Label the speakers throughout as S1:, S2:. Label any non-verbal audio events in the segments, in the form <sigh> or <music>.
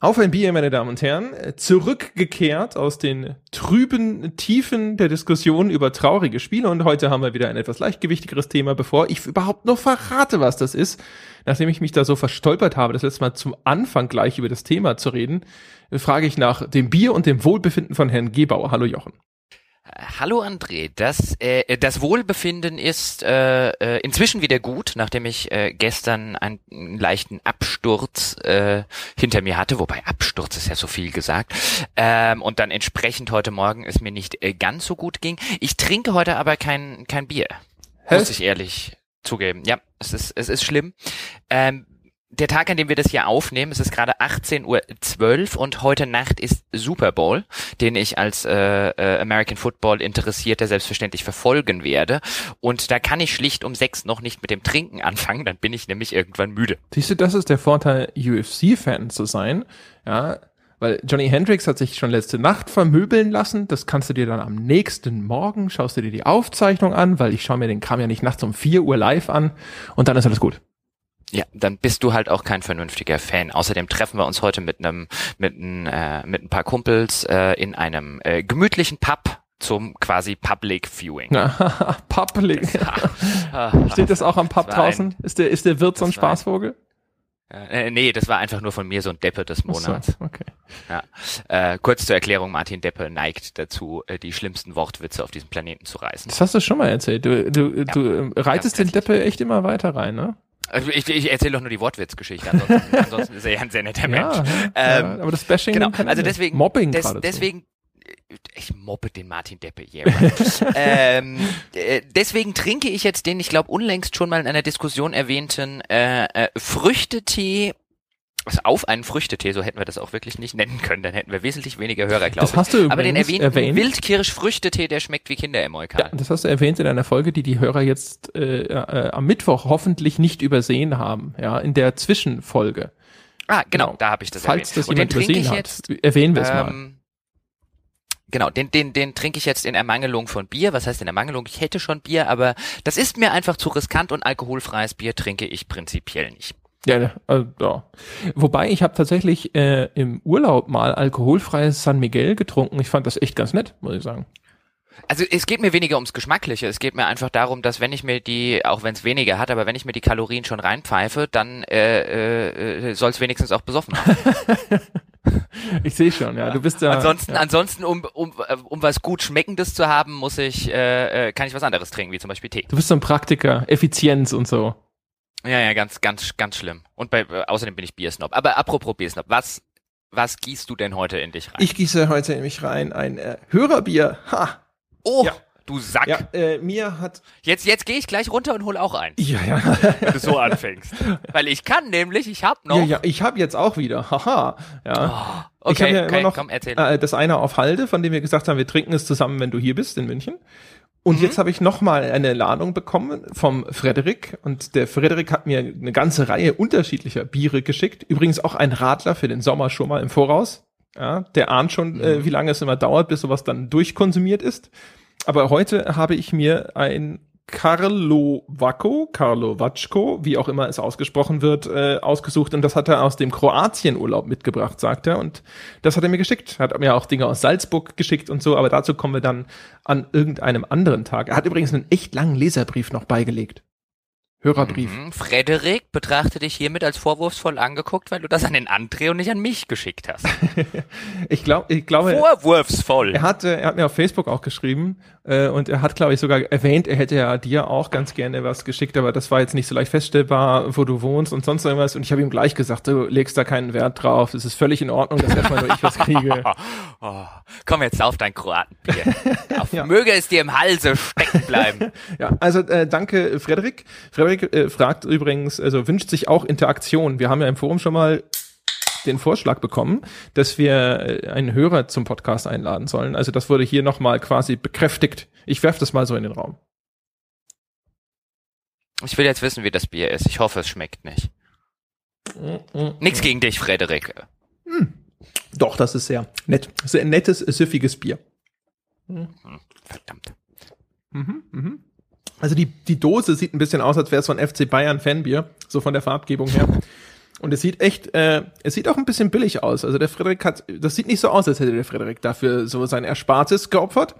S1: Auf ein Bier, meine Damen und Herren, zurückgekehrt aus den trüben Tiefen der Diskussion über traurige Spiele und heute haben wir wieder ein etwas leichtgewichtigeres Thema, bevor ich überhaupt noch verrate, was das ist. Nachdem ich mich da so verstolpert habe, das letzte Mal zum Anfang gleich über das Thema zu reden, frage ich nach dem Bier und dem Wohlbefinden von Herrn Gebauer. Hallo Jochen.
S2: Hallo André, das, äh, das Wohlbefinden ist äh, äh, inzwischen wieder gut, nachdem ich äh, gestern einen, einen leichten Absturz äh, hinter mir hatte, wobei Absturz ist ja so viel gesagt, ähm, und dann entsprechend heute Morgen es mir nicht äh, ganz so gut ging. Ich trinke heute aber kein, kein Bier, Hä? muss ich ehrlich zugeben. Ja, es ist, es ist schlimm. Ähm, der Tag, an dem wir das hier aufnehmen, es ist gerade 18.12 Uhr und heute Nacht ist Super Bowl, den ich als äh, äh, American Football Interessierter selbstverständlich verfolgen werde. Und da kann ich schlicht um sechs noch nicht mit dem Trinken anfangen, dann bin ich nämlich irgendwann müde.
S1: Siehst du, das ist der Vorteil, UFC-Fan zu sein. Ja, weil Johnny Hendricks hat sich schon letzte Nacht vermöbeln lassen. Das kannst du dir dann am nächsten Morgen, schaust du dir die Aufzeichnung an, weil ich schaue mir den Kram ja nicht nachts um vier Uhr live an und dann ist alles gut.
S2: Ja, dann bist du halt auch kein vernünftiger Fan. Außerdem treffen wir uns heute mit einem mit ein, äh, mit ein paar Kumpels äh, in einem äh, gemütlichen Pub zum quasi Public Viewing. <laughs>
S1: Public. <laughs> Steht das auch am Pub draußen? Ist der ist der Wirt so ein Spaßvogel?
S2: Äh, nee, das war einfach nur von mir so ein Deppe des Monats.
S1: So, okay.
S2: Ja. Äh, kurz zur Erklärung, Martin Deppe neigt dazu, äh, die schlimmsten Wortwitze auf diesem Planeten zu reißen.
S1: Das hast du schon mal erzählt. Du, du, ja, du ähm, reitest den Deppe echt immer weiter rein, ne?
S2: Also ich, ich erzähle doch nur die Wortwitzgeschichte, ansonsten, <laughs> ansonsten ist er ja ein sehr netter Mensch. Ja,
S1: ähm, ja, aber das Bashing
S2: genau, also deswegen,
S1: Mobbing
S2: des, deswegen, ich mobbe den Martin Deppe hier. <laughs> ähm, äh, deswegen trinke ich jetzt den, ich glaube, unlängst schon mal in einer Diskussion erwähnten äh, äh, Früchtetee also auf einen Früchtetee, so hätten wir das auch wirklich nicht nennen können, dann hätten wir wesentlich weniger Hörer, glaube
S1: ich. Das hast du
S2: Aber den erwähnten
S1: erwähnt.
S2: Wildkirsch-Früchtetee, der schmeckt wie Kinderemolkan.
S1: Ja, das hast du erwähnt in einer Folge, die die Hörer jetzt äh, äh, am Mittwoch hoffentlich nicht übersehen haben, ja, in der Zwischenfolge.
S2: Ah, genau, genau. da habe ich das
S1: Falls erwähnt. das jemand übersehen hat, jetzt, erwähnen wir es ähm, mal.
S2: Genau, den, den, den trinke ich jetzt in Ermangelung von Bier. Was heißt in Ermangelung? Ich hätte schon Bier, aber das ist mir einfach zu riskant und alkoholfreies Bier trinke ich prinzipiell nicht.
S1: Ja, also, ja. Wobei ich habe tatsächlich äh, im Urlaub mal alkoholfreies San Miguel getrunken. Ich fand das echt ganz nett, muss ich sagen.
S2: Also es geht mir weniger ums Geschmackliche. Es geht mir einfach darum, dass wenn ich mir die, auch wenn es weniger hat, aber wenn ich mir die Kalorien schon reinpfeife, dann äh, äh, soll es wenigstens auch besoffen haben. <laughs>
S1: ich sehe schon, ja. Du bist ja.
S2: Ansonsten,
S1: ja.
S2: ansonsten, um, um, um was gut Schmeckendes zu haben, muss ich, äh, äh, kann ich was anderes trinken, wie zum Beispiel Tee.
S1: Du bist so ein Praktiker, Effizienz und so.
S2: Ja, ja, ganz, ganz, ganz schlimm. Und bei, äh, außerdem bin ich Biersnob. Aber apropos Biersnob, was, was gießt du denn heute in dich rein?
S1: Ich gieße heute in mich rein ein äh, Hörerbier. Ha!
S2: Oh! Ja. Du Sack. Ja,
S1: äh, mir hat.
S2: Jetzt, jetzt gehe ich gleich runter und hol auch ein.
S1: Ja, ja. <laughs>
S2: Wenn du so anfängst. Weil ich kann nämlich, ich hab noch.
S1: Ja, ja, ich hab jetzt auch wieder. <laughs> Haha. Ja.
S2: Oh, okay,
S1: ich ja
S2: okay,
S1: noch,
S2: komm, erzähl.
S1: Äh, das eine auf Halde, von dem wir gesagt haben, wir trinken es zusammen, wenn du hier bist in München. Und mhm. jetzt habe ich nochmal eine Ladung bekommen vom Frederik. Und der Frederik hat mir eine ganze Reihe unterschiedlicher Biere geschickt. Übrigens auch ein Radler für den Sommer schon mal im Voraus. Ja, der ahnt schon, mhm. äh, wie lange es immer dauert, bis sowas dann durchkonsumiert ist. Aber heute habe ich mir ein Carlo Vacco, Carlo Vacco, wie auch immer es ausgesprochen wird, äh, ausgesucht und das hat er aus dem Kroatien-Urlaub mitgebracht, sagt er und das hat er mir geschickt. Hat mir auch Dinge aus Salzburg geschickt und so, aber dazu kommen wir dann an irgendeinem anderen Tag. Er hat übrigens einen echt langen Leserbrief noch beigelegt. Hörerbrief. Mhm.
S2: Frederik, betrachte dich hiermit als vorwurfsvoll angeguckt, weil du das an den André und nicht an mich geschickt hast. <laughs>
S1: ich glaube, ich glaube.
S2: Vorwurfsvoll.
S1: Er hat, er hat mir auf Facebook auch geschrieben äh, und er hat, glaube ich, sogar erwähnt, er hätte ja dir auch ganz gerne was geschickt, aber das war jetzt nicht so leicht feststellbar, wo du wohnst und sonst irgendwas. Und ich habe ihm gleich gesagt, du legst da keinen Wert drauf. Es ist völlig in Ordnung, dass erstmal nur ich was kriege. <laughs>
S2: oh, komm jetzt auf dein Kroatenbier. <laughs> auf, ja. Möge es dir im Halse stecken bleiben.
S1: ja, also äh, danke, Frederik. Frederik Frederik äh, fragt übrigens, also wünscht sich auch Interaktion. Wir haben ja im Forum schon mal den Vorschlag bekommen, dass wir äh, einen Hörer zum Podcast einladen sollen. Also das wurde hier nochmal quasi bekräftigt. Ich werfe das mal so in den Raum.
S2: Ich will jetzt wissen, wie das Bier ist. Ich hoffe, es schmeckt nicht. Mm, mm, Nichts gegen dich, Frederik.
S1: Mm. Doch, das ist sehr nett. Sehr nettes, süffiges Bier.
S2: Hm, verdammt.
S1: Mhm, mhm. Also die, die Dose sieht ein bisschen aus, als wäre es von FC Bayern Fanbier, so von der Farbgebung her. Und es sieht echt, äh, es sieht auch ein bisschen billig aus. Also der Frederik hat, das sieht nicht so aus, als hätte der Frederik dafür so sein Erspartes geopfert.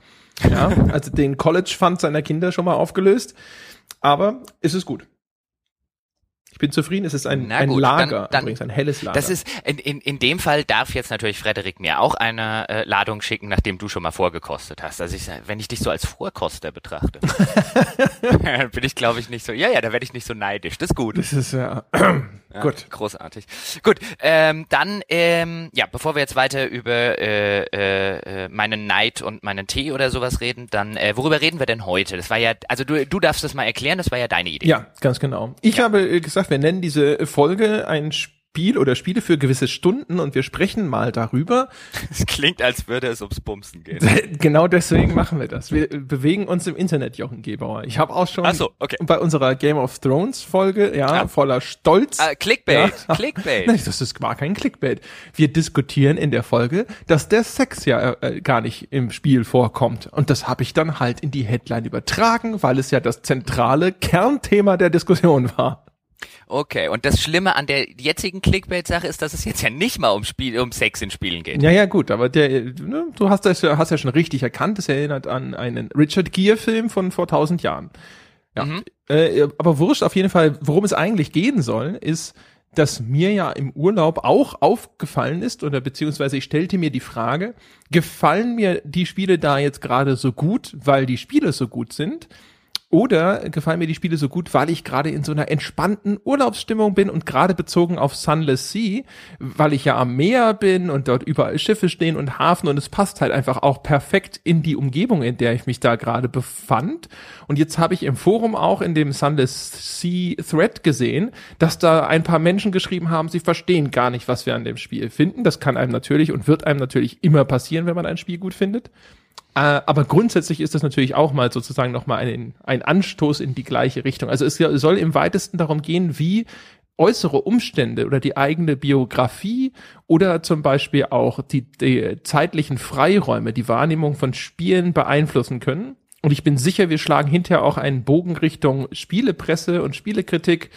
S1: Ja, <laughs> also den College Fund seiner Kinder schon mal aufgelöst. Aber es ist gut. Ich bin zufrieden, es ist ein, ein Lager,
S2: dann, dann, übrigens ein helles Lager. Das ist, in, in, in dem Fall darf jetzt natürlich Frederik mir auch eine äh, Ladung schicken, nachdem du schon mal vorgekostet hast. Also ich, wenn ich dich so als Vorkoster betrachte, <laughs> <laughs> bin ich glaube ich nicht so, ja, ja, da werde ich nicht so neidisch. Das ist gut.
S1: Das ist ja, <clears throat>
S2: ja gut. Großartig. Gut, ähm, dann, ähm, ja, bevor wir jetzt weiter über äh, äh, meinen Neid und meinen Tee oder sowas reden, dann, äh, worüber reden wir denn heute? Das war ja, also du, du darfst das mal erklären, das war ja deine Idee.
S1: Ja, ganz genau. Ich ja. habe äh, gesagt, wir nennen diese Folge ein Spiel oder Spiele für gewisse Stunden und wir sprechen mal darüber. <laughs>
S2: Es klingt, als würde es ums Bumsen gehen.
S1: genau deswegen machen wir das. Wir bewegen uns im Internet, Jochen Gebauer. Ich habe auch schon
S2: so, okay.
S1: bei unserer Game of Thrones Folge, ja, ja. voller Stolz.
S2: Uh, Clickbait, ja. Clickbait. <laughs>
S1: Nein, das ist gar kein Clickbait. Wir diskutieren in der Folge, dass der Sex ja äh, gar nicht im Spiel vorkommt. Und das habe ich dann halt in die Headline übertragen, weil es ja das zentrale Kernthema der Diskussion war.
S2: Okay, und das Schlimme an der jetzigen Clickbait-Sache ist, dass es jetzt ja nicht mal um Spiel, um Sex in Spielen geht.
S1: Ja, ja, gut, aber der, ne, du hast das hast ja schon richtig erkannt, das erinnert an einen Richard Gere-Film von vor tausend Jahren. Ja. Mhm. Äh, aber wurscht, auf jeden Fall, worum es eigentlich gehen soll, ist, dass mir ja im Urlaub auch aufgefallen ist, oder beziehungsweise ich stellte mir die Frage, gefallen mir die Spiele da jetzt gerade so gut, weil die Spiele so gut sind? Oder gefallen mir die Spiele so gut, weil ich gerade in so einer entspannten Urlaubsstimmung bin und gerade bezogen auf Sunless Sea, weil ich ja am Meer bin und dort überall Schiffe stehen und Hafen und es passt halt einfach auch perfekt in die Umgebung, in der ich mich da gerade befand. Und jetzt habe ich im Forum auch in dem Sunless Sea Thread gesehen, dass da ein paar Menschen geschrieben haben, sie verstehen gar nicht, was wir an dem Spiel finden. Das kann einem natürlich und wird einem natürlich immer passieren, wenn man ein Spiel gut findet. Äh, aber grundsätzlich ist das natürlich auch mal sozusagen nochmal ein, ein Anstoß in die gleiche Richtung. Also es soll im weitesten darum gehen, wie äußere Umstände oder die eigene Biografie oder zum Beispiel auch die, die zeitlichen Freiräume, die Wahrnehmung von Spielen beeinflussen können. Und ich bin sicher, wir schlagen hinterher auch einen Bogen Richtung Spielepresse und Spielekritik,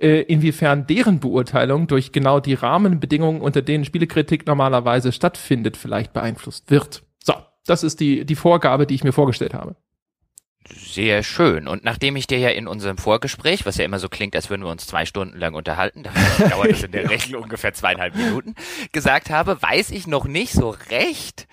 S1: äh, inwiefern deren Beurteilung durch genau die Rahmenbedingungen, unter denen Spielekritik normalerweise stattfindet, vielleicht beeinflusst wird. So, das ist die, die Vorgabe, die ich mir vorgestellt habe.
S2: Sehr schön. Und nachdem ich dir ja in unserem Vorgespräch, was ja immer so klingt, als würden wir uns zwei Stunden lang unterhalten, da <laughs> dauert es in der Regel ungefähr zweieinhalb Minuten, gesagt habe, weiß ich noch nicht so recht,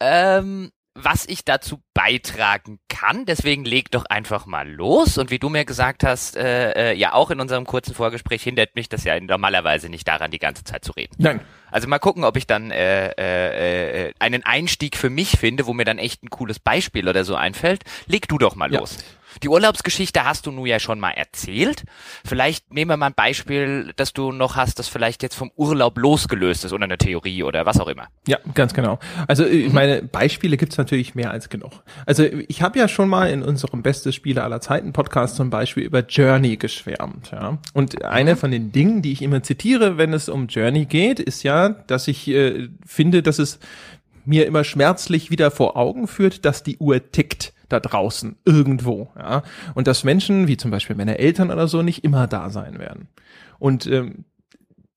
S2: ähm, was ich dazu beitragen kann. Deswegen leg doch einfach mal los. Und wie du mir gesagt hast, äh, äh, ja auch in unserem kurzen Vorgespräch hindert mich das ja normalerweise nicht daran, die ganze Zeit zu reden.
S1: Nein.
S2: Also mal gucken, ob ich dann äh, äh, äh, einen Einstieg für mich finde, wo mir dann echt ein cooles Beispiel oder so einfällt. Leg du doch mal ja. los. Die Urlaubsgeschichte hast du nun ja schon mal erzählt. Vielleicht nehmen wir mal ein Beispiel, das du noch hast, das vielleicht jetzt vom Urlaub losgelöst ist oder eine Theorie oder was auch immer.
S1: Ja, ganz genau. Also ich mhm. meine, Beispiele gibt's natürlich mehr als genug. Also ich habe ja schon mal in unserem Bestes Spiele aller Zeiten Podcast zum Beispiel über Journey geschwärmt. Ja? Und eine mhm. von den Dingen, die ich immer zitiere, wenn es um Journey geht, ist ja, dass ich äh, finde, dass es mir immer schmerzlich wieder vor Augen führt, dass die Uhr tickt da draußen irgendwo, ja, und dass Menschen wie zum Beispiel meine Eltern oder so nicht immer da sein werden. Und ähm,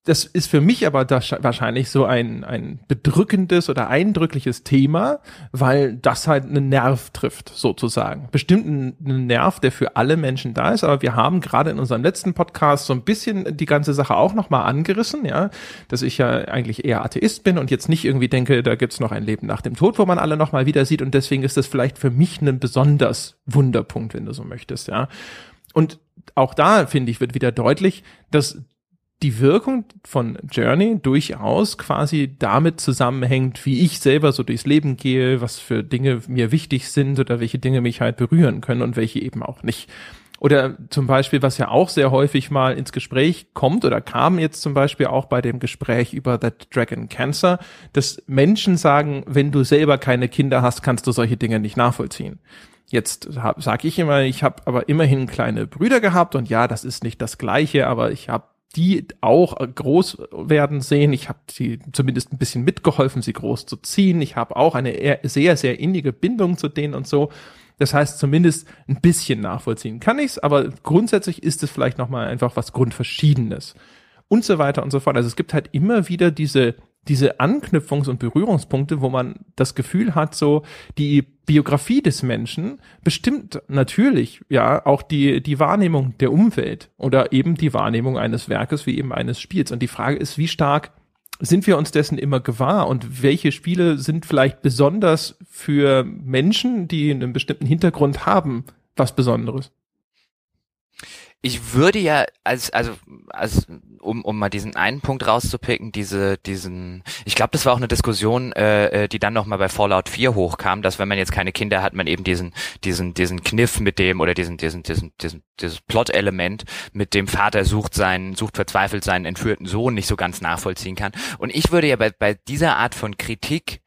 S1: das ist für mich aber das wahrscheinlich so ein, ein bedrückendes oder eindrückliches Thema, weil das halt einen Nerv trifft, sozusagen. Bestimmt einen Nerv, der für alle Menschen da ist, aber wir haben gerade in unserem letzten Podcast so ein bisschen die ganze Sache auch nochmal angerissen, ja, dass ich ja eigentlich eher Atheist bin und jetzt nicht irgendwie denke, da gibt's noch ein Leben nach dem Tod, wo man alle nochmal wieder sieht und deswegen ist das vielleicht für mich ein besonders Wunderpunkt, wenn du so möchtest, ja. Und auch da, finde ich, wird wieder deutlich, dass die Wirkung von Journey durchaus quasi damit zusammenhängt, wie ich selber so durchs Leben gehe, was für Dinge mir wichtig sind oder welche Dinge mich halt berühren können und welche eben auch nicht. Oder zum Beispiel, was ja auch sehr häufig mal ins Gespräch kommt oder kam jetzt zum Beispiel auch bei dem Gespräch über That Dragon Cancer, dass Menschen sagen, wenn du selber keine Kinder hast, kannst du solche Dinge nicht nachvollziehen. Jetzt sage ich immer, ich habe aber immerhin kleine Brüder gehabt und ja, das ist nicht das gleiche, aber ich habe die auch groß werden sehen. Ich habe sie zumindest ein bisschen mitgeholfen, sie groß zu ziehen. Ich habe auch eine sehr, sehr innige Bindung zu denen und so. Das heißt, zumindest ein bisschen nachvollziehen kann ich's, aber grundsätzlich ist es vielleicht nochmal einfach was Grundverschiedenes. und so weiter und so fort. Also es gibt halt immer wieder diese diese Anknüpfungs- und Berührungspunkte, wo man das Gefühl hat, so die Biografie des Menschen bestimmt natürlich ja auch die die Wahrnehmung der Umwelt oder eben die Wahrnehmung eines Werkes wie eben eines Spiels. Und die Frage ist, wie stark sind wir uns dessen immer gewahr und welche Spiele sind vielleicht besonders für Menschen, die einen bestimmten Hintergrund haben, was Besonderes?
S2: Ich würde ja als also als um um mal diesen einen Punkt rauszupicken, diese diesen ich glaube, das war auch eine Diskussion, äh, äh die dann noch mal bei Fallout 4 hochkam, dass wenn man jetzt keine Kinder hat, man eben diesen diesen diesen Kniff mit dem oder diesen diesen diesen diesen dieses Plot-Element mit dem Vater sucht seinen sucht verzweifelt seinen entführten Sohn nicht so ganz nachvollziehen kann. Und ich würde ja bei bei dieser Art von Kritik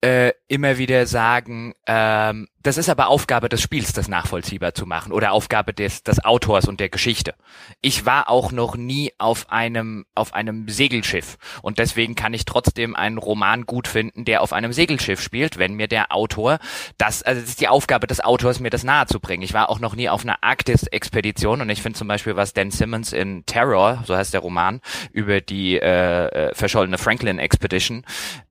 S2: äh, immer wieder sagen, ähm, das ist aber Aufgabe des Spiels, das nachvollziehbar zu machen oder Aufgabe des, des Autors und der Geschichte. Ich war auch noch nie auf einem, auf einem Segelschiff und deswegen kann ich trotzdem einen Roman gut finden, der auf einem Segelschiff spielt, wenn mir der Autor das, also es ist die Aufgabe des Autors, mir das nahe zu bringen. Ich war auch noch nie auf einer Arktis-Expedition und ich finde zum Beispiel, was Dan Simmons in Terror, so heißt der Roman, über die äh, äh verschollene Franklin Expedition,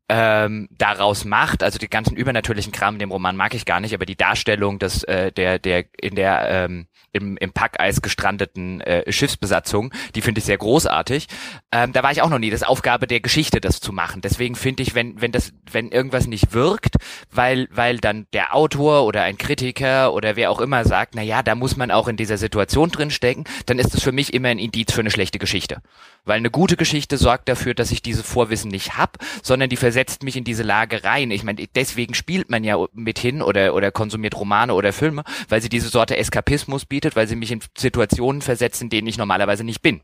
S2: ähm, daraus macht. Also die ganzen übernatürlichen Kram in dem Roman mag ich gar nicht, aber die Darstellung des äh, der der in der ähm, im, im Packeis gestrandeten äh, Schiffsbesatzung, die finde ich sehr großartig. Ähm, da war ich auch noch nie. Das ist Aufgabe der Geschichte, das zu machen. Deswegen finde ich, wenn wenn das wenn irgendwas nicht wirkt, weil weil dann der Autor oder ein Kritiker oder wer auch immer sagt, na ja, da muss man auch in dieser Situation drin stecken, dann ist es für mich immer ein Indiz für eine schlechte Geschichte. Weil eine gute Geschichte sorgt dafür, dass ich dieses Vorwissen nicht hab, sondern die versetzt mich in diese Lage rein. Ich meine, deswegen spielt man ja mit hin oder, oder konsumiert Romane oder Filme, weil sie diese Sorte Eskapismus bietet, weil sie mich in Situationen versetzen, in denen ich normalerweise nicht bin.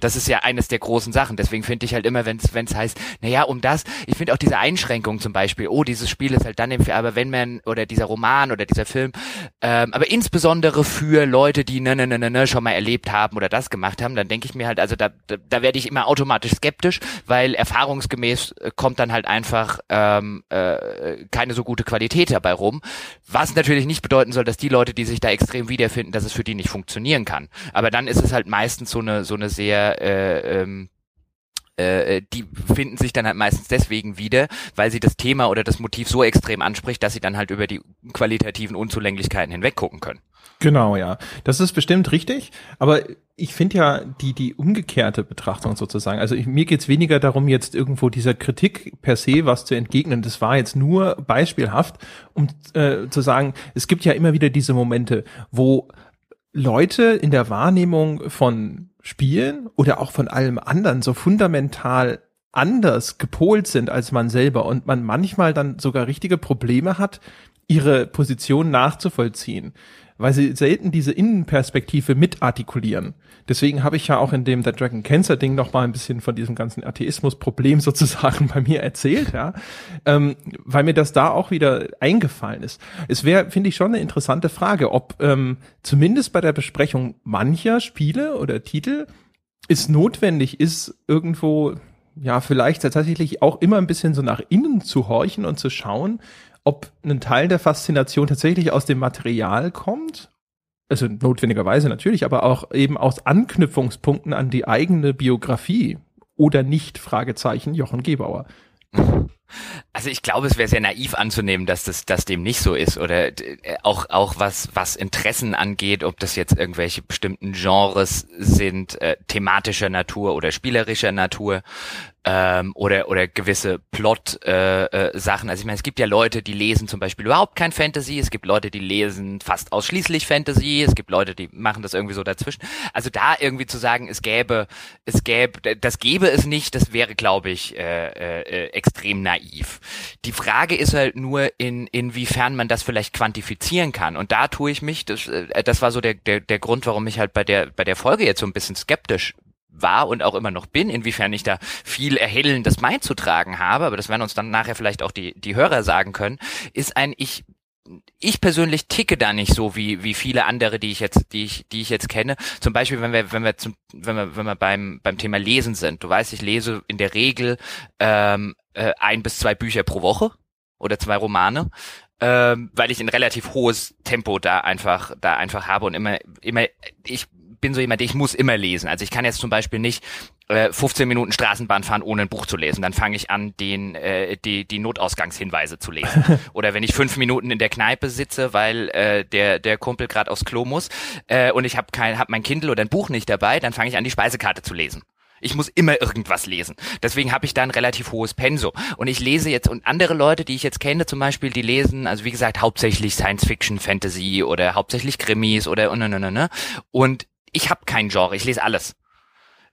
S2: Das ist ja eines der großen Sachen. Deswegen finde ich halt immer, wenn es heißt, naja, um das, ich finde auch diese Einschränkung zum Beispiel, oh, dieses Spiel ist halt dann im aber wenn man, oder dieser Roman oder dieser Film, ähm, aber insbesondere für Leute, die ne, ne, ne, ne, ne schon mal erlebt haben oder das gemacht haben, dann denke ich mir halt, also da, da, da werde ich immer automatisch skeptisch, weil erfahrungsgemäß äh, kommt dann halt einfach ähm, äh, keine so gute Qualität dabei rum. Was natürlich nicht bedeuten soll, dass die Leute, die sich da extrem wiederfinden, dass es für die nicht funktionieren kann. Aber dann ist es halt meistens so eine, so eine sehr äh, ähm, äh, die finden sich dann halt meistens deswegen wieder, weil sie das Thema oder das Motiv so extrem anspricht, dass sie dann halt über die qualitativen Unzulänglichkeiten hinweg gucken können.
S1: Genau, ja. Das ist bestimmt richtig, aber ich finde ja die, die umgekehrte Betrachtung sozusagen. Also ich, mir geht's weniger darum, jetzt irgendwo dieser Kritik per se was zu entgegnen. Das war jetzt nur beispielhaft, um äh, zu sagen, es gibt ja immer wieder diese Momente, wo Leute in der Wahrnehmung von Spielen oder auch von allem anderen so fundamental anders gepolt sind als man selber und man manchmal dann sogar richtige Probleme hat, ihre Position nachzuvollziehen weil sie selten diese Innenperspektive mitartikulieren. Deswegen habe ich ja auch in dem The Dragon Cancer Ding noch mal ein bisschen von diesem ganzen Atheismus-Problem <laughs> sozusagen bei mir erzählt, ja, ähm, weil mir das da auch wieder eingefallen ist. Es wäre, finde ich, schon eine interessante Frage, ob ähm, zumindest bei der Besprechung mancher Spiele oder Titel es notwendig ist, irgendwo ja, vielleicht tatsächlich auch immer ein bisschen so nach innen zu horchen und zu schauen, ob ein Teil der Faszination tatsächlich aus dem Material kommt, also notwendigerweise natürlich, aber auch eben aus Anknüpfungspunkten an die eigene Biografie oder nicht, Fragezeichen, Jochen Gebauer. <laughs>
S2: Also ich glaube, es wäre sehr naiv anzunehmen, dass das, dass dem nicht so ist oder äh, auch auch was was Interessen angeht, ob das jetzt irgendwelche bestimmten Genres sind, äh, thematischer Natur oder spielerischer Natur ähm, oder oder gewisse Plot äh, äh, Sachen. Also ich meine, es gibt ja Leute, die lesen zum Beispiel überhaupt kein Fantasy. Es gibt Leute, die lesen fast ausschließlich Fantasy. Es gibt Leute, die machen das irgendwie so dazwischen. Also da irgendwie zu sagen, es gäbe, es gäbe, das gäbe es nicht, das wäre, glaube ich, äh, äh, extrem naiv. Die Frage ist halt nur, in inwiefern man das vielleicht quantifizieren kann. Und da tue ich mich, das, äh, das war so der, der der Grund, warum ich halt bei der bei der Folge jetzt so ein bisschen skeptisch war und auch immer noch bin, inwiefern ich da viel Erhellendes beizutragen habe, aber das werden uns dann nachher vielleicht auch die, die Hörer sagen können, ist ein, ich, ich persönlich ticke da nicht so wie wie viele andere, die ich jetzt die ich die ich jetzt kenne. Zum Beispiel, wenn wir wenn wir zum wenn wir wenn wir beim beim Thema Lesen sind. Du weißt, ich lese in der Regel ähm, äh, ein bis zwei Bücher pro Woche oder zwei Romane, ähm, weil ich ein relativ hohes Tempo da einfach da einfach habe und immer immer ich bin so jemand, ich muss immer lesen. Also ich kann jetzt zum Beispiel nicht äh, 15 Minuten Straßenbahn fahren, ohne ein Buch zu lesen. Dann fange ich an, den, äh, die, die Notausgangshinweise zu lesen. <laughs> Oder wenn ich fünf Minuten in der Kneipe sitze, weil äh, der, der Kumpel gerade aufs Klo muss äh, und ich habe kein, hab mein Kindle oder ein Buch nicht dabei, dann fange ich an, die Speisekarte zu lesen. Ich muss immer irgendwas lesen. Deswegen habe ich da ein relativ hohes Penso. Und ich lese jetzt, und andere Leute, die ich jetzt kenne zum Beispiel, die lesen, also wie gesagt, hauptsächlich Science Fiction, Fantasy oder hauptsächlich Krimis oder und, und, und, und. Und ich habe kein Genre, ich lese alles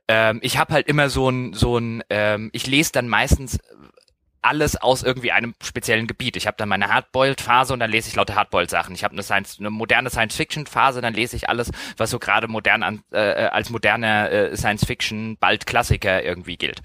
S2: ähm, ich habe halt immer so ein, so ein, ähm, ich lese dann meistens alles aus irgendwie einem speziellen Gebiet. Ich habe dann meine Hardboiled-Phase und dann lese ich lauter Hardboiled-Sachen. Ich habe eine, Science, eine moderne Science-Fiction-Phase, dann lese ich alles, was so gerade modern an, äh, als moderner äh, Science-Fiction bald Klassiker irgendwie gilt.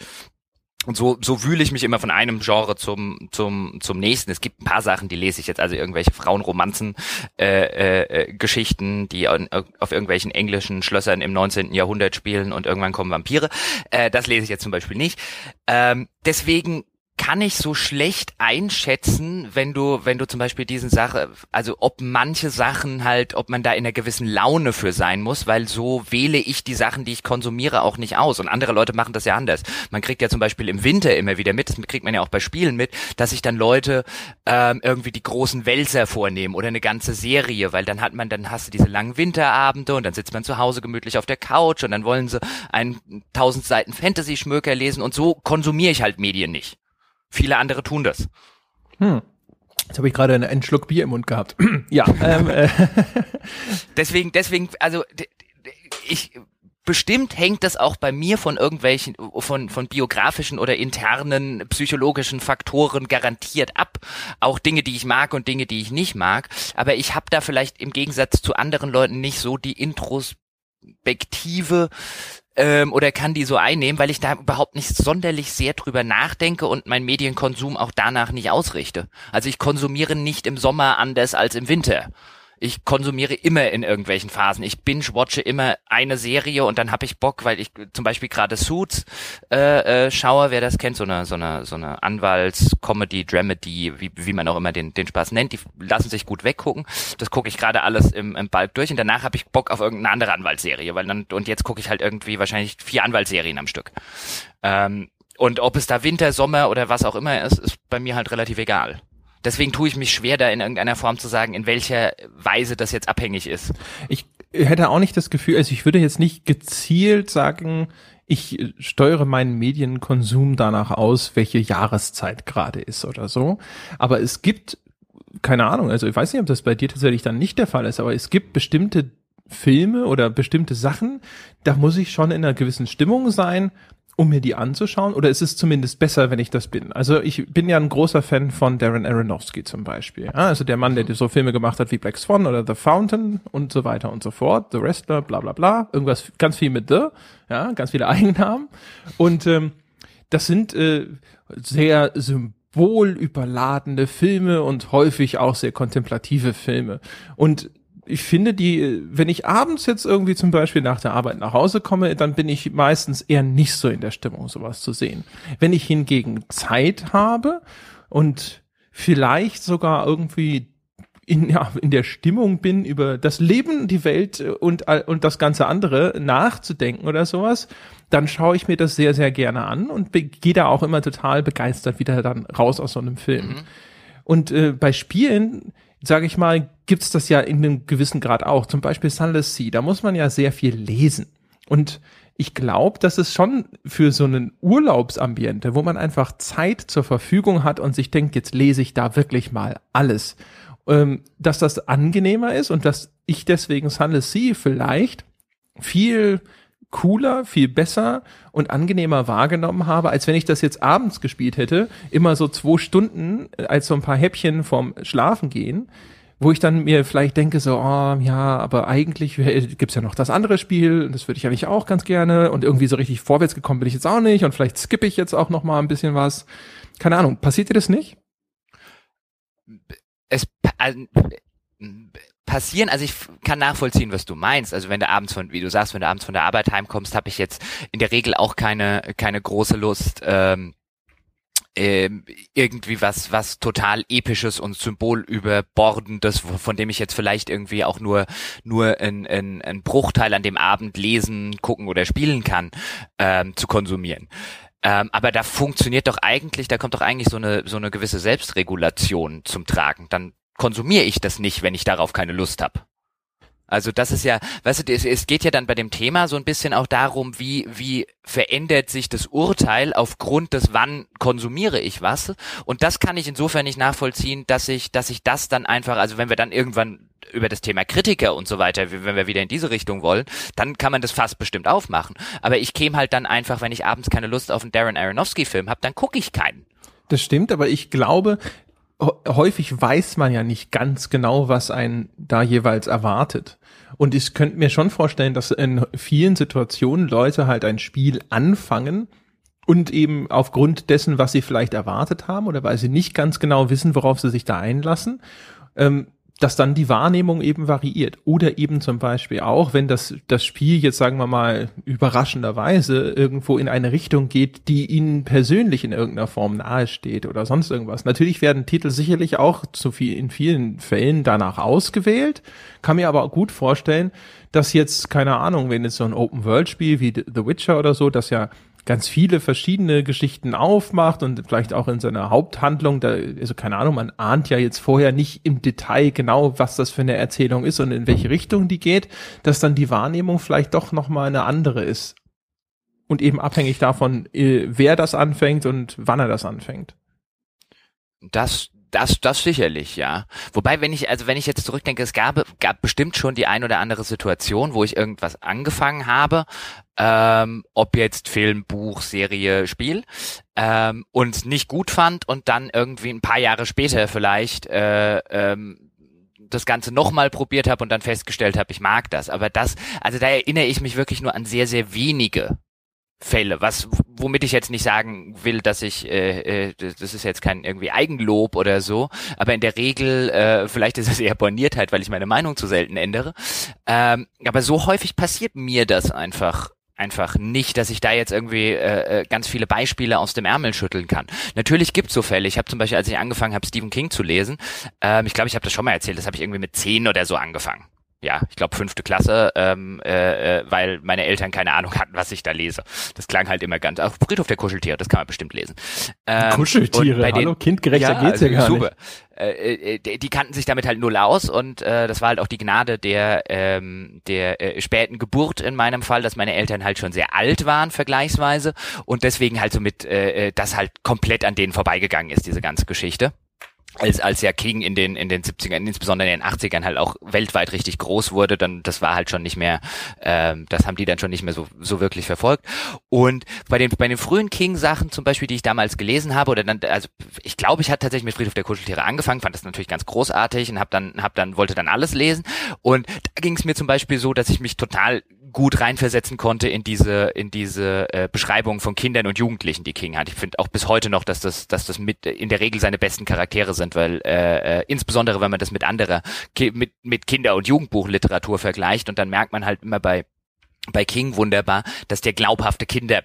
S2: Und so, so wühle ich mich immer von einem Genre zum, zum, zum nächsten. Es gibt ein paar Sachen, die lese ich jetzt, also irgendwelche Frauenromanzen, äh, äh, Geschichten, die auf, auf irgendwelchen englischen Schlössern im 19. Jahrhundert spielen und irgendwann kommen Vampire. Äh, das lese ich jetzt zum Beispiel nicht. Ähm, deswegen kann ich so schlecht einschätzen, wenn du, wenn du zum Beispiel diesen Sache, also ob manche Sachen halt, ob man da in einer gewissen Laune für sein muss, weil so wähle ich die Sachen, die ich konsumiere, auch nicht aus. Und andere Leute machen das ja anders. Man kriegt ja zum Beispiel im Winter immer wieder mit, das kriegt man ja auch bei Spielen mit, dass sich dann Leute ähm, irgendwie die großen Wälzer vornehmen oder eine ganze Serie, weil dann hat man, dann hast du diese langen Winterabende und dann sitzt man zu Hause gemütlich auf der Couch und dann wollen sie einen tausend Seiten Fantasy-Schmöker lesen und so konsumiere ich halt Medien nicht. Viele andere tun das.
S1: Hm. Jetzt habe ich gerade einen Schluck Bier im Mund gehabt. <clears throat> ja. Ähm, äh. <laughs>
S2: deswegen, deswegen, also ich bestimmt hängt das auch bei mir von irgendwelchen, von, von biografischen oder internen psychologischen Faktoren garantiert ab. Auch Dinge, die ich mag und Dinge, die ich nicht mag. Aber ich habe da vielleicht im Gegensatz zu anderen Leuten nicht so die Introspektive ähm, oder kann die so einnehmen, weil ich da überhaupt nicht sonderlich sehr drüber nachdenke und mein Medienkonsum auch danach nicht ausrichte. Also ich konsumiere nicht im Sommer anders als im Winter ich konsumiere immer in irgendwelchen Phasen. Ich binge-watche immer eine Serie und dann habe ich Bock, weil ich zum Beispiel gerade Suits äh, äh, schaue, wer das kennt, so eine so eine so eine Anwalts-Comedy, Dramedy, wie, wie man auch immer den den Spaß nennt. Die lassen sich gut weggucken. Das gucke ich gerade alles im, im Balk durch und danach habe ich Bock auf irgendeine andere Anwaltsserie, weil dann und jetzt gucke ich halt irgendwie wahrscheinlich vier Anwaltsserien am Stück. Ähm, und ob es da Winter, Sommer oder was auch immer ist, ist bei mir halt relativ egal. Deswegen tue ich mich schwer, da in irgendeiner Form zu sagen, in welcher Weise das jetzt abhängig ist.
S1: Ich hätte auch nicht das Gefühl, also ich würde jetzt nicht gezielt sagen, ich steuere meinen Medienkonsum danach aus, welche Jahreszeit gerade ist oder so. Aber es gibt, keine Ahnung, also ich weiß nicht, ob das bei dir tatsächlich dann nicht der Fall ist, aber es gibt bestimmte Filme oder bestimmte Sachen, da muss ich schon in einer gewissen Stimmung sein um mir die anzuschauen? Oder ist es zumindest besser, wenn ich das bin? Also ich bin ja ein großer Fan von Darren Aronofsky zum Beispiel. Also der Mann, der so Filme gemacht hat wie Black Swan oder The Fountain und so weiter und so fort. The Wrestler, bla bla bla. Irgendwas, ganz viel mit The. Ja, ganz viele <laughs> Eigennamen. Und ähm, das sind äh, sehr symbolüberladene Filme und häufig auch sehr kontemplative Filme. Und ich finde die, wenn ich abends jetzt irgendwie zum Beispiel nach der Arbeit nach Hause komme, dann bin ich meistens eher nicht so in der Stimmung, sowas zu sehen. Wenn ich hingegen Zeit habe und vielleicht sogar irgendwie in, ja, in der Stimmung bin, über das Leben, die Welt und, und das ganze andere nachzudenken oder sowas, dann schaue ich mir das sehr, sehr gerne an und gehe da auch immer total begeistert wieder dann raus aus so einem Film. Mhm. Und äh, bei Spielen sage ich mal, gibt's das ja in einem gewissen Grad auch. Zum Beispiel Sunless Sea, da muss man ja sehr viel lesen. Und ich glaube, dass es schon für so einen Urlaubsambiente, wo man einfach Zeit zur Verfügung hat und sich denkt, jetzt lese ich da wirklich mal alles, ähm, dass das angenehmer ist und dass ich deswegen Sunless Sea vielleicht viel cooler, viel besser und angenehmer wahrgenommen habe, als wenn ich das jetzt abends gespielt hätte, immer so zwei Stunden äh, als so ein paar Häppchen vorm Schlafen gehen, wo ich dann mir vielleicht denke so, oh, ja, aber eigentlich gibt's ja noch das andere Spiel, und das würde ich nicht auch ganz gerne und irgendwie so richtig vorwärts gekommen bin ich jetzt auch nicht und vielleicht skippe ich jetzt auch noch mal ein bisschen was. Keine Ahnung, passiert dir das nicht?
S2: Es also, passieren. Also ich kann nachvollziehen, was du meinst. Also wenn du abends von, wie du sagst, wenn du abends von der Arbeit heimkommst, habe ich jetzt in der Regel auch keine keine große Lust. Ähm, ähm, irgendwie was, was total episches und symbolüberbordendes, von dem ich jetzt vielleicht irgendwie auch nur, nur ein, ein, ein Bruchteil an dem Abend lesen, gucken oder spielen kann, ähm, zu konsumieren. Ähm, aber da funktioniert doch eigentlich, da kommt doch eigentlich so eine, so eine gewisse Selbstregulation zum Tragen. Dann konsumiere ich das nicht, wenn ich darauf keine Lust habe. Also das ist ja, weißt du, es, geht ja dann bei dem Thema so ein bisschen auch darum, wie, wie verändert sich das Urteil aufgrund des wann konsumiere ich was. Und das kann ich insofern nicht nachvollziehen, dass ich, dass ich das dann einfach, also wenn wir dann irgendwann über das Thema Kritiker und so weiter, wenn wir wieder in diese Richtung wollen, dann kann man das fast bestimmt aufmachen. Aber ich käme halt dann einfach, wenn ich abends keine Lust auf einen Darren Aronofsky-Film habe, dann gucke ich keinen.
S1: Das stimmt, aber ich glaube, häufig weiß man ja nicht ganz genau, was einen da jeweils erwartet. Und ich könnte mir schon vorstellen, dass in vielen Situationen Leute halt ein Spiel anfangen und eben aufgrund dessen, was sie vielleicht erwartet haben oder weil sie nicht ganz genau wissen, worauf sie sich da einlassen, ähm, dass dann die Wahrnehmung eben variiert. Oder eben zum Beispiel auch, wenn das, das Spiel jetzt, sagen wir mal, überraschenderweise irgendwo in eine Richtung geht, die ihnen persönlich in irgendeiner Form nahesteht oder sonst irgendwas. Natürlich werden Titel sicherlich auch zu viel, in vielen Fällen danach ausgewählt. Kann mir aber gut vorstellen, dass jetzt, keine Ahnung, wenn jetzt so ein Open-World-Spiel wie The Witcher oder so, das ja ganz viele verschiedene Geschichten aufmacht und vielleicht auch in seiner Haupthandlung, da, also keine Ahnung, man ahnt ja jetzt vorher nicht im Detail genau, was das für eine Erzählung ist und in welche Richtung die geht, dass dann die Wahrnehmung vielleicht doch nochmal eine andere ist. Und eben abhängig davon, äh, wer das anfängt und wann er das anfängt.
S2: Das, das, das sicherlich, ja. Wobei, wenn ich, also wenn ich jetzt zurückdenke, es gab, gab bestimmt schon die ein oder andere Situation, wo ich irgendwas angefangen habe, ähm, ob jetzt Film, Buch, Serie, Spiel, ähm, und nicht gut fand und dann irgendwie ein paar Jahre später vielleicht äh, ähm, das Ganze nochmal probiert habe und dann festgestellt habe, ich mag das. Aber das, also da erinnere ich mich wirklich nur an sehr, sehr wenige Fälle, was womit ich jetzt nicht sagen will, dass ich äh, äh, das ist jetzt kein irgendwie Eigenlob oder so, aber in der Regel äh, vielleicht ist es eher Borniertheit, weil ich meine Meinung zu selten ändere. Ähm, aber so häufig passiert mir das einfach einfach nicht, dass ich da jetzt irgendwie äh, äh ganz viele Beispiele aus dem Ärmel schütteln kann. Natürlich gibt's so Fälle. Ich habe zum Beispiel, als ich angefangen habe, Stephen King zu lesen, ähm, ich glaube, ich habe das schon mal erzählt, das habe ich irgendwie mit zehn oder so angefangen ja, ich glaube fünfte Klasse, ähm, äh, äh, weil meine Eltern keine Ahnung hatten, was ich da lese. Das klang halt immer ganz. Auch Friedhof der Kuscheltiere, das kann man bestimmt lesen.
S1: Ähm, Kuscheltiere, den, hallo, kindgerechter ja, geht's ja gar super. nicht.
S2: Äh, äh, die kannten sich damit halt null aus und äh, das war halt auch die Gnade der ähm, der äh, späten Geburt in meinem Fall, dass meine Eltern halt schon sehr alt waren vergleichsweise und deswegen halt so mit äh, äh das halt komplett an denen vorbeigegangen ist diese ganze Geschichte als als ja King in den in den 70ern, insbesondere in den 80ern halt auch weltweit richtig groß wurde, dann das war halt schon nicht mehr, ähm, das haben die dann schon nicht mehr so so wirklich verfolgt. Und bei den bei den frühen King Sachen zum Beispiel, die ich damals gelesen habe oder dann, also ich glaube, ich hatte tatsächlich mit Friedhof der Kuscheltiere angefangen, fand das natürlich ganz großartig und habe dann hab dann wollte dann alles lesen. Und da ging es mir zum Beispiel so, dass ich mich total gut reinversetzen konnte in diese in diese äh, Beschreibung von Kindern und Jugendlichen, die King hat. Ich finde auch bis heute noch, dass das dass das mit in der Regel seine besten Charaktere sind, weil äh, äh, insbesondere wenn man das mit anderer mit mit Kinder- und Jugendbuchliteratur vergleicht und dann merkt man halt immer bei bei King wunderbar, dass der glaubhafte Kinder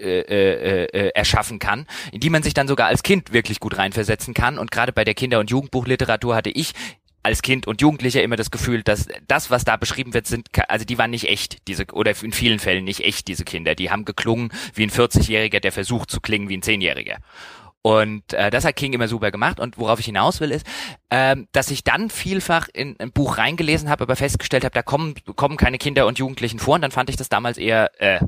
S2: äh, äh, äh, erschaffen kann, in die man sich dann sogar als Kind wirklich gut reinversetzen kann. Und gerade bei der Kinder- und Jugendbuchliteratur hatte ich als Kind und Jugendlicher immer das Gefühl, dass das, was da beschrieben wird, sind, also die waren nicht echt, diese, oder in vielen Fällen nicht echt, diese Kinder. Die haben geklungen wie ein 40-Jähriger, der versucht zu klingen wie ein 10-Jähriger. Und äh, das hat King immer super gemacht. Und worauf ich hinaus will, ist, ähm, dass ich dann vielfach in ein Buch reingelesen habe, aber festgestellt habe, da kommen, kommen keine Kinder und Jugendlichen vor. Und dann fand ich das damals eher äh,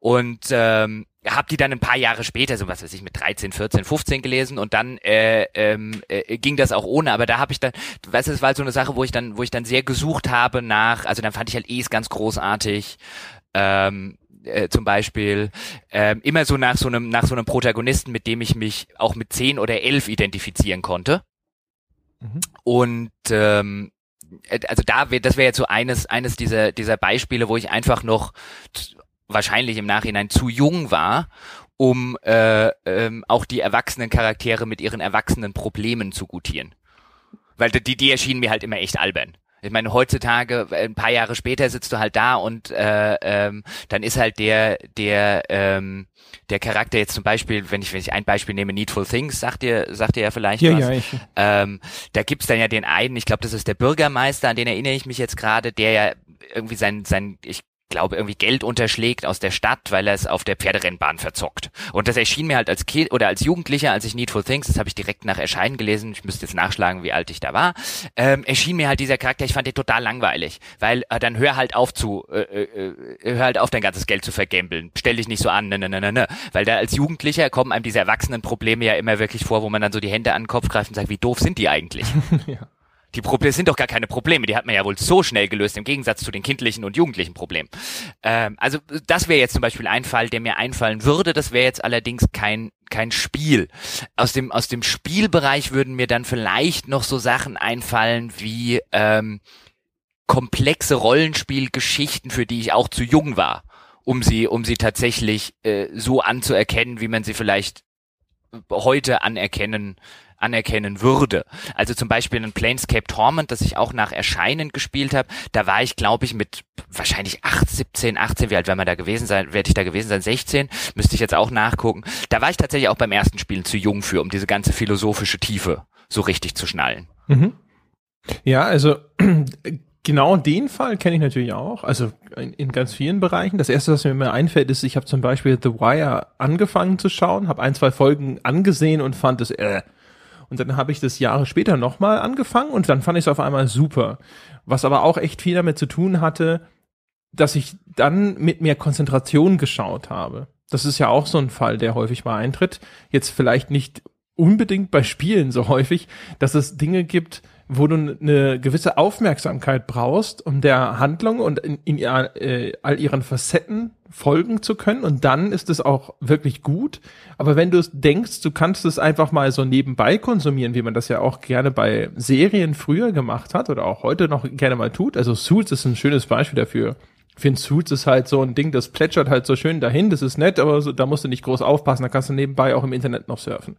S2: und ähm, habe die dann ein paar Jahre später, so was weiß ich, mit 13, 14, 15 gelesen und dann äh, ähm, äh, ging das auch ohne, aber da habe ich dann, weißt du, es war halt so eine Sache, wo ich dann, wo ich dann sehr gesucht habe nach, also dann fand ich halt Es ganz großartig, ähm, äh, zum Beispiel ähm, immer so nach so einem nach so einem Protagonisten, mit dem ich mich auch mit zehn oder elf identifizieren konnte. Mhm. Und ähm, äh, also da wird, das wäre jetzt so eines eines dieser dieser Beispiele, wo ich einfach noch wahrscheinlich im Nachhinein zu jung war, um äh, ähm, auch die erwachsenen Charaktere mit ihren erwachsenen Problemen zu gutieren. Weil die, die erschienen mir halt immer echt albern. Ich meine, heutzutage, ein paar Jahre später sitzt du halt da und äh, ähm, dann ist halt der, der, ähm, der Charakter jetzt zum Beispiel, wenn ich, wenn ich ein Beispiel nehme, Needful Things, sagt ihr, sagt ihr ja vielleicht
S1: ja,
S2: was.
S1: Ja, ich.
S2: Ähm, da gibt's dann ja den einen, ich glaube, das ist der Bürgermeister, an den erinnere ich mich jetzt gerade, der ja irgendwie sein, sein, ich glaube, irgendwie Geld unterschlägt aus der Stadt, weil er es auf der Pferderennbahn verzockt. Und das erschien mir halt als Kind oder als Jugendlicher, als ich Needful Things, das habe ich direkt nach Erscheinen gelesen, ich müsste jetzt nachschlagen, wie alt ich da war, ähm, erschien mir halt dieser Charakter, ich fand den total langweilig, weil äh, dann hör halt auf zu, äh, äh, äh hör halt auf, dein ganzes Geld zu vergambeln, stell dich nicht so an, ne, ne, ne, ne, ne. Weil da als Jugendlicher kommen einem diese Erwachsenenprobleme ja immer wirklich vor, wo man dann so die Hände an den Kopf greift und sagt, wie doof sind die eigentlich? <laughs> ja. Die Probleme sind doch gar keine Probleme, die hat man ja wohl so schnell gelöst, im Gegensatz zu den kindlichen und jugendlichen Problemen. Ähm, also das wäre jetzt zum Beispiel ein Fall, der mir einfallen würde. Das wäre jetzt allerdings kein kein Spiel. Aus dem aus dem Spielbereich würden mir dann vielleicht noch so Sachen einfallen wie ähm, komplexe Rollenspielgeschichten, für die ich auch zu jung war, um sie um sie tatsächlich äh, so anzuerkennen, wie man sie vielleicht heute anerkennen anerkennen würde. Also zum Beispiel ein Planescape Torment, das ich auch nach Erscheinen gespielt habe, da war ich, glaube ich, mit wahrscheinlich 8, 17, 18, wie alt wäre man da gewesen sein, werde ich da gewesen sein, 16, müsste ich jetzt auch nachgucken. Da war ich tatsächlich auch beim ersten Spielen zu jung für, um diese ganze philosophische Tiefe so richtig zu schnallen.
S1: Mhm. Ja, also <clears throat> genau den Fall kenne ich natürlich auch, also in, in, ganz vielen Bereichen. Das erste, was mir immer einfällt, ist, ich habe zum Beispiel The Wire angefangen zu schauen, habe ein, zwei Folgen angesehen und fand es, äh, und dann habe ich das Jahre später nochmal angefangen und dann fand ich es auf einmal super. Was aber auch echt viel damit zu tun hatte, dass ich dann mit mehr Konzentration geschaut habe. Das ist ja auch so ein Fall, der häufig mal eintritt. Jetzt vielleicht nicht unbedingt bei Spielen so häufig, dass es Dinge gibt, wo du eine gewisse Aufmerksamkeit brauchst, um der Handlung und in, in äh, all ihren Facetten folgen zu können. Und dann ist es auch wirklich gut. Aber wenn du denkst, du kannst es einfach mal so nebenbei konsumieren, wie man das ja auch gerne bei Serien früher gemacht hat oder auch heute noch gerne mal tut. Also Suits ist ein schönes Beispiel dafür. Ich finde, Suits ist halt so ein Ding, das plätschert halt so schön dahin, das ist nett, aber so, da musst du nicht groß aufpassen, da kannst du nebenbei auch im Internet noch surfen.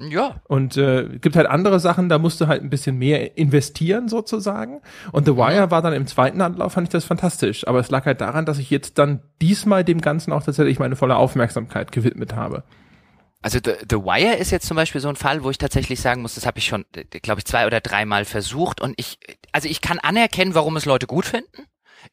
S2: Ja.
S1: Und äh, gibt halt andere Sachen, da musst du halt ein bisschen mehr investieren sozusagen. Und The Wire war dann im zweiten Anlauf, fand ich das fantastisch. Aber es lag halt daran, dass ich jetzt dann diesmal dem Ganzen auch tatsächlich meine volle Aufmerksamkeit gewidmet habe.
S2: Also The, The Wire ist jetzt zum Beispiel so ein Fall, wo ich tatsächlich sagen muss, das habe ich schon, glaube ich, zwei oder dreimal versucht und ich, also ich kann anerkennen, warum es Leute gut finden.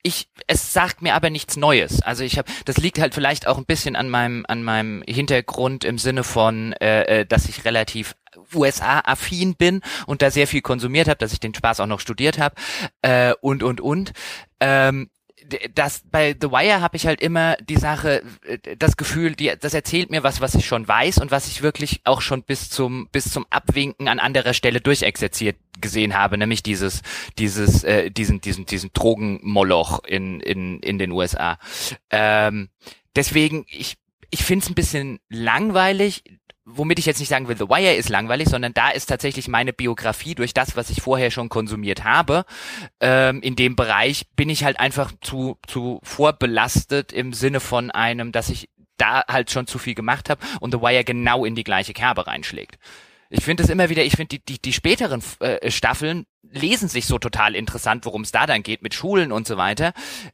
S2: Ich, es sagt mir aber nichts Neues. Also ich habe, das liegt halt vielleicht auch ein bisschen an meinem, an meinem Hintergrund im Sinne von, äh, äh dass ich relativ USA-affin bin und da sehr viel konsumiert habe, dass ich den Spaß auch noch studiert habe äh, und und und. Ähm, das bei The Wire habe ich halt immer die Sache, äh, das Gefühl, die, das erzählt mir was, was ich schon weiß und was ich wirklich auch schon bis zum bis zum Abwinken an anderer Stelle durchexerziert gesehen habe, nämlich dieses dieses äh, diesen diesen diesen Drogenmoloch in in in den USA. Ähm, deswegen ich ich finde es ein bisschen langweilig womit ich jetzt nicht sagen will, The Wire ist langweilig, sondern da ist tatsächlich meine Biografie durch das, was ich vorher schon konsumiert habe. Ähm, in dem Bereich bin ich halt einfach zu, zu vorbelastet im Sinne von einem, dass ich da halt schon zu viel gemacht habe und The Wire genau in die gleiche Kerbe reinschlägt. Ich finde es immer wieder, ich finde die, die, die späteren äh, Staffeln lesen sich so total interessant, worum es da dann geht mit Schulen und so weiter.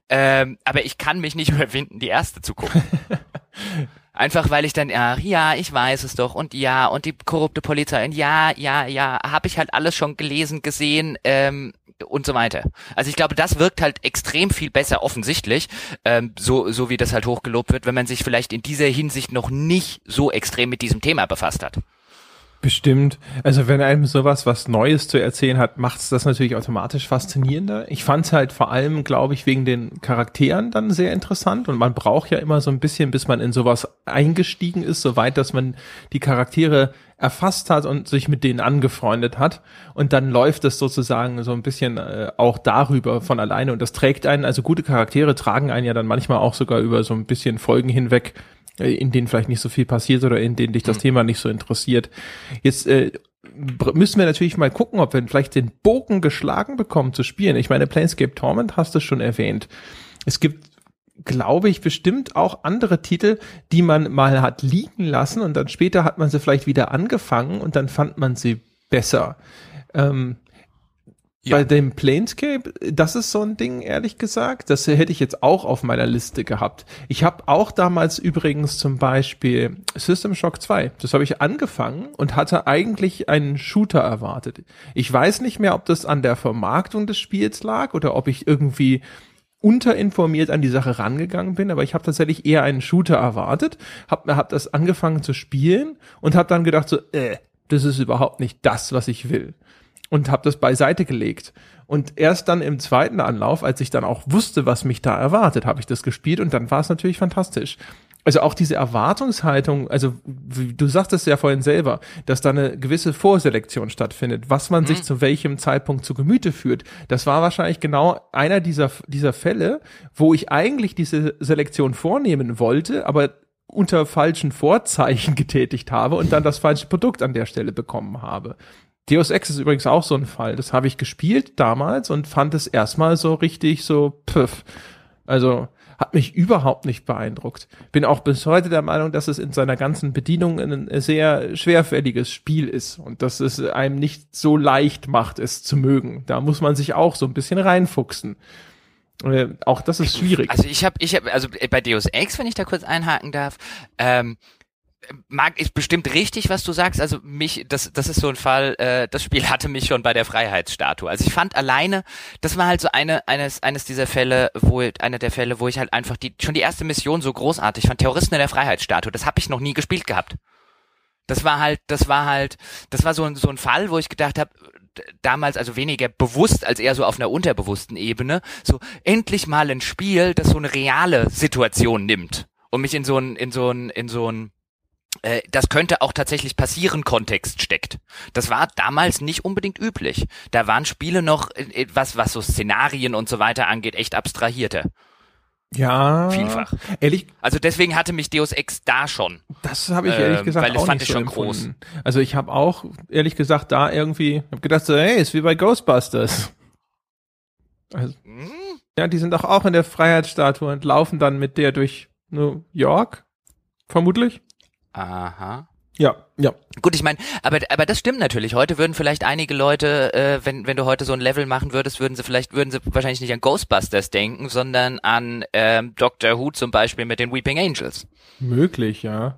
S2: Ähm, aber ich kann mich nicht <laughs> überwinden, die erste zu gucken. <laughs> Einfach weil ich dann, ach ja, ich weiß es doch und ja, und die korrupte Polizei und ja, ja, ja, habe ich halt alles schon gelesen, gesehen ähm, und so weiter. Also ich glaube, das wirkt halt extrem viel besser offensichtlich, ähm, so, so wie das halt hochgelobt wird, wenn man sich vielleicht in dieser Hinsicht noch nicht so extrem mit diesem Thema befasst hat.
S1: Bestimmt. Also wenn einem sowas was Neues zu erzählen hat, macht es das natürlich automatisch faszinierender. Ich fand es halt vor allem, glaube ich, wegen den Charakteren dann sehr interessant und man braucht ja immer so ein bisschen, bis man in sowas eingestiegen ist, soweit, dass man die Charaktere erfasst hat und sich mit denen angefreundet hat und dann läuft es sozusagen so ein bisschen äh, auch darüber von alleine und das trägt einen, also gute Charaktere tragen einen ja dann manchmal auch sogar über so ein bisschen Folgen hinweg in denen vielleicht nicht so viel passiert oder in denen dich das mhm. Thema nicht so interessiert. Jetzt äh, müssen wir natürlich mal gucken, ob wir vielleicht den Bogen geschlagen bekommen zu spielen. Ich meine, Planescape Torment hast du schon erwähnt. Es gibt glaube ich, bestimmt auch andere Titel, die man mal hat liegen lassen und dann später hat man sie vielleicht wieder angefangen und dann fand man sie besser. Ähm, Ja. Bei dem Planescape, das ist so ein Ding, ehrlich gesagt. Das hätte ich jetzt auch auf meiner Liste gehabt. Ich habe auch damals übrigens zum Beispiel System Shock 2. Das habe ich angefangen und hatte eigentlich einen Shooter erwartet. Ich weiß nicht mehr, ob das an der Vermarktung des Spiels lag oder ob ich irgendwie unterinformiert an die Sache rangegangen bin, aber ich habe tatsächlich eher einen Shooter erwartet, habe hab das angefangen zu spielen und habe dann gedacht so, äh, das ist überhaupt nicht das, was ich will und habe das beiseite gelegt. Und erst dann im zweiten Anlauf, als ich dann auch wusste, was mich da erwartet, habe ich das gespielt und dann war es natürlich fantastisch. Also auch diese Erwartungshaltung, also du sagtest ja vorhin selber, dass da eine gewisse Vorselektion stattfindet, was man mhm. sich zu welchem Zeitpunkt zu Gemüte führt. Das war wahrscheinlich genau einer dieser, dieser Fälle, wo ich eigentlich diese Selektion vornehmen wollte, aber unter falschen Vorzeichen <laughs> getätigt habe und dann das falsche Produkt an der Stelle bekommen habe. Deus Ex ist übrigens auch so ein Fall. Das habe ich gespielt damals und fand es erstmal so richtig so püff. Also hat mich überhaupt nicht beeindruckt. Bin auch bis heute der Meinung, dass es in seiner ganzen Bedienung ein sehr schwerfälliges Spiel ist und dass es einem nicht so leicht macht, es zu mögen. Da muss man sich auch so ein bisschen reinfuchsen. Äh, auch das ist schwierig.
S2: Also ich habe, ich habe, also bei Deus Ex, wenn ich da kurz einhaken darf, ähm, mag ist bestimmt richtig, was du sagst. Also mich, das, das ist so ein Fall. Äh, das Spiel hatte mich schon bei der Freiheitsstatue. Also ich fand alleine, das war halt so eine eines eines dieser Fälle, wo einer der Fälle, wo ich halt einfach die schon die erste Mission so großartig fand. Terroristen in der Freiheitsstatue. Das habe ich noch nie gespielt gehabt. Das war halt, das war halt, das war so ein so ein Fall, wo ich gedacht habe, damals also weniger bewusst als eher so auf einer unterbewussten Ebene, so endlich mal ein Spiel, das so eine reale Situation nimmt und mich in so ein in so ein in so ein das könnte auch tatsächlich passieren Kontext steckt. Das war damals nicht unbedingt üblich. Da waren Spiele noch, äh, was, was so Szenarien und so weiter angeht, echt abstrahierter.
S1: Ja.
S2: Vielfach. Ehrlich. Also deswegen hatte mich Deus Ex da schon.
S1: Das habe ich ehrlich ähm, gesagt weil auch fand nicht ich schon groß. Also ich habe auch ehrlich gesagt da irgendwie hab gedacht so, hey, ist wie bei Ghostbusters. Also, hm? Ja, die sind doch auch in der Freiheitsstatue und laufen dann mit der durch New York, vermutlich.
S2: Aha.
S1: Ja, ja.
S2: Gut, ich meine, aber aber das stimmt natürlich. Heute würden vielleicht einige Leute, äh, wenn wenn du heute so ein Level machen würdest, würden sie vielleicht würden sie wahrscheinlich nicht an Ghostbusters denken, sondern an ähm, Doctor Who zum Beispiel mit den Weeping Angels.
S1: Möglich, ja.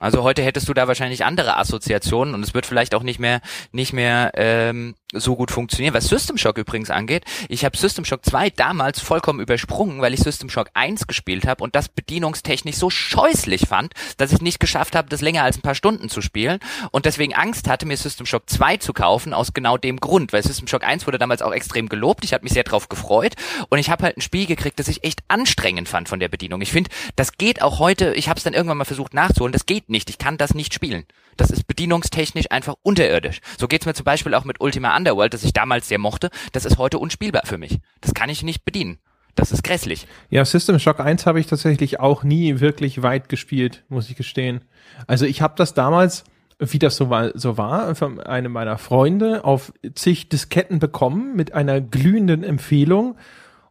S2: Also heute hättest du da wahrscheinlich andere Assoziationen und es wird vielleicht auch nicht mehr nicht mehr ähm, so gut funktionieren. Was System Shock übrigens angeht, ich habe System Shock 2 damals vollkommen übersprungen, weil ich System Shock 1 gespielt habe und das bedienungstechnisch so scheußlich fand, dass ich nicht geschafft habe, das länger als ein paar Stunden zu spielen und deswegen Angst hatte, mir System Shock 2 zu kaufen, aus genau dem Grund, weil System Shock 1 wurde damals auch extrem gelobt, ich habe mich sehr drauf gefreut und ich habe halt ein Spiel gekriegt, das ich echt anstrengend fand von der Bedienung. Ich finde, das geht auch heute, ich habe es dann irgendwann mal versucht nachzuholen, das geht nicht, ich kann das nicht spielen. Das ist bedienungstechnisch einfach unterirdisch. So geht's mir zum Beispiel auch mit Ultima Underworld, das ich damals sehr mochte. Das ist heute unspielbar für mich. Das kann ich nicht bedienen. Das ist grässlich.
S1: Ja, System Shock 1 habe ich tatsächlich auch nie wirklich weit gespielt, muss ich gestehen. Also ich habe das damals, wie das so war, so war, von einem meiner Freunde auf zig Disketten bekommen mit einer glühenden Empfehlung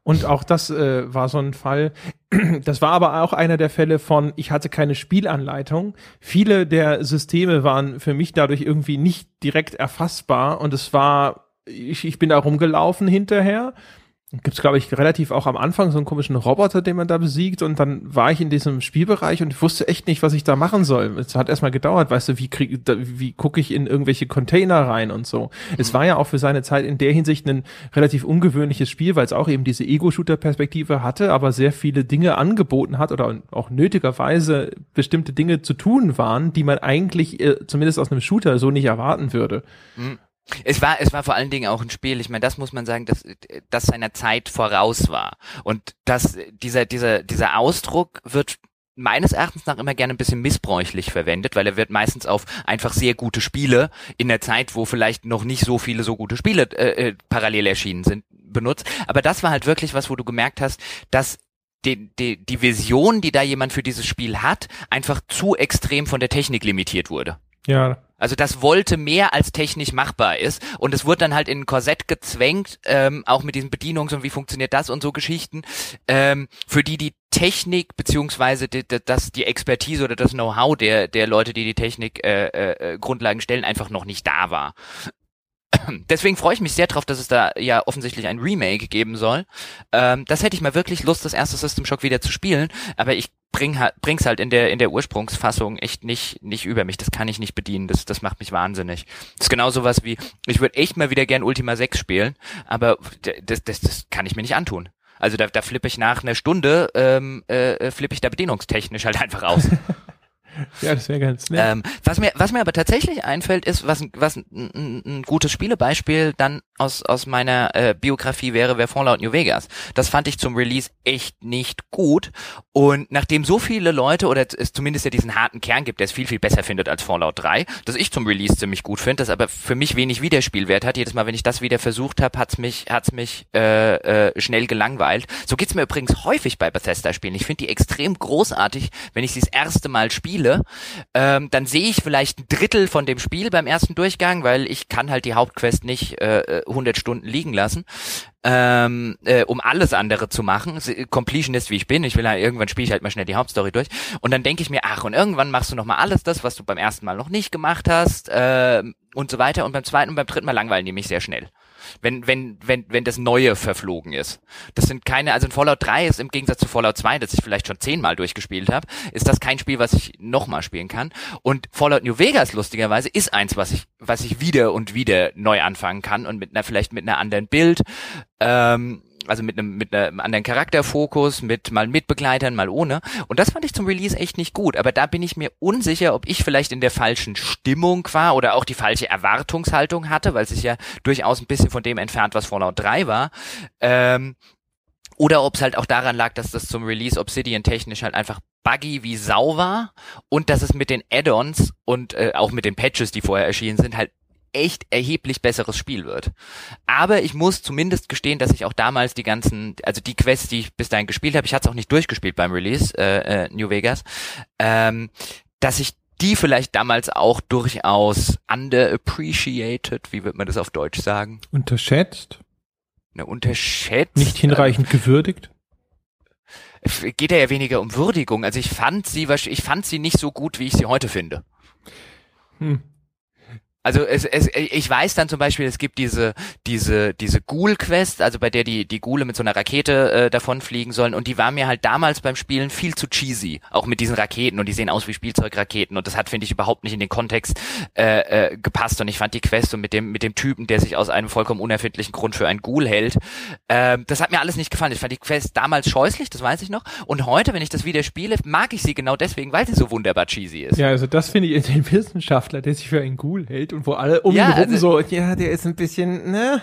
S1: und auch das äh, war so ein Fall. <clears throat> Das war aber auch einer der Fälle von, ich hatte keine Spielanleitung. Viele der Systeme waren für mich dadurch irgendwie nicht direkt erfassbar und es war, ich, ich bin da rumgelaufen hinterher gibt's glaube ich relativ auch am Anfang so einen komischen Roboter, den man da besiegt und dann war ich in diesem Spielbereich und wusste echt nicht, was ich da machen soll. Es hat erstmal gedauert, weißt du, wie krieg, wie gucke ich in irgendwelche Container rein und so. Mhm. Es war ja auch für seine Zeit in der Hinsicht ein relativ ungewöhnliches Spiel, weil es auch eben diese Ego-Shooter-Perspektive hatte, aber sehr viele Dinge angeboten hat oder auch nötigerweise bestimmte Dinge zu tun waren, die man eigentlich äh, zumindest aus einem Shooter so nicht erwarten würde.
S2: Mhm. Es war, es war vor allen Dingen auch ein Spiel, ich meine, das muss man sagen, dass, dass seiner Zeit voraus war. Und dass dieser, dieser, dieser Ausdruck wird meines Erachtens nach immer gerne ein bisschen missbräuchlich verwendet, weil er wird meistens auf einfach sehr gute Spiele in der Zeit, wo vielleicht noch nicht so viele so gute Spiele äh, äh, parallel erschienen sind, benutzt. Aber das war halt wirklich was, wo du gemerkt hast, dass die, die, die Vision, die da jemand für dieses Spiel hat, einfach zu extrem von der Technik limitiert wurde.
S1: Ja.
S2: Also das wollte mehr als technisch machbar ist und es wurde dann halt in ein Korsett gezwängt, ähm, auch mit diesen Bedienungs- und wie funktioniert das und so Geschichten, ähm, für die die Technik beziehungsweise die, das, die Expertise oder das Know-how der, der Leute, die die Technik äh, äh, Grundlagen stellen, einfach noch nicht da war. <clears throat> Deswegen freue ich mich sehr drauf, dass es da ja offensichtlich ein Remake geben soll. Ähm, das hätte ich mal wirklich Lust, das erste System Shock wieder zu spielen, aber ich bring bring's halt in der in der Ursprungsfassung echt nicht nicht über mich. Das kann ich nicht bedienen. Das das macht mich wahnsinnig. Das ist genau sowas wie ich würde echt mal wieder gern Ultima 6 spielen, aber das das das kann ich mir nicht antun. Also da, da flippe ich nach einer Stunde, ähm, äh, flippe ich da bedienungstechnisch halt einfach aus. <laughs> <laughs>
S1: Ja, das wäre ganz
S2: nett. Ähm, was mir, was mir aber tatsächlich einfällt, ist, was, was ein, ein gutes Spielebeispiel dann aus, aus meiner äh, Biografie wäre, wäre Fallout New Vegas. Das fand ich zum Release echt nicht gut. Und nachdem so viele Leute, oder es zumindest ja diesen harten Kern gibt, der es viel, viel besser findet als Fallout 3, das ich zum Release ziemlich gut finde, das aber für mich wenig Wiederspielwert hat. Jedes Mal, wenn ich das wieder versucht habe, hat's mich, hat's mich äh, äh, schnell gelangweilt. So geht's mir übrigens häufig bei Bethesda-Spielen. Ich finde die extrem großartig, wenn ich sie das erste Mal spiele. Ähm, dann sehe ich vielleicht ein Drittel von dem Spiel beim ersten Durchgang, weil ich kann halt die Hauptquest nicht äh, 100 Stunden liegen lassen, ähm, äh, um alles andere zu machen. Completionist wie ich bin, ich will halt, irgendwann spiele ich halt mal schnell die Hauptstory durch. Und dann denke ich mir, ach und irgendwann machst du noch mal alles das, was du beim ersten Mal noch nicht gemacht hast äh, und so weiter. Und beim zweiten und beim dritten Mal langweilen die mich sehr schnell wenn, wenn, wenn, wenn das Neue verflogen ist. Das sind keine, also in Fallout 3 ist im Gegensatz zu Fallout 2, das ich vielleicht schon zehnmal durchgespielt habe, ist das kein Spiel, was ich nochmal spielen kann. Und Fallout New Vegas lustigerweise ist eins, was ich, was ich wieder und wieder neu anfangen kann und mit einer, vielleicht mit einer anderen Bild. Ähm, also mit einem mit einem anderen Charakterfokus, mit mal mit Begleitern, mal ohne. Und das fand ich zum Release echt nicht gut. Aber da bin ich mir unsicher, ob ich vielleicht in der falschen Stimmung war oder auch die falsche Erwartungshaltung hatte, weil es sich ja durchaus ein bisschen von dem entfernt, was Fallout 3 war. Ähm, oder ob es halt auch daran lag, dass das zum Release Obsidian technisch halt einfach buggy wie Sau war und dass es mit den Add-ons und äh, auch mit den Patches, die vorher erschienen sind, halt echt erheblich besseres Spiel wird. Aber ich muss zumindest gestehen, dass ich auch damals die ganzen, also die Quests, die ich bis dahin gespielt habe, ich hatte es auch nicht durchgespielt beim Release, äh, äh, New Vegas, ähm, dass ich die vielleicht damals auch durchaus underappreciated, wie wird man das auf Deutsch sagen?
S1: Unterschätzt?
S2: Ne, unterschätzt.
S1: Nicht hinreichend ähm, gewürdigt?
S2: Geht ja weniger um Würdigung. Also ich fand sie, ich fand sie nicht so gut, wie ich sie heute finde. Hm. Also es, es, ich weiß dann zum Beispiel, es gibt diese diese diese Ghoul-Quest, also bei der die die Ghule mit so einer Rakete äh, davonfliegen sollen. Und die war mir halt damals beim Spielen viel zu cheesy, auch mit diesen Raketen. Und die sehen aus wie Spielzeugraketen. Und das hat finde ich überhaupt nicht in den Kontext äh, äh, gepasst. Und ich fand die Quest und mit dem mit dem Typen, der sich aus einem vollkommen unerfindlichen Grund für einen Ghoul hält, äh, das hat mir alles nicht gefallen. Ich fand die Quest damals scheußlich, das weiß ich noch. Und heute, wenn ich das wieder spiele, mag ich sie genau deswegen, weil sie so wunderbar cheesy ist.
S1: Ja, also das finde ich <laughs> den Wissenschaftler, der sich für einen Ghoul hält und wo alle um ja, ihn rum also, so, ja, der ist ein bisschen, ne?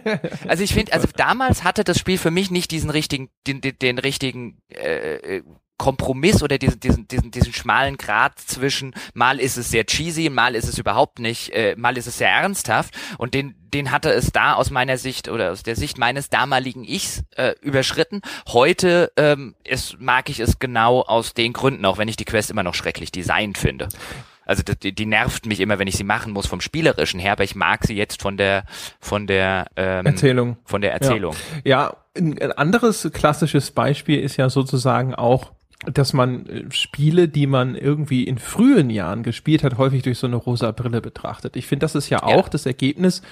S1: <laughs>
S2: also ich finde, also damals hatte das Spiel für mich nicht diesen richtigen, den, den, den richtigen äh, Kompromiss oder diesen, diesen, diesen, diesen schmalen Grad zwischen mal ist es sehr cheesy, mal ist es überhaupt nicht, äh, mal ist es sehr ernsthaft und den, den hatte es da aus meiner Sicht oder aus der Sicht meines damaligen Ichs äh, überschritten. Heute ähm, ist, mag ich es genau aus den Gründen, auch wenn ich die Quest immer noch schrecklich designt finde. Also die, die nervt mich immer, wenn ich sie machen muss vom spielerischen her, aber ich mag sie jetzt von der von der
S1: ähm, Erzählung.
S2: Von der Erzählung.
S1: Ja, ja ein anderes klassisches Beispiel ist ja sozusagen auch dass man äh, Spiele, die man irgendwie in frühen Jahren gespielt hat, häufig durch so eine rosa Brille betrachtet. Ich finde, das ist ja auch ja. das Ergebnis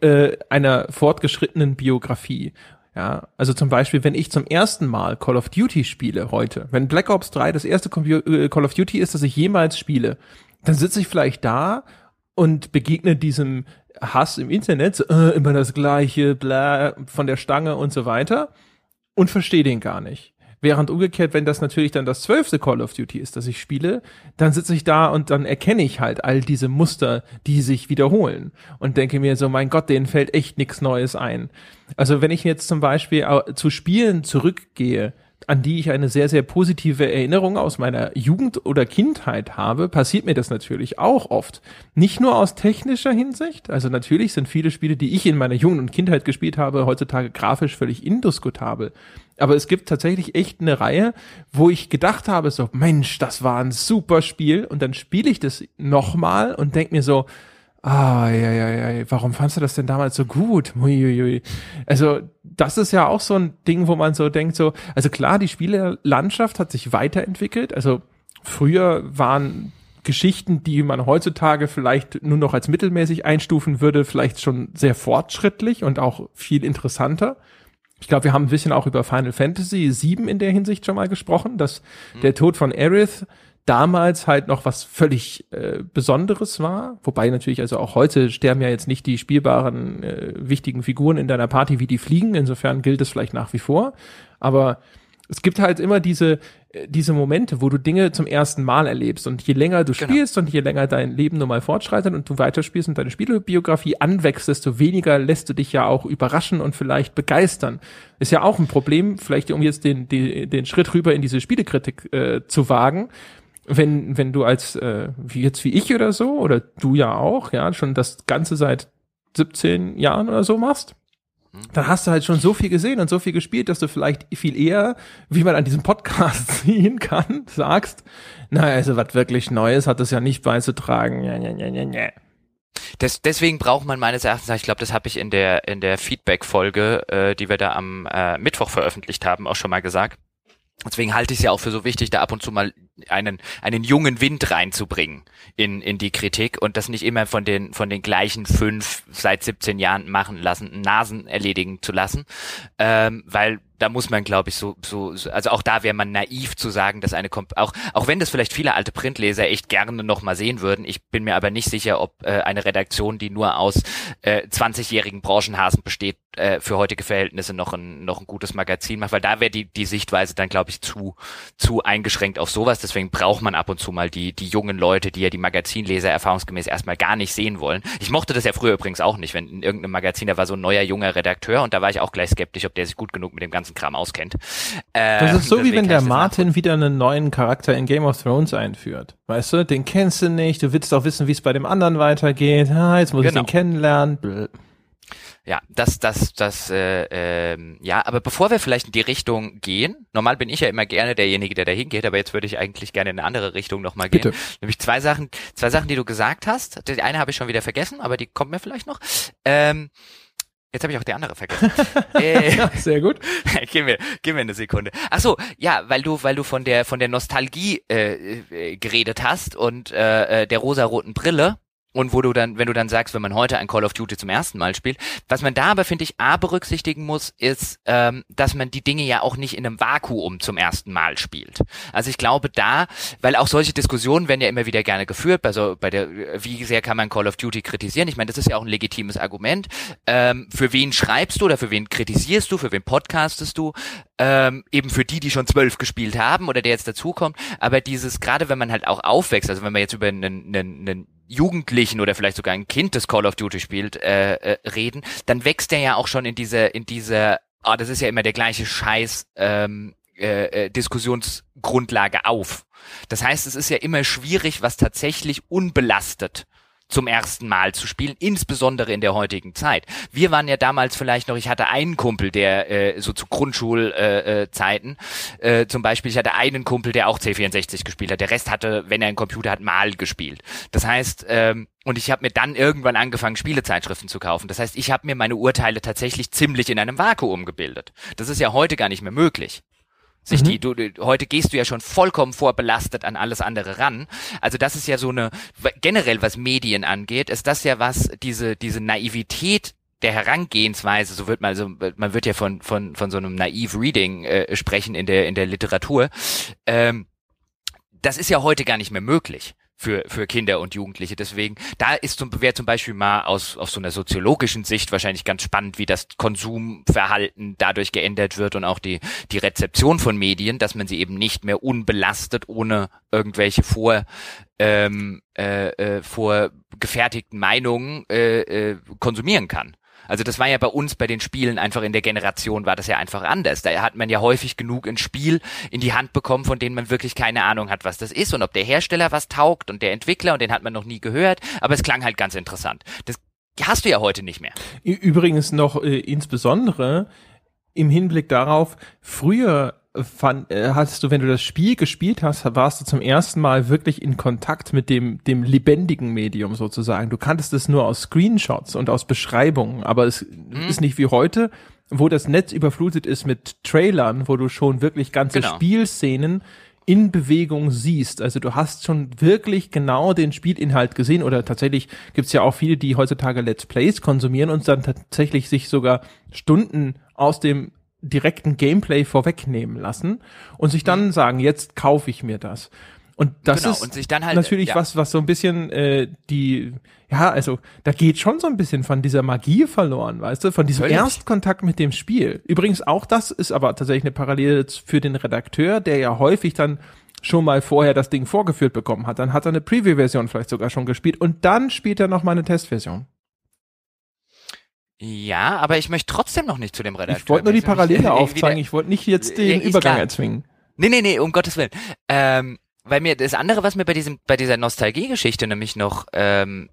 S1: äh, einer fortgeschrittenen Biografie. Ja, also zum Beispiel, wenn ich zum ersten Mal Call of Duty spiele heute, wenn Black Ops 3 das erste äh, Call of Duty ist, das ich jemals spiele, dann sitze ich vielleicht da und begegne diesem Hass im Internet, äh, immer das gleiche, bla, von der Stange und so weiter und verstehe den gar nicht. Während umgekehrt, wenn das natürlich dann das zwölfte Call of Duty ist, das ich spiele, dann sitze ich da und dann erkenne ich halt all diese Muster, die sich wiederholen und denke mir so, mein Gott, denen fällt echt nichts Neues ein. Also wenn ich jetzt zum Beispiel zu Spielen zurückgehe, an die ich eine sehr, sehr positive Erinnerung aus meiner Jugend oder Kindheit habe, passiert mir das natürlich auch oft. Nicht nur aus technischer Hinsicht, also natürlich sind viele Spiele, die ich in meiner Jugend und Kindheit gespielt habe, heutzutage grafisch völlig indiskutabel. Aber es gibt tatsächlich echt eine Reihe, wo ich gedacht habe, so, Mensch, das war ein super Spiel. Und dann spiele ich das nochmal und denk mir so, Ah, ja, ja, ja, warum fandst du das denn damals so gut? Uiuiui. Also, das ist ja auch so ein Ding, wo man so denkt, so, also klar, die Spielelandschaft hat sich weiterentwickelt. Also, früher waren Geschichten, die man heutzutage vielleicht nur noch als mittelmäßig einstufen würde, vielleicht schon sehr fortschrittlich und auch viel interessanter. Ich glaube, wir haben ein bisschen auch über Final Fantasy VII in der Hinsicht schon mal gesprochen, dass mhm. der Tod von Aerith damals halt noch was völlig äh, Besonderes war. Wobei natürlich, also auch heute sterben ja jetzt nicht die spielbaren äh, wichtigen Figuren in deiner Party wie die Fliegen. Insofern gilt es vielleicht nach wie vor. Aber es gibt halt immer diese, äh, diese Momente, wo du Dinge zum ersten Mal erlebst. Und je länger du genau. spielst und je länger dein Leben nun mal fortschreitet und du weiterspielst und deine Spielebiografie anwächst, desto weniger lässt du dich ja auch überraschen und vielleicht begeistern. Ist ja auch ein Problem, vielleicht um jetzt den, den, den Schritt rüber in diese Spielekritik äh, zu wagen. Wenn, wenn du als, äh, wie jetzt wie ich oder so, oder du ja auch, ja, schon das Ganze seit 17 Jahren oder so machst, dann hast du halt schon so viel gesehen und so viel gespielt, dass du vielleicht viel eher, wie man an diesem Podcast <laughs> sehen kann, sagst, na, also was wirklich Neues hat es ja nicht beizutragen. Ja, ja, ja, ja, ja.
S2: Das, deswegen braucht man meines Erachtens, ich glaube, das habe ich in der in der Feedback-Folge, äh, die wir da am äh, Mittwoch veröffentlicht haben, auch schon mal gesagt. Deswegen halte ich es ja auch für so wichtig, da ab und zu mal einen, einen jungen Wind reinzubringen in, in die Kritik und das nicht immer von den, von den gleichen fünf seit 17 Jahren machen lassen, Nasen erledigen zu lassen, ähm, weil da muss man, glaube ich, so, so, also auch da wäre man naiv zu sagen, dass eine, auch, auch wenn das vielleicht viele alte Printleser echt gerne noch mal sehen würden, ich bin mir aber nicht sicher, ob äh, eine Redaktion, die nur aus äh, 20-jährigen Branchenhasen besteht, äh, für heutige Verhältnisse noch ein, noch ein gutes Magazin macht, weil da wäre die, die Sichtweise dann, glaube ich, zu, zu eingeschränkt auf sowas deswegen braucht man ab und zu mal die, die jungen Leute, die ja die Magazinleser erfahrungsgemäß erstmal gar nicht sehen wollen. Ich mochte das ja früher übrigens auch nicht, wenn in irgendeinem Magazin, da war so ein neuer junger Redakteur und da war ich auch gleich skeptisch, ob der sich gut genug mit dem ganzen Kram auskennt.
S1: Äh, das ist so wie wenn der Martin wieder einen neuen Charakter in Game of Thrones einführt. Weißt du, den kennst du nicht, du willst auch wissen, wie es bei dem anderen weitergeht. Ah, jetzt muss genau. ich den kennenlernen. Bläh.
S2: Ja, das, das, das, äh, äh, ja, aber bevor wir vielleicht in die Richtung gehen, normal bin ich ja immer gerne derjenige, der da hingeht, aber jetzt würde ich eigentlich gerne in eine andere Richtung nochmal gehen. Bitte. Nämlich zwei Sachen, zwei Sachen, die du gesagt hast. Die eine habe ich schon wieder vergessen, aber die kommt mir vielleicht noch. Ähm, Jetzt habe ich auch die andere vergessen. <laughs>
S1: äh, sehr gut. <laughs>
S2: gib mir, gib mir eine Sekunde. Ach so, ja, weil du, weil du von der von der Nostalgie äh, äh, geredet hast und äh, äh der rosaroten Brille und wo du dann, wenn du dann sagst, wenn man heute ein Call of Duty zum ersten Mal spielt, was man da aber, finde ich, A berücksichtigen muss, ist, ähm, dass man die Dinge ja auch nicht in einem Vakuum zum ersten Mal spielt. Also ich glaube da, weil auch solche Diskussionen werden ja immer wieder gerne geführt, also bei der, wie sehr kann man Call of Duty kritisieren? Ich meine, das ist ja auch ein legitimes Argument. Ähm, für wen schreibst du oder für wen kritisierst du, für wen podcastest du? Ähm, eben für die, die schon zwölf gespielt haben oder der jetzt dazukommt. Aber dieses, gerade wenn man halt auch aufwächst, also wenn man jetzt über einen, einen, einen Jugendlichen oder vielleicht sogar ein Kind, das Call of Duty spielt, äh, äh, reden, dann wächst er ja auch schon in diese, in diese, ah, oh, das ist ja immer der gleiche Scheiß, ähm, äh, äh, Diskussionsgrundlage auf. Das heißt, es ist ja immer schwierig, was tatsächlich unbelastet zum ersten Mal zu spielen, insbesondere in der heutigen Zeit. Wir waren ja damals vielleicht noch, ich hatte einen Kumpel, der äh, so zu Grundschulzeiten, äh, äh, zum Beispiel, ich hatte einen Kumpel, der auch C64 gespielt hat. Der Rest hatte, wenn er einen Computer hat, mal gespielt. Das heißt, ähm, und ich habe mir dann irgendwann angefangen, Spielezeitschriften zu kaufen. Das heißt, ich habe mir meine Urteile tatsächlich ziemlich in einem Vakuum gebildet. Das ist ja heute gar nicht mehr möglich sich mhm. die, du, heute gehst du ja schon vollkommen vorbelastet an alles andere ran. Also das ist ja so eine, generell was Medien angeht, ist das ja was, diese, diese Naivität der Herangehensweise, so wird man, also man wird ja von, von, von so einem naive Reading äh, sprechen in der, in der Literatur. Ähm, das ist ja heute gar nicht mehr möglich für, für Kinder und Jugendliche. Deswegen, da ist zum, wäre zum Beispiel mal aus, aus so einer soziologischen Sicht wahrscheinlich ganz spannend, wie das Konsumverhalten dadurch geändert wird und auch die, die Rezeption von Medien, dass man sie eben nicht mehr unbelastet ohne irgendwelche vor, ähm, äh, äh, vorgefertigten Meinungen äh, äh, konsumieren kann. Also das war ja bei uns bei den Spielen einfach in der Generation war das ja einfach anders. Da hat man ja häufig genug ein Spiel in die Hand bekommen, von denen man wirklich keine Ahnung hat, was das ist und ob der Hersteller was taugt und der Entwickler und den hat man noch nie gehört, aber es klang halt ganz interessant. Das hast du ja heute nicht mehr.
S1: Übrigens noch äh, insbesondere im Hinblick darauf, früher fand, äh, hattest du, wenn du das Spiel gespielt hast, warst du zum ersten Mal wirklich in Kontakt mit dem, dem lebendigen Medium sozusagen. Du kanntest es nur aus Screenshots und aus Beschreibungen, aber es mhm. ist nicht wie heute, wo das Netz überflutet ist mit Trailern, wo du schon wirklich ganze genau. Spielszenen in Bewegung siehst. Also du hast schon wirklich genau den Spielinhalt gesehen oder tatsächlich gibt's ja auch viele, die heutzutage Let's Plays konsumieren und dann tatsächlich sich sogar Stunden aus dem direkten Gameplay vorwegnehmen lassen und sich dann mhm. sagen, jetzt kaufe ich mir das. Und das genau, ist und halt, natürlich ja. was, was so ein bisschen äh, die, ja, also da geht schon so ein bisschen von dieser Magie verloren, weißt du, von diesem Völlig. Erstkontakt mit dem Spiel. Übrigens auch das ist aber tatsächlich eine Parallele für den Redakteur, der ja häufig dann schon mal vorher das Ding vorgeführt bekommen hat. Dann hat er eine Preview-Version vielleicht sogar schon gespielt und dann spielt er noch mal eine Testversion.
S2: Ja, aber ich möchte trotzdem noch nicht zu dem Redakteur.
S1: Ich wollte nur die Parallele <laughs> aufzeigen. Ich wollte nicht jetzt den Übergang klar. erzwingen.
S2: Nee, nee, nee, um Gottes Willen. Ähm, weil mir das andere, was mir bei diesem, bei dieser Nostalgie-Geschichte nämlich noch, ähm,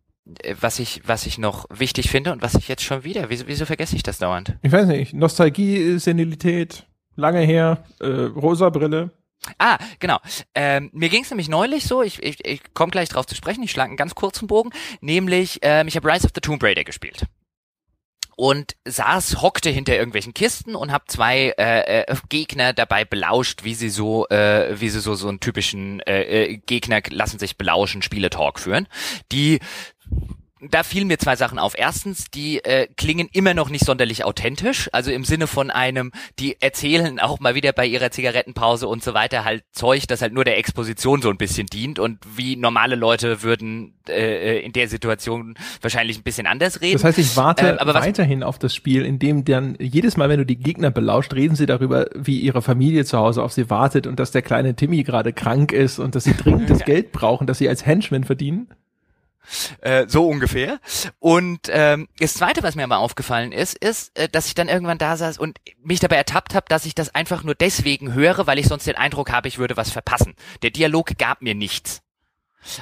S2: was ich, was ich noch wichtig finde und was ich jetzt schon wieder, wieso, wieso vergesse ich das dauernd?
S1: Ich weiß nicht, Nostalgie, Senilität, lange her, äh, rosa Brille.
S2: Ah, genau. Ähm, mir ging es nämlich neulich so, ich, ich, ich komme gleich drauf zu sprechen, ich schlage einen ganz kurzen Bogen, nämlich ähm, ich habe Rise of the Tomb Raider gespielt und saß, hockte hinter irgendwelchen Kisten und hab zwei äh, äh, Gegner dabei belauscht, wie sie so, äh, wie sie so so einen typischen äh, äh, Gegner lassen sich belauschen, Spieletalk führen, die da fielen mir zwei Sachen auf. Erstens, die äh, klingen immer noch nicht sonderlich authentisch, also im Sinne von einem, die erzählen auch mal wieder bei ihrer Zigarettenpause und so weiter halt Zeug, das halt nur der Exposition so ein bisschen dient und wie normale Leute würden äh, in der Situation wahrscheinlich ein bisschen anders reden.
S1: Das heißt, ich warte aber weiterhin auf das Spiel, in dem dann jedes Mal, wenn du die Gegner belauscht, reden sie darüber, wie ihre Familie zu Hause auf sie wartet und dass der kleine Timmy gerade krank ist und dass sie <laughs> dringend das Geld brauchen, dass sie als Henchman verdienen.
S2: Äh, so ungefähr. Und ähm, das Zweite, was mir mal aufgefallen ist, ist, äh, dass ich dann irgendwann da saß und mich dabei ertappt habe, dass ich das einfach nur deswegen höre, weil ich sonst den Eindruck habe, ich würde was verpassen. Der Dialog gab mir nichts.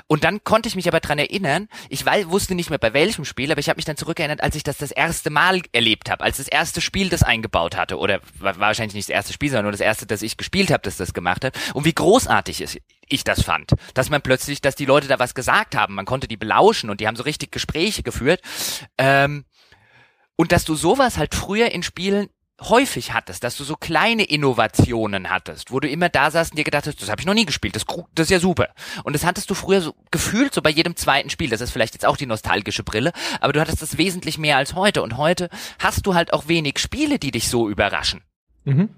S2: Und dann konnte ich mich aber dran erinnern, ich wusste nicht mehr bei welchem Spiel, aber ich habe mich dann zurückerinnert, als ich das das erste Mal erlebt habe, als das erste Spiel das eingebaut hatte, oder war wahrscheinlich nicht das erste Spiel, sondern nur das erste, das ich gespielt habe, das das gemacht hat, und wie großartig ist, ich das fand, dass man plötzlich, dass die Leute da was gesagt haben, man konnte die belauschen und die haben so richtig Gespräche geführt, ähm, und dass du sowas halt früher in Spielen häufig hattest, dass du so kleine Innovationen hattest, wo du immer da saßt und dir gedacht hast, das habe ich noch nie gespielt, das, das ist ja super. Und das hattest du früher so gefühlt so bei jedem zweiten Spiel. Das ist vielleicht jetzt auch die nostalgische Brille, aber du hattest das wesentlich mehr als heute. Und heute hast du halt auch wenig Spiele, die dich so überraschen. Mhm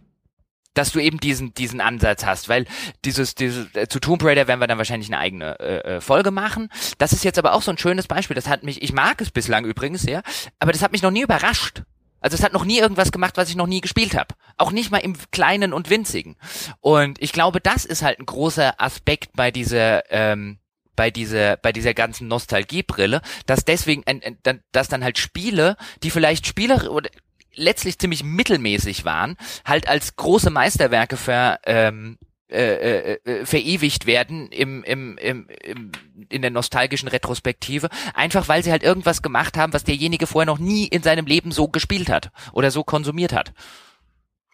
S2: dass du eben diesen diesen Ansatz hast, weil dieses dieses äh, zu Tomb Raider werden wir dann wahrscheinlich eine eigene äh, äh, Folge machen. Das ist jetzt aber auch so ein schönes Beispiel. Das hat mich, ich mag es bislang übrigens sehr, aber das hat mich noch nie überrascht. Also es hat noch nie irgendwas gemacht, was ich noch nie gespielt habe. Auch nicht mal im Kleinen und Winzigen. Und ich glaube, das ist halt ein großer Aspekt bei dieser ähm, bei dieser bei dieser ganzen Nostalgiebrille, dass deswegen dass dann halt Spiele, die vielleicht Spieler oder letztlich ziemlich mittelmäßig waren, halt als große Meisterwerke ver ähm, äh, äh, äh, verewigt werden im, im, im, im, in der nostalgischen Retrospektive, einfach weil sie halt irgendwas gemacht haben, was derjenige vorher noch nie in seinem Leben so gespielt hat oder so konsumiert hat.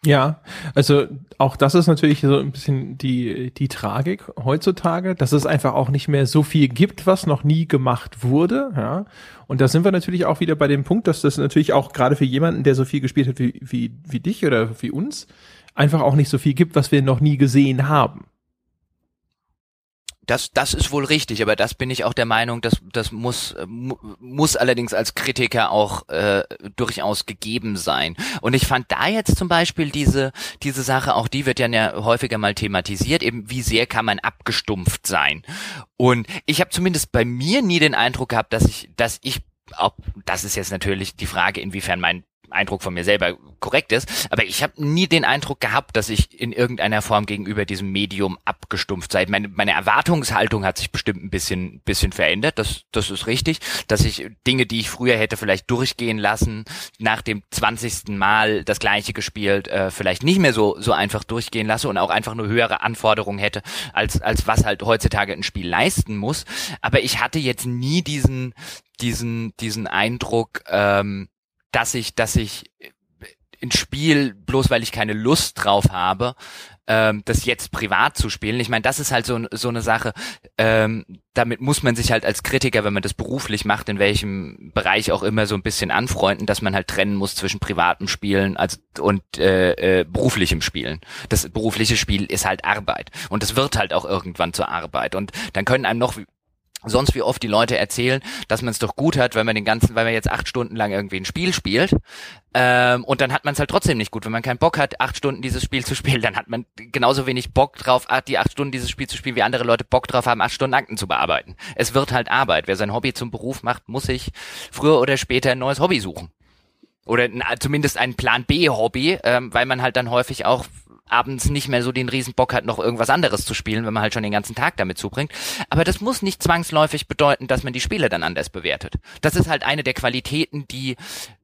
S1: Ja, also auch das ist natürlich so ein bisschen die, die Tragik heutzutage, dass es einfach auch nicht mehr so viel gibt, was noch nie gemacht wurde, ja. Und da sind wir natürlich auch wieder bei dem Punkt, dass das natürlich auch gerade für jemanden, der so viel gespielt hat wie, wie, wie dich oder wie uns, einfach auch nicht so viel gibt, was wir noch nie gesehen haben.
S2: Das, das ist wohl richtig, aber das bin ich auch der Meinung, dass das muss muss allerdings als Kritiker auch äh, durchaus gegeben sein. Und ich fand da jetzt zum Beispiel diese diese Sache, auch die wird ja häufiger mal thematisiert, eben wie sehr kann man abgestumpft sein. Und ich habe zumindest bei mir nie den Eindruck gehabt, dass ich dass ich ob, das ist jetzt natürlich die Frage, inwiefern mein Eindruck von mir selber korrekt ist, aber ich habe nie den Eindruck gehabt, dass ich in irgendeiner Form gegenüber diesem Medium abgestumpft sei. Meine, meine Erwartungshaltung hat sich bestimmt ein bisschen, bisschen verändert, das, das ist richtig, dass ich Dinge, die ich früher hätte vielleicht durchgehen lassen, nach dem zwanzigsten Mal das gleiche gespielt, äh, vielleicht nicht mehr so, so einfach durchgehen lasse und auch einfach nur höhere Anforderungen hätte, als, als was halt heutzutage ein Spiel leisten muss. Aber ich hatte jetzt nie diesen, diesen, diesen Eindruck, ähm, dass ich, dass ich ein Spiel, bloß weil ich keine Lust drauf habe, ähm, das jetzt privat zu spielen. Ich meine, das ist halt so, so eine Sache, ähm, damit muss man sich halt als Kritiker, wenn man das beruflich macht, in welchem Bereich auch immer so ein bisschen anfreunden, dass man halt trennen muss zwischen privatem Spielen also, und äh, äh, beruflichem Spielen. Das berufliche Spiel ist halt Arbeit und es wird halt auch irgendwann zur Arbeit und dann können einem noch sonst wie oft die Leute erzählen, dass man es doch gut hat, wenn man den ganzen, weil man jetzt acht Stunden lang irgendwie ein Spiel spielt. Ähm, und dann hat man es halt trotzdem nicht gut. Wenn man keinen Bock hat, acht Stunden dieses Spiel zu spielen, dann hat man genauso wenig Bock drauf, die acht Stunden dieses Spiel zu spielen, wie andere Leute Bock drauf haben, acht Stunden Akten zu bearbeiten. Es wird halt Arbeit. Wer sein Hobby zum Beruf macht, muss sich früher oder später ein neues Hobby suchen. Oder zumindest ein Plan B-Hobby, ähm, weil man halt dann häufig auch abends nicht mehr so den riesen Bock hat, noch irgendwas anderes zu spielen, wenn man halt schon den ganzen Tag damit zubringt. Aber das muss nicht zwangsläufig bedeuten, dass man die Spiele dann anders bewertet. Das ist halt eine der Qualitäten, die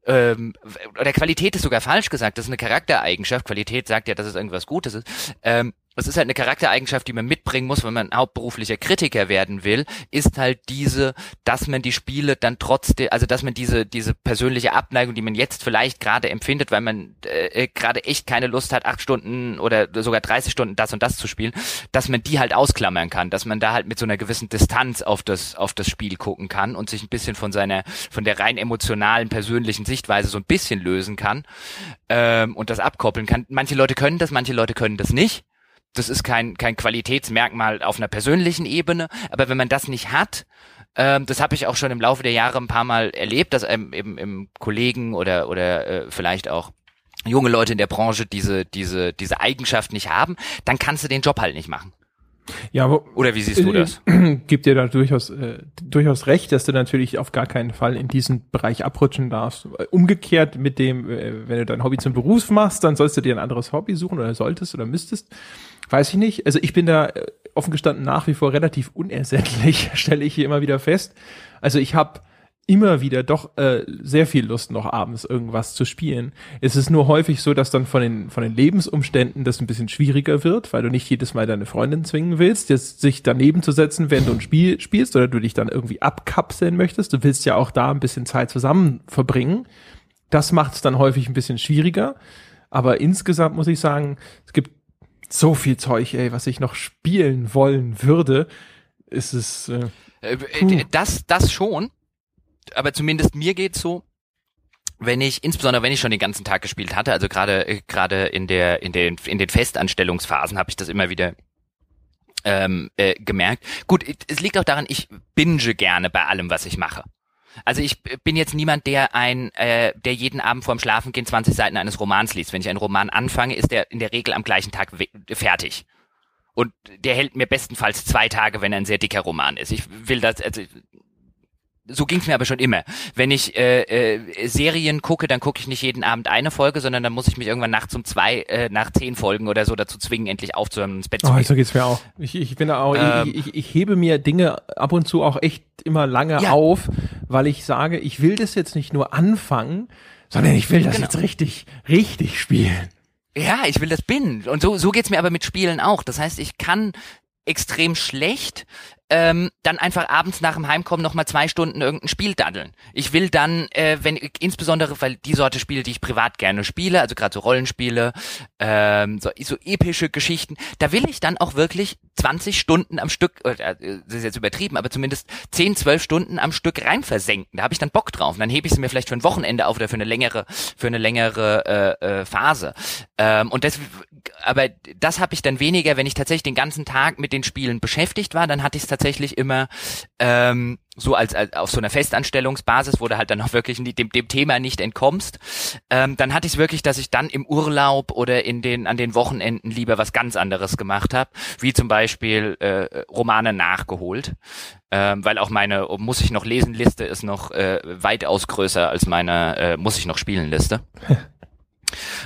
S2: ähm, oder Qualität ist sogar falsch gesagt, das ist eine Charaktereigenschaft. Qualität sagt ja, dass es irgendwas Gutes ist. Ähm, das ist halt eine Charaktereigenschaft, die man mitbringen muss, wenn man hauptberuflicher Kritiker werden will, ist halt diese, dass man die Spiele dann trotzdem, also dass man diese diese persönliche Abneigung, die man jetzt vielleicht gerade empfindet, weil man äh, äh gerade echt keine Lust hat, acht Stunden oder sogar 30 Stunden das und das zu spielen, dass man die halt ausklammern kann, dass man da halt mit so einer gewissen Distanz auf das auf das Spiel gucken kann und sich ein bisschen von seiner von der rein emotionalen persönlichen Sichtweise so ein bisschen lösen kann ähm, und das abkoppeln kann. Manche Leute können das, manche Leute können das nicht das ist kein, kein Qualitätsmerkmal auf einer persönlichen Ebene, aber wenn man das nicht hat, ähm, das habe ich auch schon im Laufe der Jahre ein paar Mal erlebt, dass ähm, eben im Kollegen oder oder äh, vielleicht auch junge Leute in der Branche diese diese diese Eigenschaft nicht haben, dann kannst du den Job halt nicht machen.
S1: Ja, wo,
S2: oder wie siehst du das? <clears throat>
S1: Gibt dir da durchaus äh, durchaus recht, dass du natürlich auf gar keinen Fall in diesen Bereich abrutschen darfst. Umgekehrt mit dem, äh, wenn du dein Hobby zum Beruf machst, dann sollst du dir ein anderes Hobby suchen oder solltest oder müsstest. Weiß ich nicht. Also ich bin da äh, offen gestanden nach wie vor relativ unersättlich, <laughs> stelle ich hier immer wieder fest. Also ich habe immer wieder doch äh, sehr viel Lust noch abends irgendwas zu spielen. Es ist nur häufig so, dass dann von den von den Lebensumständen das ein bisschen schwieriger wird, weil du nicht jedes Mal deine Freundin zwingen willst, jetzt sich daneben zu setzen, wenn du ein Spiel spielst oder du dich dann irgendwie abkapseln möchtest. Du willst ja auch da ein bisschen Zeit zusammen verbringen. Das macht es dann häufig ein bisschen schwieriger. Aber insgesamt muss ich sagen, es gibt so viel Zeug, ey, was ich noch spielen wollen würde, ist es. Äh,
S2: äh, das, das schon. Aber zumindest mir geht's so, wenn ich, insbesondere wenn ich schon den ganzen Tag gespielt hatte, also gerade äh, gerade in der in den in den Festanstellungsphasen habe ich das immer wieder ähm, äh, gemerkt. Gut, es liegt auch daran, ich binge gerne bei allem, was ich mache. Also ich bin jetzt niemand, der ein, äh, der jeden Abend vorm Schlafengehen 20 Seiten eines Romans liest. Wenn ich einen Roman anfange, ist der in der Regel am gleichen Tag fertig. Und der hält mir bestenfalls zwei Tage, wenn er ein sehr dicker Roman ist. Ich will das, also so ging's mir aber schon immer. Wenn ich äh, äh, Serien gucke, dann gucke ich nicht jeden Abend eine Folge, sondern dann muss ich mich irgendwann nachts um zwei, äh, nach zehn Folgen oder so dazu zwingen, endlich aufzuhören ins Bett zu
S1: oh, gehen. So geht's mir auch. Ich, ich bin auch, ähm, ich, ich, ich hebe mir Dinge ab und zu auch echt immer lange ja. auf, weil ich sage, ich will das jetzt nicht nur anfangen, sondern ich will das genau. jetzt richtig, richtig spielen.
S2: Ja, ich will das binden. Und so, so geht's mir aber mit Spielen auch. Das heißt, ich kann extrem schlecht ähm, dann einfach abends nach dem Heimkommen noch mal zwei Stunden irgendein Spiel daddeln. Ich will dann, äh, wenn insbesondere, weil die Sorte Spiele, die ich privat gerne spiele, also gerade so Rollenspiele, ähm, so, so epische Geschichten, da will ich dann auch wirklich 20 Stunden am Stück, äh, das ist jetzt übertrieben, aber zumindest 10, 12 Stunden am Stück rein versenken. Da habe ich dann Bock drauf. Und dann hebe ich sie mir vielleicht für ein Wochenende auf oder für eine längere, für eine längere äh, äh, Phase. Ähm, und das, aber das habe ich dann weniger, wenn ich tatsächlich den ganzen Tag mit den Spielen beschäftigt war, dann hatte ich es tatsächlich immer ähm, so als, als auf so einer Festanstellungsbasis, wo du halt dann auch wirklich dem, dem Thema nicht entkommst. Ähm, dann hatte ich es wirklich, dass ich dann im Urlaub oder in den an den Wochenenden lieber was ganz anderes gemacht habe, wie zum Beispiel äh, Romane nachgeholt, ähm, weil auch meine muss ich noch lesen Liste ist noch äh, weitaus größer als meine äh, muss ich noch spielen Liste. <laughs>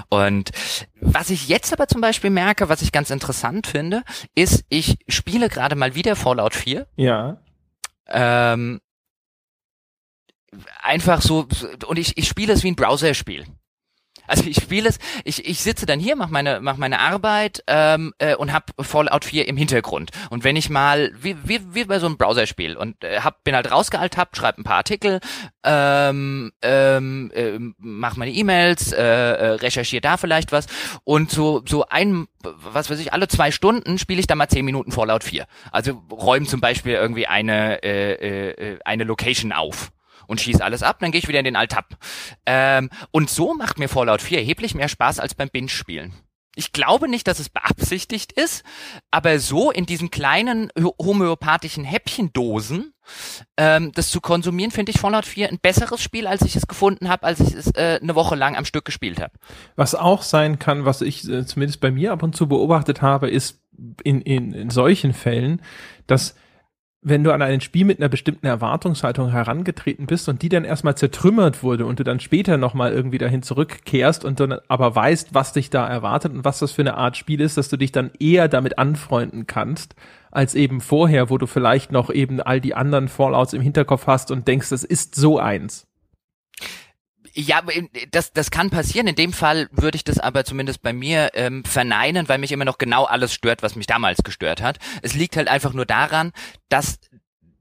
S2: Und was ich jetzt aber zum Beispiel merke, was ich ganz interessant finde, ist, ich spiele gerade mal wieder Fallout 4.
S1: Ja.
S2: Ähm, einfach so, und ich, ich spiele es wie ein Browserspiel. Also ich spiele es, ich, ich sitze dann hier, mache meine, mach meine Arbeit ähm, äh, und habe Fallout 4 im Hintergrund. Und wenn ich mal, wie, wie, wie bei so einem Browserspiel und äh, hab, bin halt rausgealtabt, schreibe ein paar Artikel, ähm, ähm, äh, mach meine E-Mails, äh, äh, recherchiere da vielleicht was und so, so ein, was weiß ich, alle zwei Stunden spiele ich da mal zehn Minuten Fallout 4. Also räume zum Beispiel irgendwie eine, äh, äh, eine Location auf und schieß alles ab, dann gehe ich wieder in den Altab. Ähm, und so macht mir Fallout 4 erheblich mehr Spaß als beim Binge-Spielen. Ich glaube nicht, dass es beabsichtigt ist, aber so in diesen kleinen homöopathischen Häppchendosen ähm, das zu konsumieren, finde ich Fallout 4 ein besseres Spiel, als ich es gefunden habe, als ich es äh, eine Woche lang am Stück gespielt habe.
S1: Was auch sein kann, was ich äh, zumindest bei mir ab und zu beobachtet habe, ist in, in, in solchen Fällen, dass wenn du an ein Spiel mit einer bestimmten Erwartungshaltung herangetreten bist und die dann erstmal zertrümmert wurde und du dann später nochmal irgendwie dahin zurückkehrst und dann aber weißt, was dich da erwartet und was das für eine Art Spiel ist, dass du dich dann eher damit anfreunden kannst, als eben vorher, wo du vielleicht noch eben all die anderen Fallouts im Hinterkopf hast und denkst, das ist so eins.
S2: Ja, das, das kann passieren. In dem Fall würde ich das aber zumindest bei mir ähm, verneinen, weil mich immer noch genau alles stört, was mich damals gestört hat. Es liegt halt einfach nur daran, dass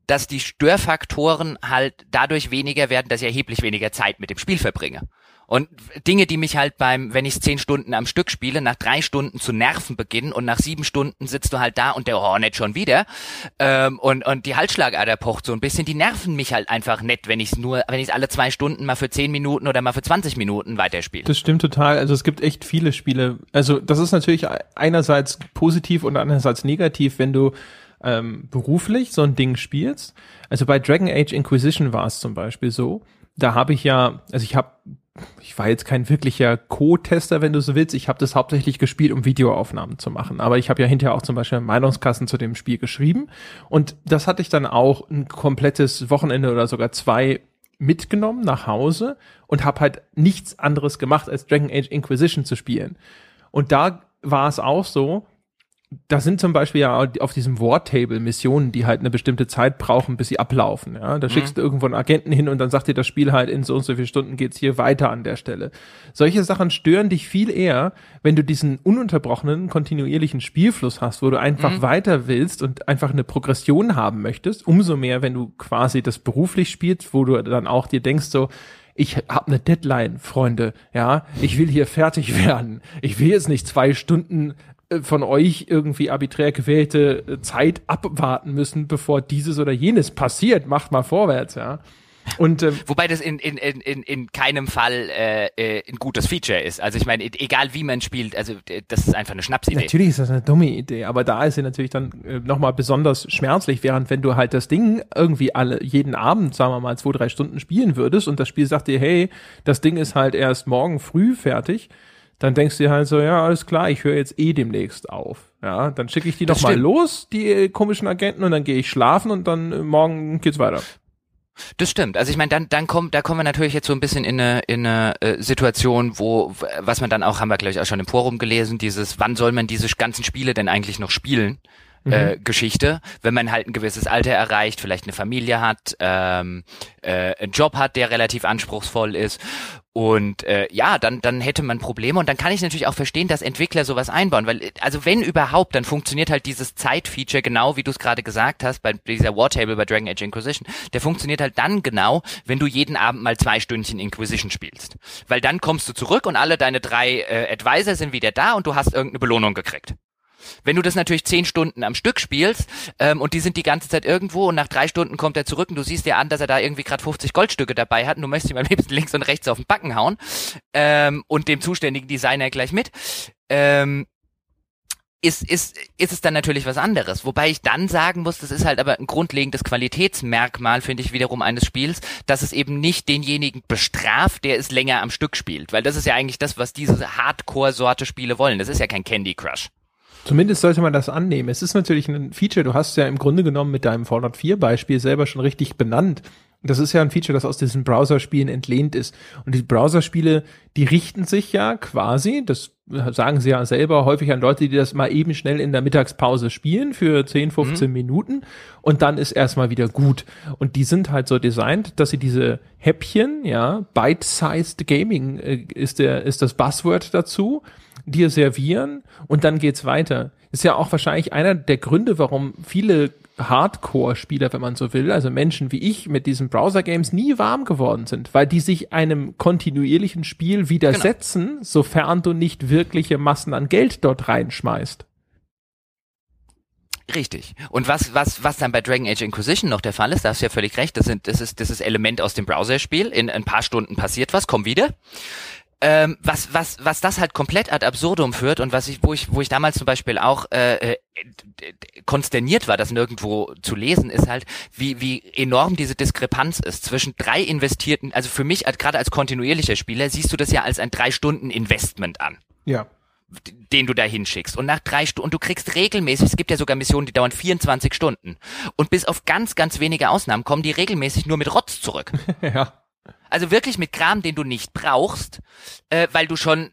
S2: dass die Störfaktoren halt dadurch weniger werden, dass ich erheblich weniger Zeit mit dem Spiel verbringe. Und Dinge, die mich halt beim, wenn ich zehn Stunden am Stück spiele, nach drei Stunden zu nerven beginnen und nach sieben Stunden sitzt du halt da und der Hornet schon wieder ähm, und und die Halsschlagader pocht so ein bisschen, die nerven mich halt einfach nett, wenn ich nur, wenn ich alle zwei Stunden mal für zehn Minuten oder mal für 20 Minuten weiterspiele.
S1: Das stimmt total. Also es gibt echt viele Spiele. Also das ist natürlich einerseits positiv und andererseits negativ, wenn du ähm, beruflich so ein Ding spielst. Also bei Dragon Age Inquisition war es zum Beispiel so. Da habe ich ja, also ich habe ich war jetzt kein wirklicher Co-Tester, wenn du so willst. Ich habe das hauptsächlich gespielt, um Videoaufnahmen zu machen. Aber ich habe ja hinterher auch zum Beispiel Meinungskassen zu dem Spiel geschrieben. Und das hatte ich dann auch ein komplettes Wochenende oder sogar zwei mitgenommen nach Hause und habe halt nichts anderes gemacht, als Dragon Age Inquisition zu spielen. Und da war es auch so, da sind zum Beispiel ja auf diesem War-Table Missionen, die halt eine bestimmte Zeit brauchen, bis sie ablaufen. Ja, da mhm. schickst du irgendwo einen Agenten hin und dann sagt dir das Spiel halt in so und so viele Stunden geht's hier weiter an der Stelle. Solche Sachen stören dich viel eher, wenn du diesen ununterbrochenen, kontinuierlichen Spielfluss hast, wo du einfach mhm. weiter willst und einfach eine Progression haben möchtest. Umso mehr, wenn du quasi das beruflich spielst, wo du dann auch dir denkst so, ich habe eine Deadline, Freunde, ja, ich will hier fertig <laughs> werden. Ich will jetzt nicht zwei Stunden von euch irgendwie arbiträr gewählte äh, Zeit abwarten müssen, bevor dieses oder jenes passiert. Macht mal vorwärts, ja.
S2: Und ähm, wobei das in, in, in, in keinem Fall äh, äh, ein gutes Feature ist. Also ich meine, e-, egal wie man spielt, also das ist einfach eine Schnapsidee.
S1: Natürlich ist das eine dumme Idee, aber da ist sie natürlich dann äh, nochmal besonders schmerzlich, während wenn du halt das Ding irgendwie alle jeden Abend, sagen wir mal, zwei, drei Stunden spielen würdest und das Spiel sagt dir, hey, das Ding ist halt erst morgen früh fertig, dann denkst du dir halt so, ja, alles klar, ich höre jetzt eh demnächst auf. Ja, dann schicke ich die noch mal los, die äh, komischen Agenten, und dann gehe ich schlafen und dann äh, morgen geht's weiter.
S2: Das stimmt. Also ich meine, dann, dann kommt, da kommen wir natürlich jetzt so ein bisschen in eine, in eine äh, Situation, wo, was man dann auch, haben wir gleich auch schon im Forum gelesen, dieses, wann soll man diese ganzen Spiele denn eigentlich noch spielen? Mhm. Äh, Geschichte, wenn man halt ein gewisses Alter erreicht, vielleicht eine Familie hat, ähm, äh, einen Job hat, der relativ anspruchsvoll ist und äh, ja, dann, dann hätte man Probleme und dann kann ich natürlich auch verstehen, dass Entwickler sowas einbauen, weil also wenn überhaupt, dann funktioniert halt dieses Zeitfeature genau, wie du es gerade gesagt hast, bei dieser Wartable bei Dragon Age Inquisition, der funktioniert halt dann genau, wenn du jeden Abend mal zwei Stündchen Inquisition spielst. Weil dann kommst du zurück und alle deine drei äh, Advisor sind wieder da und du hast irgendeine Belohnung gekriegt. Wenn du das natürlich zehn Stunden am Stück spielst ähm, und die sind die ganze Zeit irgendwo und nach drei Stunden kommt er zurück und du siehst dir an, dass er da irgendwie gerade 50 Goldstücke dabei hat und du möchtest ihm am liebsten links und rechts auf den Backen hauen ähm, und dem zuständigen Designer gleich mit, ähm, ist, ist, ist es dann natürlich was anderes. Wobei ich dann sagen muss, das ist halt aber ein grundlegendes Qualitätsmerkmal, finde ich, wiederum eines Spiels, dass es eben nicht denjenigen bestraft, der es länger am Stück spielt. Weil das ist ja eigentlich das, was diese Hardcore-Sorte Spiele wollen. Das ist ja kein Candy Crush.
S1: Zumindest sollte man das annehmen. Es ist natürlich ein Feature, du hast ja im Grunde genommen mit deinem Fallout 4 Beispiel selber schon richtig benannt. Das ist ja ein Feature, das aus diesen Browserspielen entlehnt ist. Und die Browserspiele, die richten sich ja quasi, das sagen sie ja selber häufig an Leute, die das mal eben schnell in der Mittagspause spielen für 10, 15 mhm. Minuten und dann ist erstmal wieder gut. Und die sind halt so designt, dass sie diese Häppchen, ja, bite-sized Gaming äh, ist der, ist das Buzzword dazu, dir servieren und dann geht's weiter. Ist ja auch wahrscheinlich einer der Gründe, warum viele Hardcore-Spieler, wenn man so will, also Menschen wie ich mit diesen Browser-Games nie warm geworden sind, weil die sich einem kontinuierlichen Spiel widersetzen, genau. sofern du nicht wirkliche Massen an Geld dort reinschmeißt.
S2: Richtig. Und was, was, was dann bei Dragon Age Inquisition noch der Fall ist, da hast du ja völlig recht, das, sind, das, ist, das ist Element aus dem Browserspiel. In ein paar Stunden passiert was, komm wieder ähm, was, was, was das halt komplett ad absurdum führt und was ich, wo ich, wo ich damals zum Beispiel auch äh, äh, konsterniert war, das nirgendwo zu lesen, ist halt, wie, wie enorm diese Diskrepanz ist zwischen drei investierten, also für mich gerade als kontinuierlicher Spieler siehst du das ja als ein drei Stunden Investment an.
S1: Ja
S2: den du da hinschickst. Und nach drei Stunden, und du kriegst regelmäßig, es gibt ja sogar Missionen, die dauern 24 Stunden. Und bis auf ganz, ganz wenige Ausnahmen kommen die regelmäßig nur mit Rotz zurück. <laughs> ja. Also wirklich mit Kram, den du nicht brauchst, äh, weil du schon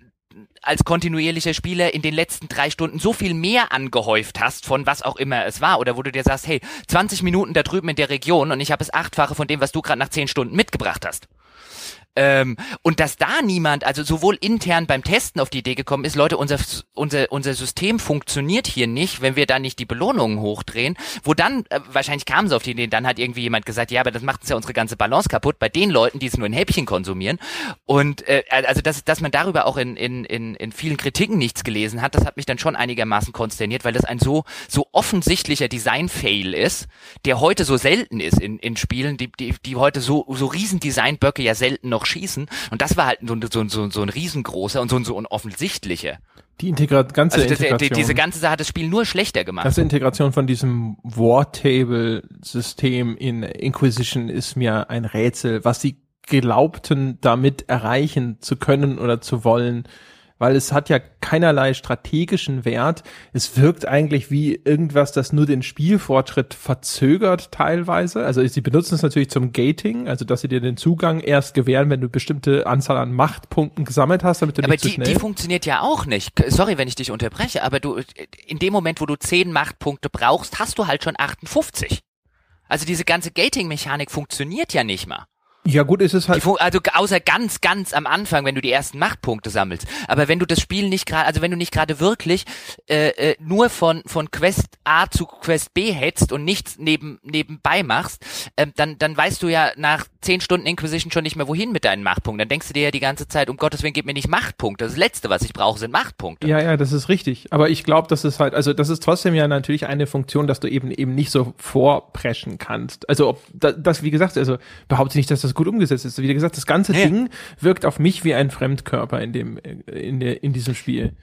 S2: als kontinuierlicher Spieler in den letzten drei Stunden so viel mehr angehäuft hast von was auch immer es war oder wo du dir sagst, hey, 20 Minuten da drüben in der Region und ich habe es achtfache von dem, was du gerade nach zehn Stunden mitgebracht hast. Ähm, und dass da niemand, also sowohl intern beim Testen auf die Idee gekommen ist, Leute, unser, unser, unser System funktioniert hier nicht, wenn wir da nicht die Belohnungen hochdrehen, wo dann, äh, wahrscheinlich kamen sie auf die Idee, dann hat irgendwie jemand gesagt, ja, aber das macht uns ja unsere ganze Balance kaputt, bei den Leuten, die es nur in Häppchen konsumieren. Und äh, also dass, dass man darüber auch in, in, in, in vielen Kritiken nichts gelesen hat, das hat mich dann schon einigermaßen konsterniert, weil das ein so, so offensichtlicher Design-Fail ist, der heute so selten ist in, in Spielen, die, die, die heute so, so riesen Designböcke ja selten noch schießen. Und das war halt so, so, so, so ein riesengroßer und so, so ein offensichtlicher.
S1: Die Integra ganze also das, Integration.
S2: Die, diese ganze Sache hat das Spiel nur schlechter gemacht.
S1: Das Integration von diesem War-Table-System in Inquisition ist mir ein Rätsel, was sie glaubten, damit erreichen zu können oder zu wollen weil es hat ja keinerlei strategischen Wert. Es wirkt eigentlich wie irgendwas, das nur den Spielfortschritt verzögert teilweise. Also sie benutzen es natürlich zum Gating, also dass sie dir den Zugang erst gewähren, wenn du bestimmte Anzahl an Machtpunkten gesammelt hast, damit du
S2: aber
S1: nicht
S2: die,
S1: zu schnell.
S2: die funktioniert ja auch nicht. Sorry, wenn ich dich unterbreche, aber du in dem Moment, wo du zehn Machtpunkte brauchst, hast du halt schon 58. Also diese ganze Gating-Mechanik funktioniert ja nicht mal.
S1: Ja gut, ist es halt.
S2: also außer ganz, ganz am Anfang, wenn du die ersten Machtpunkte sammelst. Aber wenn du das Spiel nicht gerade, also wenn du nicht gerade wirklich äh, äh, nur von von Quest A zu Quest B hetzt und nichts neben nebenbei machst, äh, dann dann weißt du ja nach zehn Stunden Inquisition schon nicht mehr wohin mit deinen Machtpunkten. Dann denkst du dir ja die ganze Zeit, um Gottes Willen, gib mir nicht Machtpunkte. Das Letzte, was ich brauche, sind Machtpunkte.
S1: Ja, ja, das ist richtig. Aber ich glaube, das ist halt, also das ist trotzdem ja natürlich eine Funktion, dass du eben eben nicht so vorpreschen kannst. Also ob das, wie gesagt, also behaupte nicht, dass das gut umgesetzt ist. Wie gesagt, das ganze ja. Ding wirkt auf mich wie ein Fremdkörper in dem, in der, in diesem Spiel.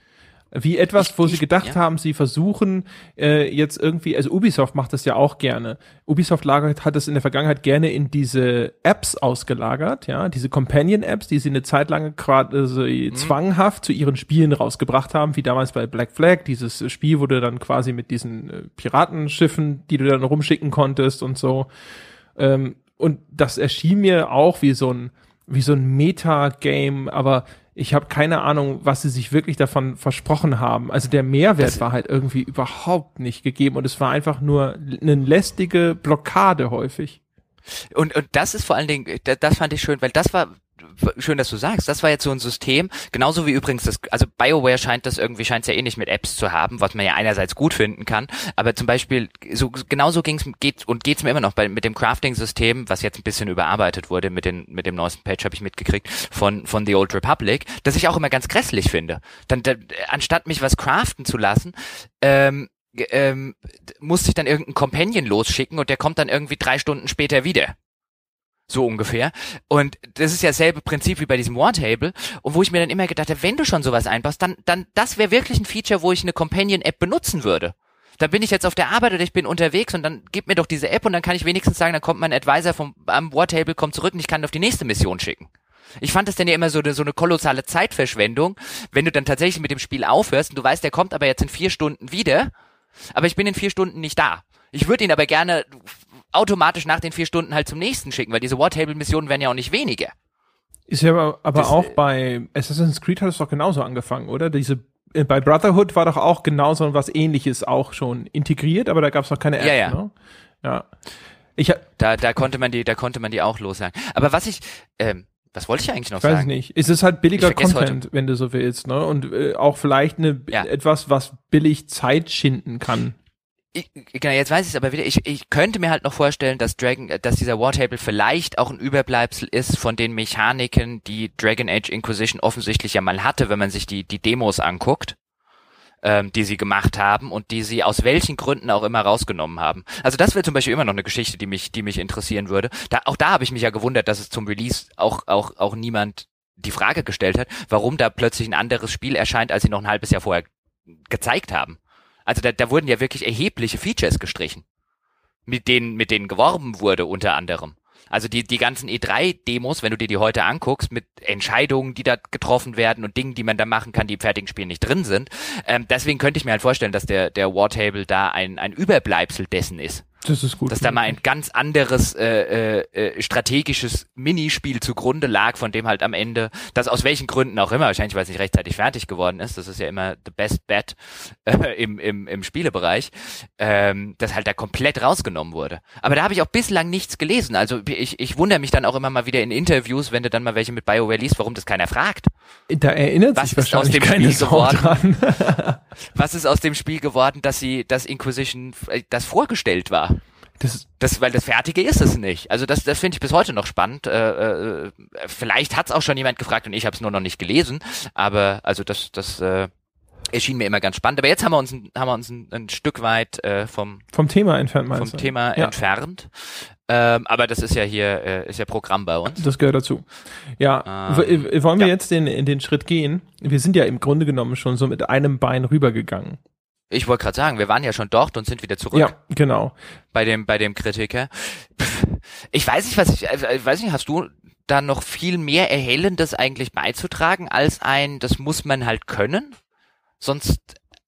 S1: Wie etwas, wo ich, sie gedacht ja. haben, sie versuchen äh, jetzt irgendwie, also Ubisoft macht das ja auch gerne. Ubisoft lagert, hat das in der Vergangenheit gerne in diese Apps ausgelagert, ja, diese Companion-Apps, die sie eine Zeit lang quasi mhm. zwanghaft zu ihren Spielen rausgebracht haben, wie damals bei Black Flag, dieses Spiel, wo du dann quasi mit diesen äh, Piratenschiffen, die du dann rumschicken konntest und so. Ähm, und das erschien mir auch wie so ein wie so ein Meta-Game, aber ich habe keine Ahnung, was sie sich wirklich davon versprochen haben. Also der Mehrwert das war halt irgendwie überhaupt nicht gegeben und es war einfach nur eine lästige Blockade häufig.
S2: Und, und das ist vor allen Dingen, das fand ich schön, weil das war schön, dass du sagst. Das war jetzt so ein System, genauso wie übrigens das, also BioWare scheint das irgendwie, scheint es ja eh nicht mit Apps zu haben, was man ja einerseits gut finden kann, aber zum Beispiel, so, genauso ging's, geht, und geht's mir immer noch bei, mit dem Crafting-System, was jetzt ein bisschen überarbeitet wurde mit den, mit dem neuesten Patch, habe ich mitgekriegt, von, von The Old Republic, das ich auch immer ganz grässlich finde. Dann, da, anstatt mich was craften zu lassen, ähm, ähm, musste ich dann irgendeinen Companion losschicken und der kommt dann irgendwie drei Stunden später wieder. So ungefähr. Und das ist ja dasselbe Prinzip wie bei diesem Wartable. Und wo ich mir dann immer gedacht habe, wenn du schon sowas einbaust, dann, dann, das wäre wirklich ein Feature, wo ich eine Companion-App benutzen würde. Dann bin ich jetzt auf der Arbeit oder ich bin unterwegs und dann gib mir doch diese App und dann kann ich wenigstens sagen, dann kommt mein Advisor vom am Wartable, kommt zurück und ich kann auf die nächste Mission schicken. Ich fand das denn ja immer so so eine kolossale Zeitverschwendung, wenn du dann tatsächlich mit dem Spiel aufhörst und du weißt, der kommt aber jetzt in vier Stunden wieder, aber ich bin in vier Stunden nicht da. Ich würde ihn aber gerne automatisch nach den vier Stunden halt zum nächsten schicken, weil diese Wartable-Missionen werden ja auch nicht weniger.
S1: Ist ja aber, aber auch bei Assassin's Creed hat es doch genauso angefangen, oder? Diese äh, bei Brotherhood war doch auch genauso was ähnliches auch schon integriert, aber da gab es noch keine App,
S2: ja, ja.
S1: ne? Ja.
S2: Ich hab, da, da konnte man die, da konnte man die auch lossagen. Aber was ich, ähm, was wollte ich eigentlich noch
S1: Weiß
S2: sagen?
S1: ich nicht. Es ist halt billiger Content, wenn du so willst, ne? Und äh, auch vielleicht eine
S2: Ja.
S1: etwas, was billig Zeit schinden kann.
S2: Ich, genau, jetzt weiß ich es aber wieder. Ich, ich könnte mir halt noch vorstellen, dass Dragon, äh, dass dieser Wartable vielleicht auch ein Überbleibsel ist von den Mechaniken, die Dragon Age Inquisition offensichtlich ja mal hatte, wenn man sich die, die Demos anguckt, ähm, die sie gemacht haben und die sie aus welchen Gründen auch immer rausgenommen haben. Also das wäre zum Beispiel immer noch eine Geschichte, die mich, die mich interessieren würde. Da, auch da habe ich mich ja gewundert, dass es zum Release auch, auch, auch niemand die Frage gestellt hat, warum da plötzlich ein anderes Spiel erscheint, als sie noch ein halbes Jahr vorher gezeigt haben. Also da, da wurden ja wirklich erhebliche Features gestrichen, mit denen, mit denen geworben wurde unter anderem. Also die, die ganzen E3-Demos, wenn du dir die heute anguckst, mit Entscheidungen, die da getroffen werden und Dingen, die man da machen kann, die im fertigen Spiel nicht drin sind. Ähm, deswegen könnte ich mir halt vorstellen, dass der, der Wartable da ein, ein Überbleibsel dessen ist.
S1: Das ist gut.
S2: Dass da mal ein ganz anderes äh, äh, äh, strategisches Minispiel zugrunde lag, von dem halt am Ende, das aus welchen Gründen auch immer, wahrscheinlich weil es nicht rechtzeitig fertig geworden ist, das ist ja immer the best bet <laughs> äh, im, im, im Spielebereich, ähm, das halt da komplett rausgenommen wurde. Aber da habe ich auch bislang nichts gelesen. Also ich, ich wundere mich dann auch immer mal wieder in Interviews, wenn du dann mal welche mit BioWare liest, warum das keiner fragt.
S1: da erinnert
S2: Was
S1: sich
S2: ist aus
S1: wahrscheinlich
S2: dem
S1: keine
S2: Spiel
S1: Sau
S2: geworden? <laughs> Was ist aus dem Spiel geworden, dass sie, dass Inquisition äh, das vorgestellt war?
S1: Das,
S2: Das, weil das Fertige ist es nicht. Also das, das finde ich bis heute noch spannend. Äh, äh, vielleicht hat es auch schon jemand gefragt und ich habe es nur noch nicht gelesen. Aber also das, das äh, erschien mir immer ganz spannend. Aber jetzt haben wir uns, ein, haben wir uns ein, ein Stück weit äh, vom,
S1: vom Thema entfernt
S2: vom
S1: du?
S2: Thema
S1: Ja.
S2: entfernt. Ähm, aber das ist ja hier äh, ist ja Programm bei uns.
S1: Das gehört dazu. Ja,
S2: Ähm,
S1: wollen wir
S2: ja.
S1: jetzt den, den Schritt gehen? Wir sind ja im Grunde genommen schon so mit einem Bein rübergegangen.
S2: Ich wollte gerade sagen, wir waren ja schon dort und sind wieder zurück.
S1: Ja, genau.
S2: bei dem bei dem Kritiker. Ich weiß nicht, was ich, äh, ich weiß nicht, hast du da noch viel mehr Erhellendes eigentlich beizutragen als ein, das muss man halt können, sonst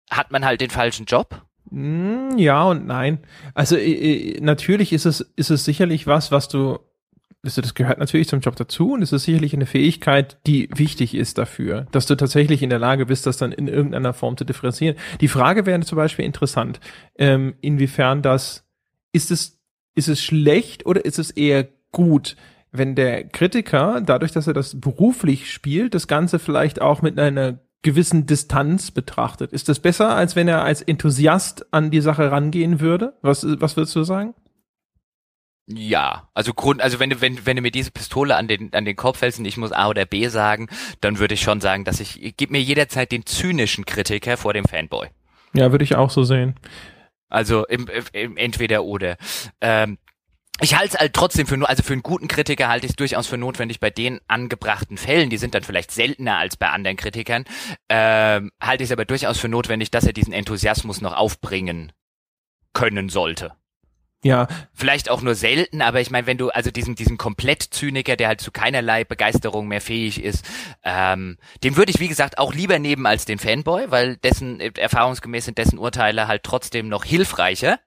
S2: hat man halt den falschen Job.
S1: Mm, Ja und nein. Also äh, äh, natürlich ist es, ist es sicherlich was, was du, also das gehört natürlich zum Job dazu und es ist sicherlich eine Fähigkeit, die wichtig ist dafür, dass du tatsächlich in der Lage bist, das dann in irgendeiner Form zu differenzieren. Die Frage wäre zum Beispiel interessant, ähm, inwiefern das, ist es, ist es schlecht oder ist es eher gut, wenn der Kritiker, dadurch, dass er das beruflich spielt, das Ganze vielleicht auch mit einer gewissen Distanz betrachtet. Ist das besser, als wenn er als Enthusiast an die Sache rangehen würde? Was, was würdest du sagen?
S2: Ja, also Grund, also wenn du, wenn, wenn du mir diese Pistole an den, an den Kopf hältst und ich muss A oder B sagen, dann würde ich schon sagen, dass ich, ich gib mir jederzeit den zynischen Kritiker vor dem Fanboy.
S1: Ja, würde ich auch so sehen.
S2: Also im, im entweder oder. Ähm, ich halte es halt trotzdem für nur, also für einen guten Kritiker halte ich es durchaus für notwendig bei den angebrachten Fällen, die sind dann vielleicht seltener als bei anderen Kritikern, ähm, halte ich es aber durchaus für notwendig, dass er diesen Enthusiasmus noch aufbringen können sollte.
S1: Ja,
S2: Vielleicht auch nur selten, aber ich meine, wenn du also diesen diesen Komplett-Zyniker, der halt zu keinerlei Begeisterung mehr fähig ist, ähm, den würde ich wie gesagt auch lieber nehmen als den Fanboy, weil dessen äh, erfahrungsgemäß sind dessen Urteile halt trotzdem noch hilfreicher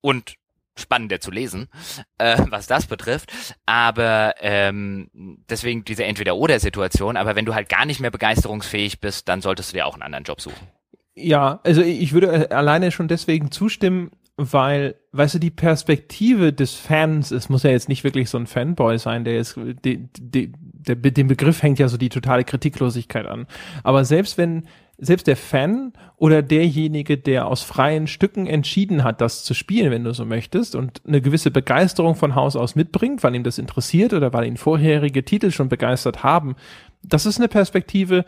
S2: und spannender zu lesen, äh, was das betrifft. Aber ähm, deswegen diese Entweder-oder-Situation. Aber wenn du halt gar nicht mehr begeisterungsfähig bist, dann solltest du dir auch einen anderen Job suchen.
S1: ja, also ich würde alleine schon deswegen zustimmen, weil, weißt du, die Perspektive des Fans, es muss ja jetzt nicht wirklich so ein Fanboy sein, der jetzt, die, die, der, dem Begriff hängt ja so die totale Kritiklosigkeit an. Aber selbst wenn, selbst der Fan oder derjenige, der aus freien Stücken entschieden hat, das zu spielen, wenn du so möchtest, und eine gewisse Begeisterung von Haus aus mitbringt, weil ihm das interessiert oder weil ihn vorherige Titel schon begeistert haben, das ist eine Perspektive,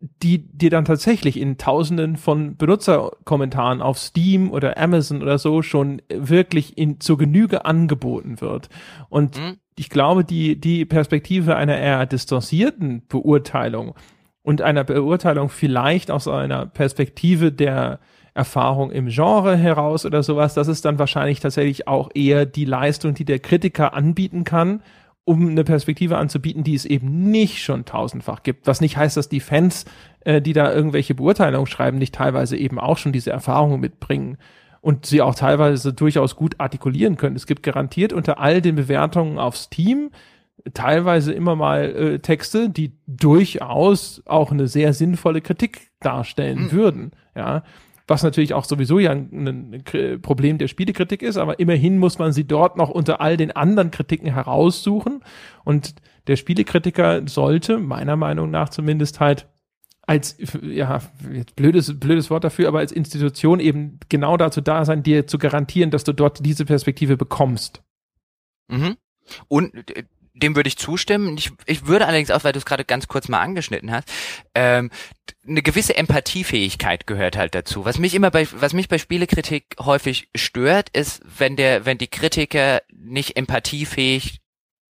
S1: die dir dann tatsächlich in Tausenden von Benutzerkommentaren auf Steam oder Amazon oder so schon wirklich in, zur Genüge angeboten wird. Und
S2: Mhm.
S1: ich glaube, die, die Perspektive einer eher distanzierten Beurteilung und einer Beurteilung vielleicht aus einer Perspektive der Erfahrung im Genre heraus oder sowas, das ist dann wahrscheinlich tatsächlich auch eher die Leistung, die der Kritiker anbieten kann, um eine Perspektive anzubieten, die es eben nicht schon tausendfach gibt. Was nicht heißt, dass die Fans, äh, die da irgendwelche Beurteilungen schreiben, nicht teilweise eben auch schon diese Erfahrungen mitbringen. und sie auch teilweise durchaus gut artikulieren können. Es gibt garantiert unter all den Bewertungen auf Steam teilweise immer mal äh, Texte, die durchaus auch eine sehr sinnvolle Kritik darstellen mhm. würden. Ja, was natürlich auch sowieso ja ein, ein, Problem der Spielekritik ist, aber immerhin muss man sie dort noch unter all den anderen Kritiken heraussuchen und der Spielekritiker sollte meiner Meinung nach zumindest halt als, ja, blödes, blödes Wort dafür, aber als Institution eben genau dazu da sein, dir zu garantieren, dass du dort diese Perspektive bekommst.
S2: Mhm. Und äh, dem würde ich zustimmen. Ich, ich würde allerdings auch, weil du es gerade ganz kurz mal angeschnitten hast, ähm, eine gewisse Empathiefähigkeit gehört halt dazu. Was mich immer bei, was mich bei Spielekritik häufig stört, ist, wenn der, wenn die Kritiker nicht empathiefähig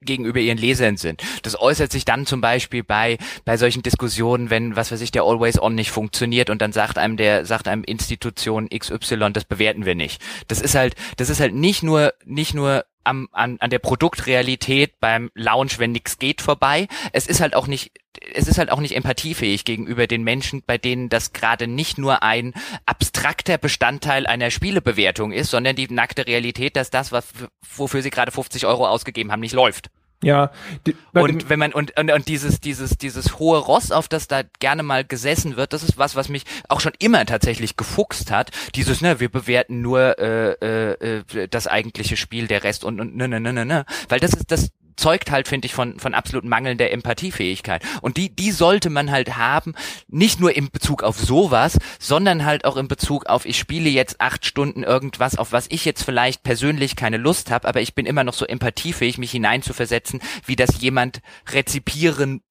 S2: gegenüber ihren Lesern sind. Das äußert sich dann zum Beispiel bei, bei solchen Diskussionen, wenn, was weiß ich, der Always On nicht funktioniert und dann sagt einem der, sagt einem Institution XY, das bewerten wir nicht. Das ist halt, das ist halt nicht nur, nicht nur am, an, an der Produktrealität beim Launch, wenn nichts geht, vorbei. Es ist halt auch nicht, es ist halt auch nicht empathiefähig gegenüber den Menschen, bei denen das gerade nicht nur ein abstrakter Bestandteil einer Spielebewertung ist, sondern die nackte Realität, dass das, was, wofür sie gerade 50 Euro ausgegeben haben, nicht läuft.
S1: Ja.
S2: Die, und wenn man und, und und dieses dieses dieses hohe Ross, auf das da gerne mal gesessen wird, das ist was, was mich auch schon immer tatsächlich gefuchst hat. Dieses ne, wir bewerten nur äh, äh, äh das eigentliche Spiel, der Rest und und ne ne ne ne ne, weil das ist das zeugt halt, finde ich, von, von absolut mangelnder Empathiefähigkeit. Und die, die sollte man halt haben, nicht nur in Bezug auf sowas, sondern halt auch in Bezug auf, ich spiele jetzt acht Stunden irgendwas, auf was ich jetzt vielleicht persönlich keine Lust habe, aber ich bin immer noch so empathiefähig, mich hineinzuversetzen, wie das jemand rezipieren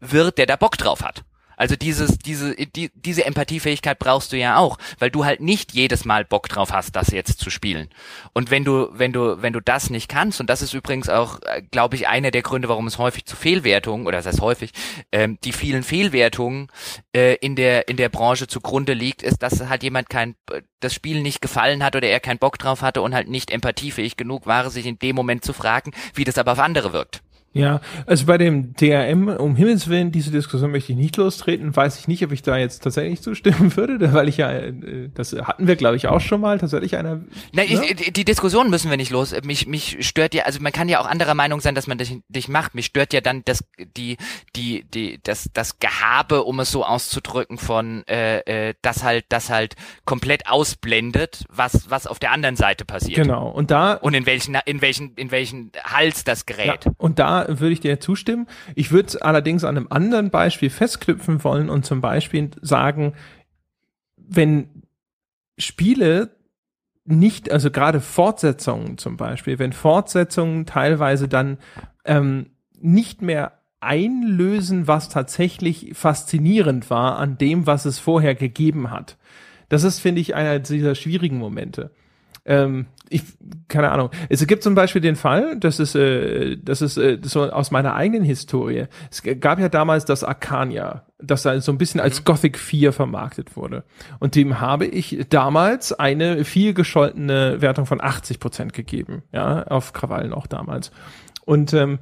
S2: wird, der da Bock drauf hat. Also dieses, diese, die, diese Empathiefähigkeit brauchst du ja auch, weil du halt nicht jedes Mal Bock drauf hast, das jetzt zu spielen. Und wenn du, wenn du, wenn du das nicht kannst, und das ist übrigens auch, äh, glaube ich, einer der Gründe, warum es häufig zu Fehlwertungen, oder das heißt häufig, ähm, die vielen Fehlwertungen äh, in der, in der Branche zugrunde liegt, ist, dass halt jemand kein, das Spiel nicht gefallen hat oder er keinen Bock drauf hatte und halt nicht empathiefähig genug war, sich in dem Moment zu fragen, wie das aber auf andere wirkt.
S1: Ja, also bei dem DRM, um Himmels Willen, diese Diskussion möchte ich nicht lostreten, weiß ich nicht, ob ich da jetzt tatsächlich zustimmen <laughs> würde, weil ich ja, äh, das hatten wir, glaube ich, auch schon mal, tatsächlich einer.
S2: Nein, ne? ich, die Diskussion müssen wir nicht los. Mich, mich stört ja, also man kann ja auch anderer Meinung sein, dass man dich, dich macht. Mich stört ja dann das, die, die, die, das, das Gehabe, um es so auszudrücken, von, äh, äh, das halt, das halt komplett ausblendet, was, was auf der anderen Seite passiert.
S1: Genau. Und da.
S2: Und in welchen, in welchen, in welchen Hals das gerät.
S1: Ja, und da würde ich dir zustimmen. Ich würde allerdings an einem anderen Beispiel festknüpfen wollen und zum Beispiel sagen, wenn Spiele nicht, also gerade Fortsetzungen zum Beispiel, wenn Fortsetzungen teilweise dann ähm, nicht mehr einlösen, was tatsächlich faszinierend war an dem, was es vorher gegeben hat. Das ist, finde ich, einer dieser schwierigen Momente ähm, ich, keine Ahnung. Es gibt zum Beispiel den Fall, das ist, äh, das ist äh, so aus meiner eigenen Historie. Es gab ja damals das Arcania, das da so ein bisschen als mhm. Gothic 4 vermarktet wurde. Und dem habe ich damals eine viel gescholtene Wertung von 80 Prozent gegeben, ja, auf Krawallen auch damals. Und ähm,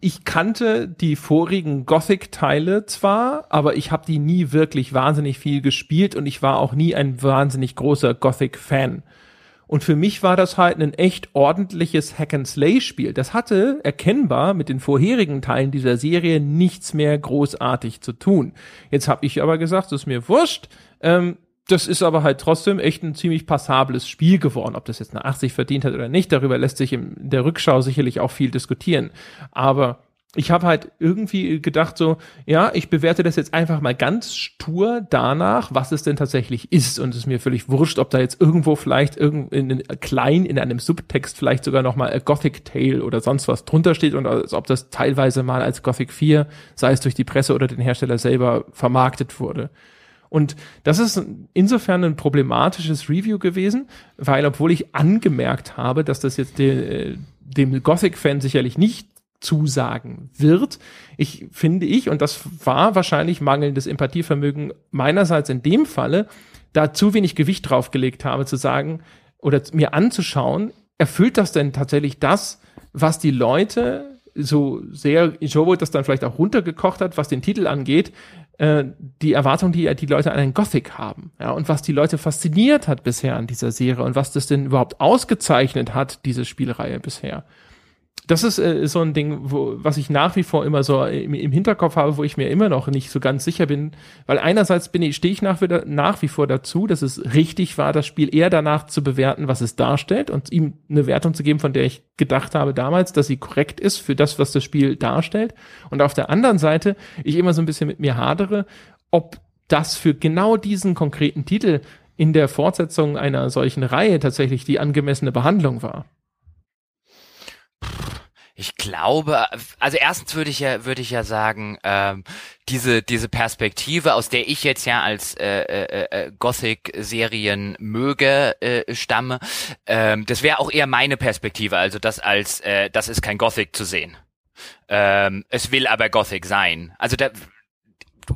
S1: ich kannte die vorigen Gothic-Teile zwar, aber ich habe die nie wirklich wahnsinnig viel gespielt und ich war auch nie ein wahnsinnig großer Gothic-Fan. Und für mich war das halt ein echt ordentliches Hack-and-Slay-Spiel. Das hatte erkennbar mit den vorherigen Teilen dieser Serie nichts mehr großartig zu tun. Jetzt habe ich aber gesagt, das ist mir wurscht. Ähm, das ist aber halt trotzdem echt ein ziemlich passables Spiel geworden. Ob das jetzt eine 80 verdient hat oder nicht, darüber lässt sich in der Rückschau sicherlich auch viel diskutieren. Aber ich habe halt irgendwie gedacht so, ja, ich bewerte das jetzt einfach mal ganz stur danach, was es denn tatsächlich ist und es ist mir völlig wurscht, ob da jetzt irgendwo vielleicht irgend in, in klein in einem Subtext vielleicht sogar noch mal a Gothic Tale oder sonst was drunter steht und als ob das teilweise mal als Gothic 4, sei es durch die Presse oder den Hersteller selber vermarktet wurde. Und das ist insofern ein problematisches Review gewesen, weil obwohl ich angemerkt habe, dass das jetzt de, dem Gothic-Fan sicherlich nicht zusagen wird. Ich finde ich, und das war wahrscheinlich mangelndes Empathievermögen meinerseits in dem Falle, da zu wenig Gewicht draufgelegt habe, zu sagen oder mir anzuschauen, erfüllt das denn tatsächlich das, was die Leute so sehr Joe das dann vielleicht auch runtergekocht hat, was den Titel angeht, äh, die Erwartung, die die Leute an einen Gothic haben, ja, und was die Leute fasziniert hat bisher an dieser Serie und was das denn überhaupt ausgezeichnet hat, diese Spielreihe bisher das ist äh, so ein Ding, wo, was ich nach wie vor immer so im, im, Hinterkopf habe, wo ich mir immer noch nicht so ganz sicher bin, weil einerseits bin ich, stehe ich nach, nach wie vor dazu, dass es richtig war, das Spiel eher danach zu bewerten, was es darstellt und ihm eine Wertung zu geben, von der ich gedacht habe damals, dass sie korrekt ist für das, was das Spiel darstellt. Und auf der anderen Seite ich immer so ein bisschen mit mir hadere, ob das für genau diesen konkreten Titel in der Fortsetzung einer solchen Reihe tatsächlich die angemessene Behandlung war.
S2: Ich glaube, also erstens würde ich ja, würde ich ja sagen, ähm, diese diese Perspektive, aus der ich jetzt ja als äh, äh, äh, Gothic-Serien möge äh, stamme, ähm, das wäre auch eher meine Perspektive, also das als äh, das ist kein Gothic zu sehen. Ähm, es will aber Gothic sein. Also da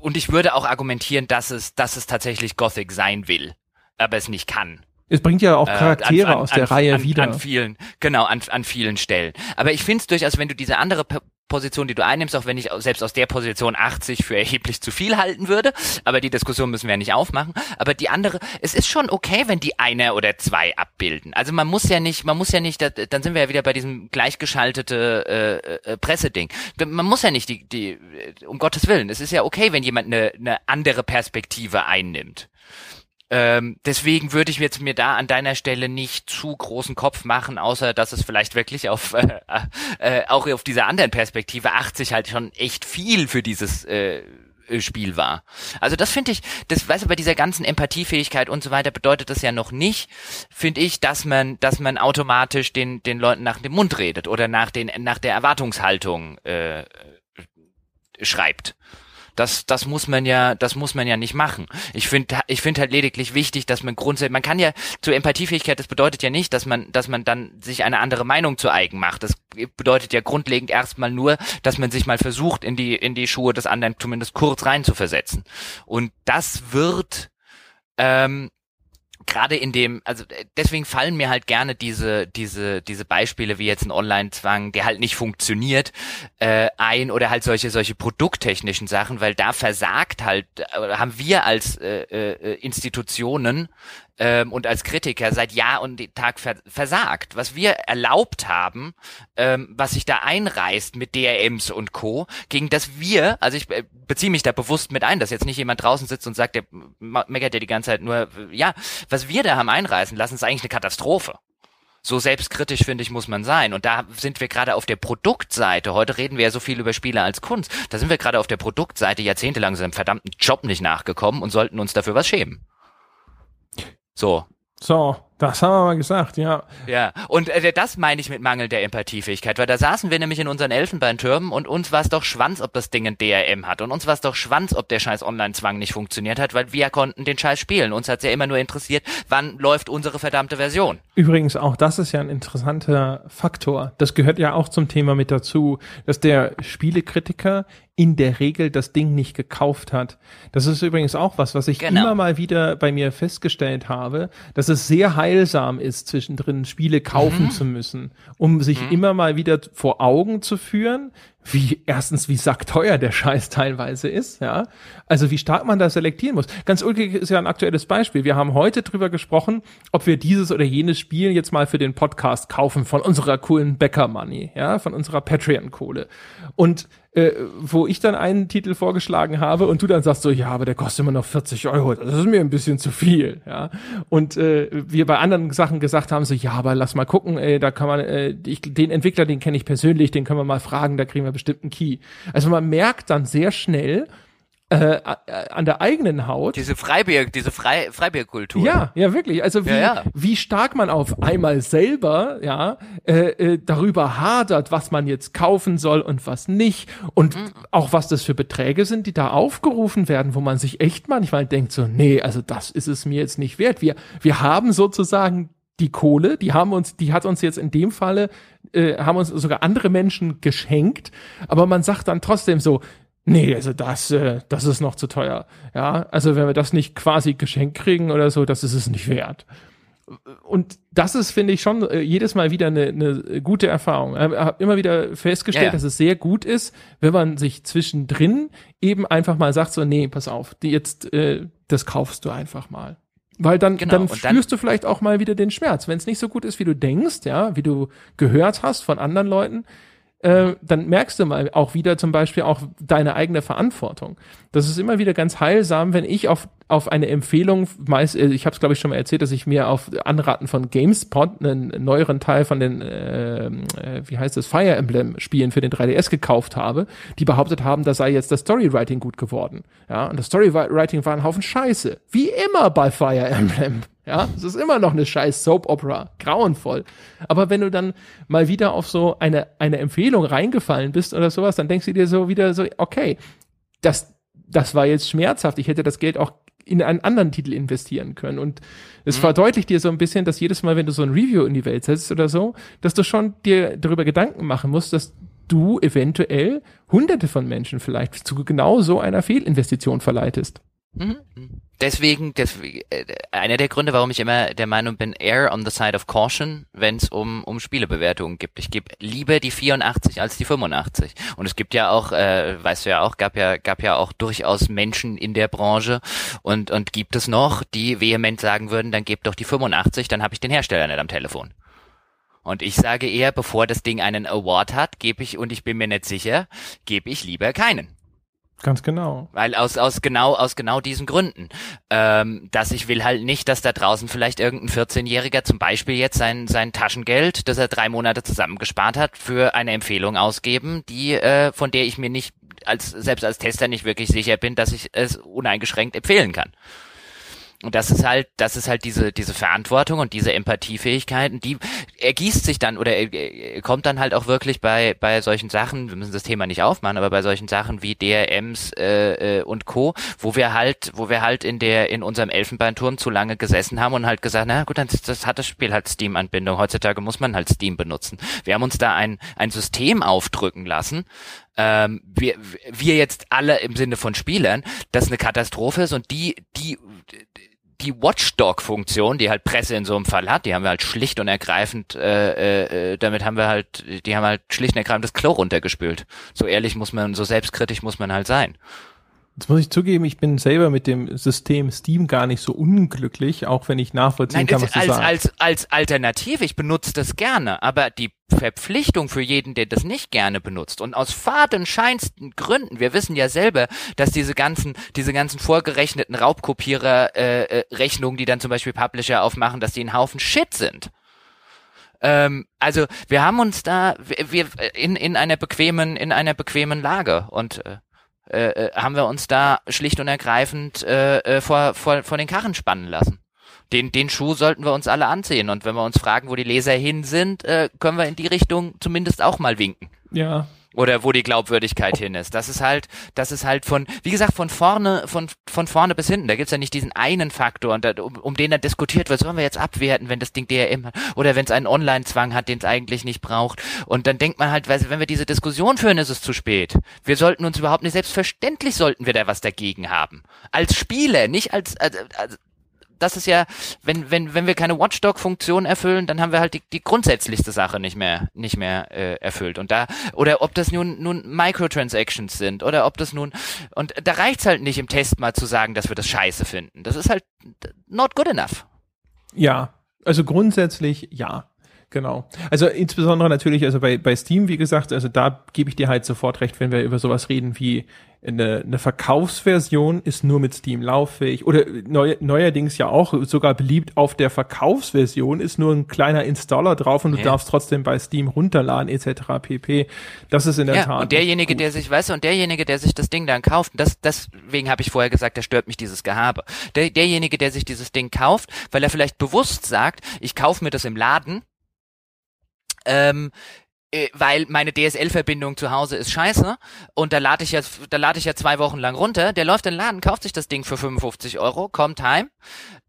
S2: und ich würde auch argumentieren, dass es dass es tatsächlich Gothic sein will, aber es nicht kann.
S1: Es bringt ja auch Charaktere äh, an, an, aus der
S2: an,
S1: Reihe wieder.
S2: An vielen, genau, an, an vielen Stellen. Aber ich finde es durchaus, wenn du diese andere P Position, die du einnimmst, auch wenn ich selbst aus der Position 80 für erheblich zu viel halten würde, aber die Diskussion müssen wir ja nicht aufmachen. Aber die andere, es ist schon okay, wenn die eine oder zwei abbilden. Also man muss ja nicht, man muss ja nicht, dann sind wir ja wieder bei diesem gleichgeschaltete äh, äh, Presseding. Man muss ja nicht die, die, um Gottes Willen. Es ist ja okay, wenn jemand eine, eine andere Perspektive einnimmt. Ähm, deswegen würde ich jetzt mir da an deiner Stelle nicht zu großen Kopf machen, außer dass es vielleicht wirklich auf äh, äh, auch auf dieser anderen Perspektive 80 halt schon echt viel für dieses äh, Spiel war. Also das finde ich, das weißt du, bei dieser ganzen Empathiefähigkeit und so weiter bedeutet das ja noch nicht, finde ich, dass man, dass man automatisch den den Leuten nach dem Mund redet oder nach den nach der Erwartungshaltung äh, schreibt. Das, das muss man ja, das muss man ja nicht machen. Ich finde, ich finde halt lediglich wichtig, dass man grundsätzlich, man kann ja zur Empathiefähigkeit, das bedeutet ja nicht, dass man, dass man dann sich eine andere Meinung zu eigen macht. Das bedeutet ja grundlegend erstmal nur, dass man sich mal versucht, in die, in die Schuhe des anderen zumindest kurz reinzuversetzen. Und das wird, ähm, gerade in dem, also äh, deswegen fallen mir halt gerne diese, diese, diese Beispiele wie jetzt ein Online-Zwang, der halt nicht funktioniert, äh, ein oder halt solche, solche produkttechnischen Sachen, weil da versagt halt, äh, haben wir als äh, äh, Institutionen ähm, und als Kritiker seit Jahr und Tag versagt. Was wir erlaubt haben, ähm, was sich da einreißt mit DRMs und Co., gegen das wir, also ich äh, beziehe mich da bewusst mit ein, dass jetzt nicht jemand draußen sitzt und sagt, der meckert ja die ganze Zeit nur, ja, was wir da haben einreißen lassen, ist eigentlich eine Katastrophe. So selbstkritisch, finde ich, muss man sein. Und da sind wir gerade auf der Produktseite. Heute reden wir ja so viel über Spiele als Kunst. Da sind wir gerade auf der Produktseite jahrzehntelang seinem verdammten Job nicht nachgekommen und sollten uns dafür was schämen. So.
S1: So, das haben wir mal gesagt, ja.
S2: Ja, und äh, das meine ich mit Mangel der Empathiefähigkeit, weil da saßen wir nämlich in unseren Elfenbeintürmen und uns war es doch Schwanz, ob das Ding ein DRM hat und uns war es doch Schwanz, ob der scheiß Online-Zwang nicht funktioniert hat, weil wir konnten den Scheiß spielen. Uns hat's ja immer nur interessiert, wann läuft unsere verdammte Version.
S1: Übrigens, auch das ist ja ein interessanter Faktor. Das gehört ja auch zum Thema mit dazu, dass der Spielekritiker in der Regel das Ding nicht gekauft hat. Das ist übrigens auch was, was ich genau. immer mal wieder bei mir festgestellt habe, dass es sehr heilsam ist, zwischendrin Spiele kaufen mhm. zu müssen, um sich mhm. immer mal wieder vor Augen zu führen, wie erstens wie sackteuer der Scheiß teilweise ist, ja. Also wie stark man da selektieren muss. Ganz ulkig ist ja ein aktuelles Beispiel. Wir haben heute drüber gesprochen, ob wir dieses oder jenes Spiel jetzt mal für den Podcast kaufen von unserer coolen Bäcker Money, ja, von unserer Patreon Kohle. Und äh, wo ich dann einen Titel vorgeschlagen habe und du dann sagst so, ja, aber der kostet immer noch 40 Euro, das ist mir ein bisschen zu viel, ja. Und äh, wir bei anderen Sachen gesagt haben so, ja, aber lass mal gucken, ey, da kann man, äh, ich, den Entwickler, den kenne ich persönlich, den können wir mal fragen, da kriegen wir bestimmt einen Key. Also man merkt dann sehr schnell, äh, an der eigenen Haut.
S2: Diese Freibier, diese Frei, Freibierkultur.
S1: Ja, ja, wirklich. Also wie, ja, ja. wie stark man auf einmal selber, ja, äh, äh, darüber hadert, was man jetzt kaufen soll und was nicht. Und mhm. auch was das für Beträge sind, die da aufgerufen werden, wo man sich echt manchmal denkt so, nee, also das ist es mir jetzt nicht wert. Wir, wir haben sozusagen die Kohle, die haben uns, die hat uns jetzt in dem Falle, äh, haben uns sogar andere Menschen geschenkt, aber man sagt dann trotzdem so, nee, also das, äh, das ist noch zu teuer. Ja, also wenn wir das nicht quasi geschenkt kriegen oder so, das ist es nicht wert. und das ist, finde ich, schon äh, jedes Mal wieder eine, eine gute Erfahrung. Ich habe immer wieder festgestellt, ja, ja. dass es sehr gut ist, wenn man sich zwischendrin eben einfach mal sagt, so, nee, pass auf, die jetzt, äh, das kaufst du einfach mal. Weil dann, genau, dann spürst dann, du vielleicht auch mal wieder den Schmerz. Wenn es nicht so gut ist, wie du denkst, ja, wie du gehört hast von anderen Leuten, äh, dann merkst du mal auch wieder zum Beispiel auch deine eigene Verantwortung. Das ist immer wieder ganz heilsam, wenn ich auf, auf eine Empfehlung, meist, äh, ich habe es glaube ich schon mal erzählt, dass ich mir auf Anraten von GameSpot einen neueren Teil von den, äh, äh, wie heißt es, Fire Emblem Spielen für den 3DS gekauft habe, die behauptet haben, da sei jetzt das Storywriting gut geworden. Ja, und das Storywriting war ein Haufen Scheiße. Wie immer bei Fire Emblem. Ja, es ist immer noch eine scheiß Soap Opera, grauenvoll. Aber wenn du dann mal wieder auf so eine, eine Empfehlung reingefallen bist oder sowas, dann denkst du dir so wieder so, okay, das, das war jetzt schmerzhaft. Ich hätte das Geld auch in einen anderen Titel investieren können. Und es mhm. verdeutlicht dir so ein bisschen, dass jedes Mal, wenn du so ein Review in die Welt setzt oder so, dass du schon dir darüber Gedanken machen musst, dass du eventuell hunderte von Menschen vielleicht zu genau so einer Fehlinvestition verleitest.
S2: Mhm. Deswegen, deswegen, äh, einer der Gründe, warum ich immer der Meinung bin, air on the side of caution, wenn es um, um Spielebewertungen gibt. Ich gebe lieber die 84 als die 85. Und es gibt ja auch, äh, weißt du ja auch, gab ja, gab ja auch durchaus Menschen in der Branche und, und gibt es noch, die vehement sagen würden, dann gebt doch die 85, dann habe ich den Hersteller nicht am Telefon. Und ich sage eher, bevor das Ding einen Award hat, gebe ich, und ich bin mir nicht sicher, gebe ich lieber keinen.
S1: Ganz genau.
S2: Weil aus, aus genau, aus genau diesen Gründen. Ähm, dass ich will halt nicht, dass da draußen vielleicht irgendein 14-Jähriger zum Beispiel jetzt sein, sein Taschengeld, das er drei Monate zusammengespart hat, für eine Empfehlung ausgeben, die, äh, von der ich mir nicht als, selbst als Tester nicht wirklich sicher bin, dass ich es uneingeschränkt empfehlen kann. Und das ist halt, das ist halt diese, diese Verantwortung und diese Empathiefähigkeit, die ergießt sich dann oder kommt dann halt auch wirklich bei, bei solchen Sachen, wir müssen das Thema nicht aufmachen, aber bei solchen Sachen wie DRMs äh, äh, und Co., wo wir halt, wo wir halt in der, in unserem Elfenbeinturm zu lange gesessen haben und halt gesagt, na gut, dann das hat das Spiel halt Steam-Anbindung. Heutzutage muss man halt Steam benutzen. Wir haben uns da ein, ein System aufdrücken lassen, ähm, wir, wir jetzt alle im Sinne von Spielern, das eine Katastrophe ist und die, die, die Watchdog-Funktion, die halt Presse in so einem Fall hat, die haben wir halt schlicht und ergreifend, äh, äh, damit haben wir halt, die haben halt schlicht und ergreifend das Klo runtergespült. So ehrlich muss man, so selbstkritisch muss man halt sein.
S1: Jetzt muss ich zugeben, ich bin selber mit dem System Steam gar nicht so unglücklich, auch wenn ich nachvollziehen Nein, kann, was
S2: als,
S1: du sagst.
S2: Als, als Alternative, ich benutze das gerne, aber die Verpflichtung für jeden, der das nicht gerne benutzt und aus fadenscheinsten Gründen, wir wissen ja selber, dass diese ganzen, diese ganzen vorgerechneten Raubkopierer-Rechnungen, äh, äh, die dann zum Beispiel Publisher aufmachen, dass die ein Haufen Shit sind ähm, also wir haben uns da wir, wir in in einer bequemen in einer bequemen Lage und äh, äh, äh, haben wir uns da schlicht und ergreifend äh, äh, vor, vor, vor den Karren spannen lassen. Den, den Schuh sollten wir uns alle anziehen. Und wenn wir uns fragen, wo die Leser hin sind, äh, können wir in die Richtung zumindest auch mal winken.
S1: Ja,
S2: oder wo die Glaubwürdigkeit hin ist. Das ist halt, das ist halt von, wie gesagt, von vorne, von, von vorne bis hinten. Da gibt's ja nicht diesen einen Faktor, da, um, um den dann diskutiert wird, sollen wir jetzt abwerten, wenn das Ding DRM hat, oder wenn es einen Online-Zwang hat, den es eigentlich nicht braucht. Und dann denkt man halt, wenn wir diese Diskussion führen, ist es zu spät. Wir sollten uns überhaupt nicht, selbstverständlich sollten wir da was dagegen haben. Als Spieler, nicht als, als, als das ist ja, wenn, wenn, wenn wir keine Watchdog-Funktion erfüllen, dann haben wir halt die, die grundsätzlichste Sache nicht mehr, nicht mehr äh, erfüllt. Und da, oder ob das nun, nun Microtransactions sind, oder ob das nun, und da reicht's halt nicht im Test mal zu sagen, dass wir das scheiße finden. Das ist halt not good enough.
S1: Ja, also grundsätzlich ja. Genau. Also insbesondere natürlich, also bei, bei Steam, wie gesagt, also da gebe ich dir halt sofort recht, wenn wir über sowas reden wie eine, eine Verkaufsversion ist nur mit Steam lauffähig oder neu, neuerdings ja auch sogar beliebt auf der Verkaufsversion ist nur ein kleiner Installer drauf und du ja. darfst trotzdem bei Steam runterladen etc. pp. Das ist in der ja, Tat.
S2: Und derjenige, der sich, weißt du, und derjenige, der sich das Ding dann kauft, das, deswegen habe ich vorher gesagt, da stört mich dieses Gehabe. Der, derjenige, der sich dieses Ding kauft, weil er vielleicht bewusst sagt, ich kaufe mir das im Laden, ähm, äh, weil meine DSL-Verbindung zu Hause ist scheiße und da lade ich ja, da lade ich ja zwei Wochen lang runter. Der läuft in den Laden, kauft sich das Ding für 55 Euro, kommt heim,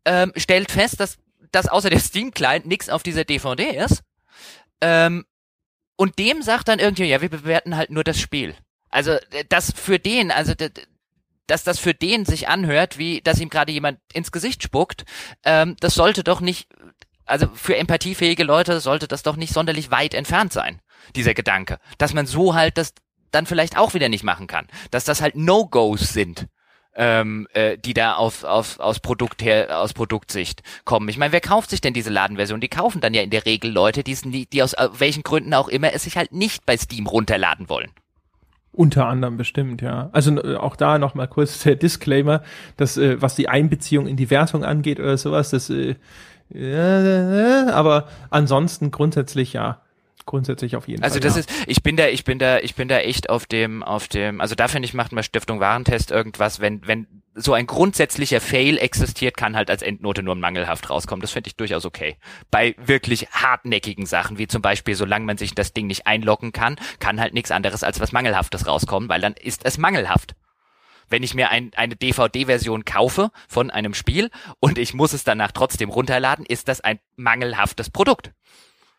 S2: ähm, stellt fest, dass, dass außer der <laughs> Steam-Client nichts auf dieser DVD ist. Ähm, und dem sagt dann irgendwie, ja, wir bewerten halt nur das Spiel. Also das für den, also dass das für den sich anhört, wie dass ihm gerade jemand ins Gesicht spuckt, ähm, das sollte doch nicht, also für empathiefähige Leute sollte das doch nicht sonderlich weit entfernt sein, dieser Gedanke. Dass man so halt das dann vielleicht auch wieder nicht machen kann. Dass das halt No-Gos sind. Ähm, äh, die da auf, auf, aus Produkt her, aus Produktsicht kommen. Ich meine, wer kauft sich denn diese Ladenversion? Die kaufen dann ja in der Regel Leute, die, die aus äh, welchen Gründen auch immer es sich halt nicht bei Steam runterladen wollen.
S1: Unter anderem bestimmt, ja. Also äh, auch da nochmal kurz der Disclaimer, dass äh, was die Einbeziehung in die Wertung angeht oder sowas, das äh, äh, aber ansonsten grundsätzlich ja grundsätzlich auf jeden
S2: also
S1: Fall.
S2: Also das ja. ist, ich bin da, ich bin da, ich bin da echt auf dem, auf dem, also da finde ich, macht mal Stiftung Warentest irgendwas, wenn, wenn so ein grundsätzlicher Fail existiert, kann halt als Endnote nur mangelhaft rauskommen. Das finde ich durchaus okay. Bei wirklich hartnäckigen Sachen, wie zum Beispiel, solange man sich das Ding nicht einloggen kann, kann halt nichts anderes als was Mangelhaftes rauskommen, weil dann ist es mangelhaft wenn ich mir ein, eine DVD-Version kaufe von einem Spiel und ich muss es danach trotzdem runterladen, ist das ein mangelhaftes Produkt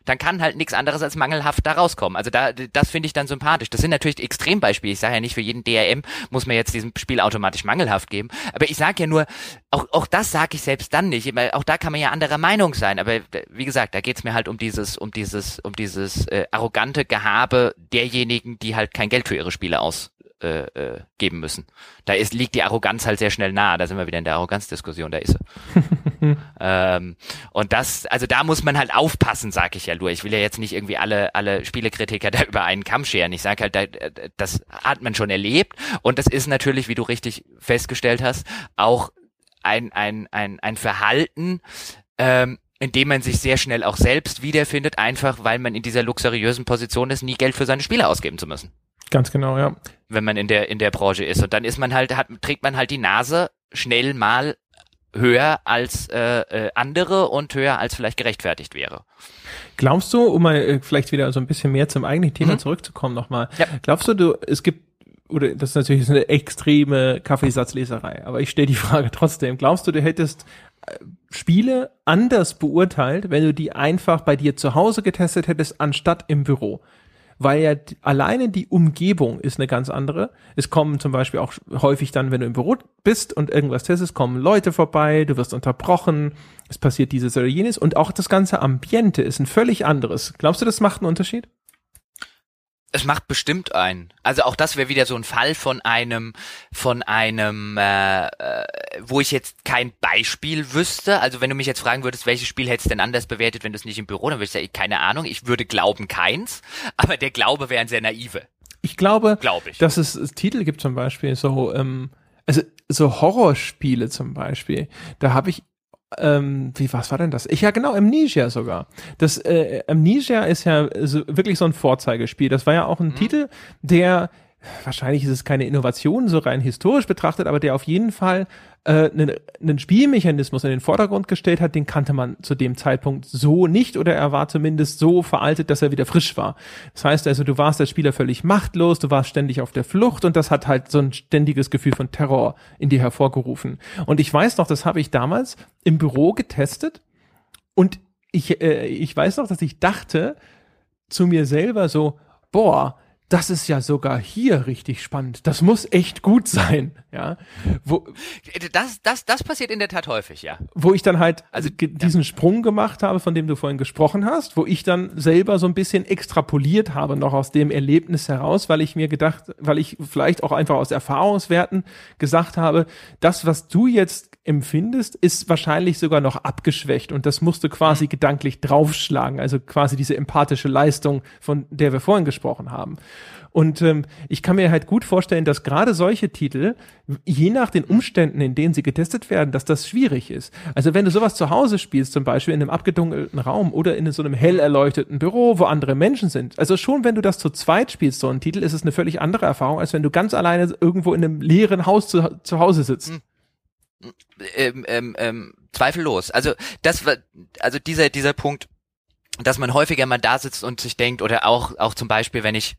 S2: dann kann halt nichts anderes als mangelhaft da rauskommen. Also da, das finde ich dann sympathisch. Das sind natürlich Extrembeispiele. Ich sage ja nicht, für jeden DRM muss man jetzt diesem Spiel automatisch mangelhaft geben. Aber ich sage ja nur, auch, auch das sage ich selbst dann nicht. Weil auch da kann man ja anderer Meinung sein. Aber wie gesagt, da geht's mir halt um dieses, um dieses, um dieses äh, arrogante Gehabe derjenigen, die halt kein Geld für ihre Spiele aus äh, äh, geben müssen. Da ist, liegt die Arroganz halt sehr schnell nahe. Da sind wir wieder in der Arroganzdiskussion, da ist sie. <laughs> ähm, und das, also da muss man halt aufpassen, sag ich ja nur. Ich will ja jetzt nicht irgendwie alle, alle Spielekritiker <laughs> da über einen Kamm scheren. Ich sage halt, da, das hat man schon erlebt. Und das ist natürlich, wie du richtig festgestellt hast, auch ein, ein, ein, ein Verhalten, ähm, in dem man sich sehr schnell auch selbst wiederfindet, einfach weil man in dieser luxuriösen Position ist, nie Geld für seine Spiele ausgeben zu müssen.
S1: Ganz genau, ja.
S2: Wenn man in der, in der Branche ist. Und dann ist man halt, hat, trägt man halt die Nase schnell mal höher als äh, äh, andere und höher als vielleicht gerechtfertigt wäre.
S1: Glaubst du, um mal äh, vielleicht wieder so ein bisschen mehr zum eigentlichen Thema mhm. zurückzukommen nochmal, ja. glaubst du, du, es gibt, oder das ist natürlich eine extreme Kaffeesatzleserei, aber ich stelle die <laughs> Frage trotzdem, glaubst du, du hättest äh, Spiele anders beurteilt, wenn du die einfach bei dir zu Hause getestet hättest, anstatt im Büro? Weil ja alleine die Umgebung ist eine ganz andere. Es kommen zum Beispiel auch häufig dann, wenn du im Büro bist und irgendwas testest, kommen Leute vorbei, du wirst unterbrochen, es passiert dieses oder jenes und auch das ganze Ambiente ist ein völlig anderes. Glaubst du, das macht einen Unterschied?
S2: Es macht bestimmt ein. Also auch das wäre wieder so ein Fall von einem, von einem, äh, äh, wo ich jetzt kein Beispiel wüsste. Also wenn du mich jetzt fragen würdest, welches Spiel hättest du denn anders bewertet, wenn du es nicht im Büro, dann würde ich sagen, keine Ahnung. Ich würde glauben keins, aber der Glaube wäre ein sehr naive.
S1: Ich glaube, Glaub ich. dass es Titel gibt zum Beispiel so, ähm, also so Horrorspiele zum Beispiel. Da habe ich ähm, wie, was war denn das? Ich ja genau, Amnesia sogar. Das äh, Amnesia ist ja so, wirklich so ein Vorzeigespiel. Das war ja auch ein mhm. Titel, der wahrscheinlich ist es keine Innovation, so rein historisch betrachtet, aber der auf jeden Fall äh, einen, einen Spielmechanismus in den Vordergrund gestellt hat, den kannte man zu dem Zeitpunkt so nicht oder er war zumindest so veraltet, dass er wieder frisch war. Das heißt also, du warst als Spieler völlig machtlos, du warst ständig auf der Flucht und das hat halt so ein ständiges Gefühl von Terror in dir hervorgerufen. Und ich weiß noch, das habe ich damals im Büro getestet und ich, äh, ich weiß noch, dass ich dachte zu mir selber so, boah, das ist ja sogar hier richtig spannend. Das muss echt gut sein, ja. Wo,
S2: das, das, das passiert in der Tat häufig, ja.
S1: Wo ich dann halt also diesen ja. Sprung gemacht habe, von dem du vorhin gesprochen hast, wo ich dann selber so ein bisschen extrapoliert habe noch aus dem Erlebnis heraus, weil ich mir gedacht, weil ich vielleicht auch einfach aus Erfahrungswerten gesagt habe, das, was du jetzt empfindest, ist wahrscheinlich sogar noch abgeschwächt und das musst du quasi mhm. gedanklich draufschlagen, also quasi diese empathische Leistung, von der wir vorhin gesprochen haben. Und ähm, ich kann mir halt gut vorstellen, dass gerade solche Titel, je nach den Umständen, in denen sie getestet werden, dass das schwierig ist. Also wenn du sowas zu Hause spielst, zum Beispiel in einem abgedunkelten Raum oder in so einem hell erleuchteten Büro, wo andere Menschen sind. Also schon, wenn du das zu zweit spielst, so einen Titel, ist es eine völlig andere Erfahrung, als wenn du ganz alleine irgendwo in einem leeren Haus zu, zu Hause sitzt. Hm.
S2: Ähm, ähm, ähm, zweifellos. Also das war, also dieser dieser Punkt, dass man häufiger mal da sitzt und sich denkt oder auch auch zum Beispiel, wenn ich